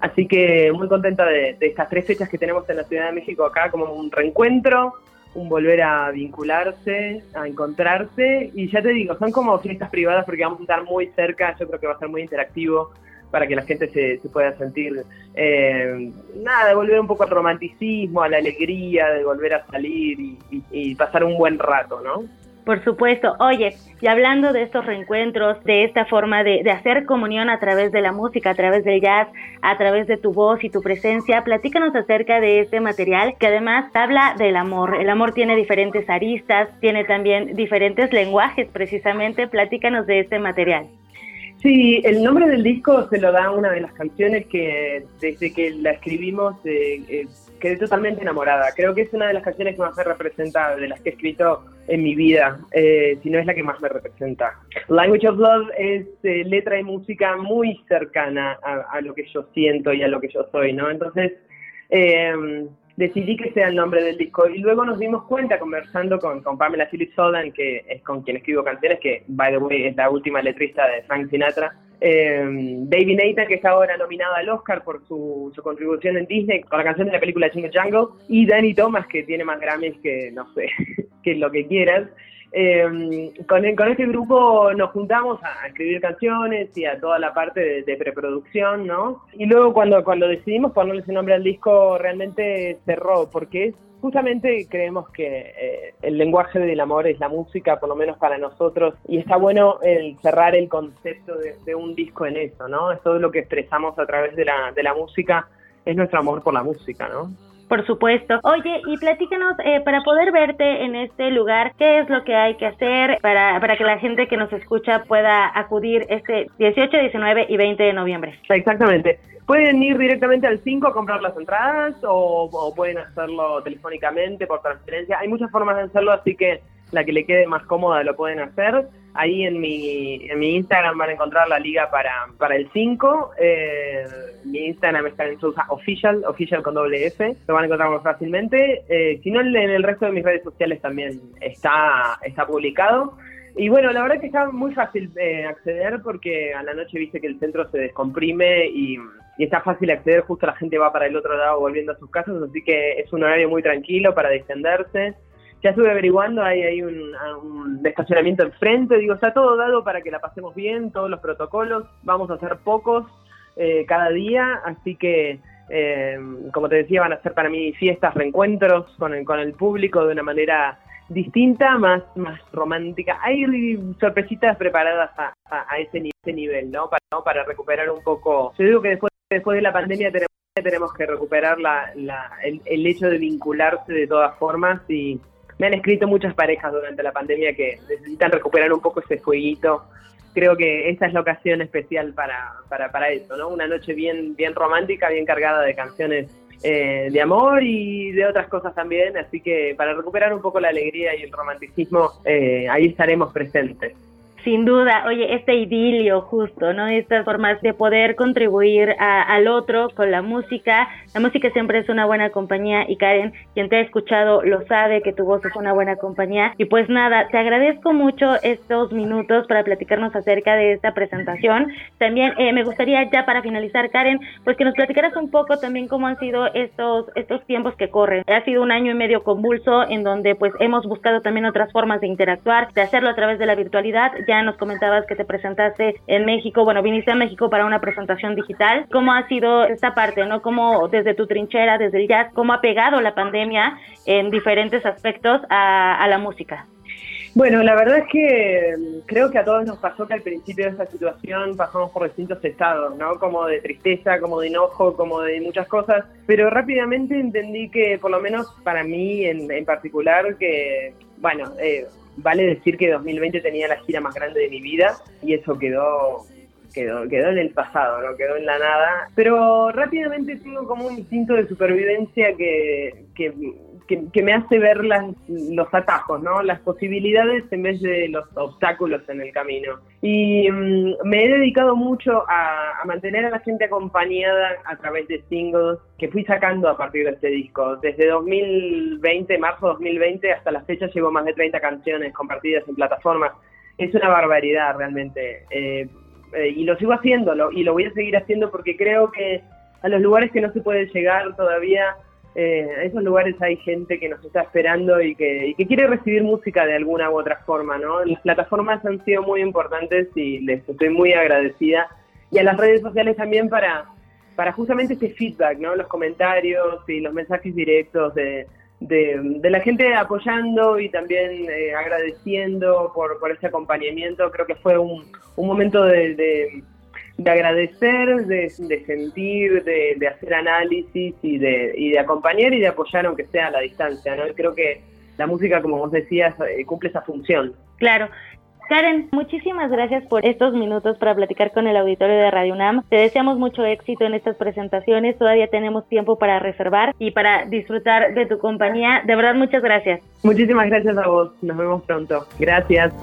Así que muy contenta de, de estas tres fechas que tenemos en la Ciudad de México acá, como un reencuentro, un volver a vincularse, a encontrarse. Y ya te digo, son como fiestas privadas porque vamos a estar muy cerca, yo creo que va a ser muy interactivo para que la gente se, se pueda sentir, eh, nada, volver un poco al romanticismo, a la alegría, de volver a salir y, y- y pasar un buen rato, ¿no? Por supuesto. Oye, y hablando de estos reencuentros, de esta forma de, de hacer comunión a través de la música, a través del jazz, a través de tu voz y tu presencia, platícanos acerca de este material que además habla del amor. El amor tiene diferentes aristas, tiene también diferentes lenguajes precisamente. Platícanos de este material. Sí, el nombre del disco se lo da una de las canciones que desde que la escribimos eh, eh, quedé totalmente enamorada. Creo que es una de las canciones que más me representa de las que he escrito en mi vida, eh, si no es la que más me representa. Language of Love es eh, letra y música muy cercana a, lo que yo siento y a lo que yo soy, ¿no? Entonces, eh, decidí que sea el nombre del disco y luego nos dimos cuenta conversando con, con Pamela Phillips Soldan, que es con quien escribo canciones, que by the way es la última letrista de Frank Sinatra, eh, Baby Nathan, que está ahora nominada al Oscar por su, contribución en Disney con la canción de la película Jingle Jungle, y Danny Thomas, que tiene más Grammys que, no sé, que lo que quieras. Eh, con, con este grupo nos juntamos a escribir canciones y a toda la parte de, de preproducción, ¿no? Y luego cuando, cuando decidimos ponerle ese nombre al disco, realmente cerró, porque es justamente creemos que eh, el lenguaje del amor es la música, por lo menos para nosotros, y está bueno el cerrar el concepto de, un disco en eso, ¿no? Es todo lo que expresamos a través de la, de la música, es nuestro amor por la música, ¿no? Por supuesto. Oye, y platícanos, eh, para poder verte en este lugar, ¿qué es lo que hay que hacer para, para que la gente que nos escucha pueda acudir este 18, 19 y 20 de noviembre? Exactamente. Pueden ir directamente al 5 a comprar las entradas o, o pueden hacerlo telefónicamente, por transferencia. Hay muchas formas de hacerlo, así que la que le quede más cómoda lo pueden hacer. Ahí en mi, en mi Instagram van a encontrar la liga para, para el 5. Eh, mi Instagram está en Sousa Official, Official con doble F. Lo van a encontrar muy fácilmente. Eh, si no, en el resto de mis redes sociales también está, está publicado. Y bueno, la verdad que está muy fácil eh, acceder porque a la noche viste que el centro se descomprime y, y, está fácil acceder, justo la gente va para el otro lado volviendo a sus casas, así que es un horario muy tranquilo para distenderse ya estuve averiguando, hay, hay un, un, estacionamiento enfrente, digo, está todo dado para que la pasemos bien, todos los protocolos, vamos a hacer pocos eh, cada día, así que, eh, como te decía, van a ser para mí fiestas, reencuentros con el, con el público de una manera distinta, más, más romántica. Hay sorpresitas preparadas a, a, ese, nivel, ¿no? Para. Para recuperar un poco. Yo digo que después, después de la pandemia tenemos, tenemos que recuperar la, la, el, el hecho de vincularse de todas formas y me han escrito muchas parejas durante la pandemia que necesitan recuperar un poco ese jueguito. Creo que esta es la ocasión especial para, para, para eso, ¿no? Una noche bien, bien romántica, bien cargada de canciones eh, de amor y de otras cosas también, así que para recuperar un poco la alegría y el romanticismo, eh, ahí estaremos presentes. Sin duda, oye, este idilio justo, ¿no? Estas formas de poder contribuir a, al otro con la música. La música siempre es una buena compañía y Karen, quien te ha escuchado, lo sabe que tu voz es una buena compañía. Y pues nada, te agradezco mucho estos minutos para platicarnos acerca de esta presentación. También eh, me gustaría ya para finalizar, Karen, pues que nos platicaras un poco también cómo han sido estos, estos tiempos que corren. Ha sido un año y medio convulso en donde pues hemos buscado también otras formas de interactuar, de hacerlo a través de la virtualidad ya nos comentabas que te presentaste en México, bueno, viniste a México para una presentación digital. ¿Cómo ha sido esta parte, no? ¿Cómo desde tu trinchera, desde el jazz, cómo ha pegado la pandemia en diferentes aspectos a, a la música? Bueno, la verdad es que creo que a todos nos pasó que al principio de esta situación pasamos por distintos estados, ¿no? Como de tristeza, como de enojo, como de muchas cosas, pero rápidamente entendí que, por lo menos para mí en, en particular, que, bueno, eh, Vale decir que 2020 tenía la gira más grande de mi vida y eso quedó quedó, quedó en el pasado, no quedó en la nada. Pero rápidamente tengo como un instinto de supervivencia que, que, que, me hace ver las, los atajos, ¿no? las posibilidades en vez de los obstáculos en el camino. Y mm, me he dedicado mucho a, a, mantener a la gente acompañada a través de singles que fui sacando a partir de este disco. Desde 2020, marzo 2020, hasta la fecha llevo más de 30 canciones compartidas en plataformas. Es una barbaridad realmente. Eh, eh, y lo sigo haciendo y lo voy a seguir haciendo porque creo que a los lugares que no se puede llegar todavía, eh, a esos lugares hay gente que nos está esperando y que, y que quiere recibir música de alguna u otra forma, ¿no? Las plataformas han sido muy importantes y les estoy muy agradecida. Y a las redes sociales también para, para justamente este feedback, ¿no? Los comentarios y los mensajes directos de, de, la gente apoyando y también eh, agradeciendo por, por ese acompañamiento. Creo que fue un, un momento de, de agradecer, de, sentir, de, hacer análisis y de, y de acompañar y de apoyar aunque sea a la distancia. ¿no? Creo que la música, como vos decías, eh, cumple esa función. Claro. Karen, muchísimas gracias por estos minutos para platicar con el auditorio de Radio UNAM. Te deseamos mucho éxito en estas presentaciones. Todavía tenemos tiempo para reservar y para disfrutar de tu compañía. De verdad, muchas gracias. Muchísimas gracias a vos. Nos vemos pronto. Gracias.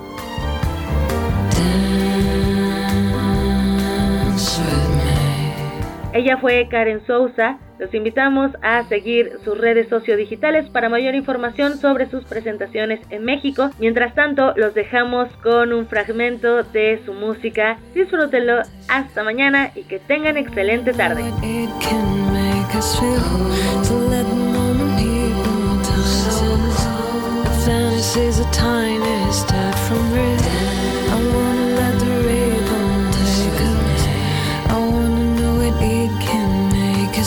Ella fue Karen Sousa. Los invitamos a seguir sus redes sociodigitales para mayor información sobre sus presentaciones en México. Mientras tanto, los dejamos con un fragmento de su música. Disfrútenlo. Hasta mañana y que tengan excelente tarde.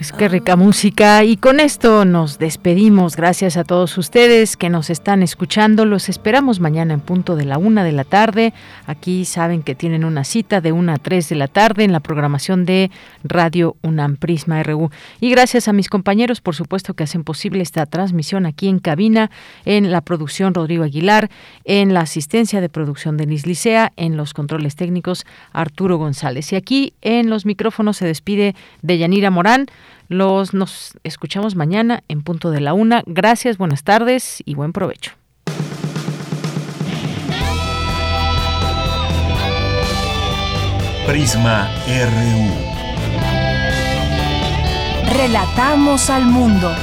Pues qué rica música y con esto nos despedimos. Gracias a todos ustedes que nos están escuchando. Los esperamos mañana en punto de la una de la tarde. Aquí saben que tienen una cita de una a tres de la tarde en la programación de Radio UNAM Prisma RU. Y gracias a mis compañeros, por supuesto, que hacen posible esta transmisión aquí en cabina, en la producción Rodrigo Aguilar, en la asistencia de producción Denis Licea, en los controles técnicos Arturo González. Y aquí en los micrófonos se despide de Yanira Morán. Los nos escuchamos mañana en punto de la una. Gracias, buenas tardes y buen provecho. Prisma RU. Relatamos al mundo.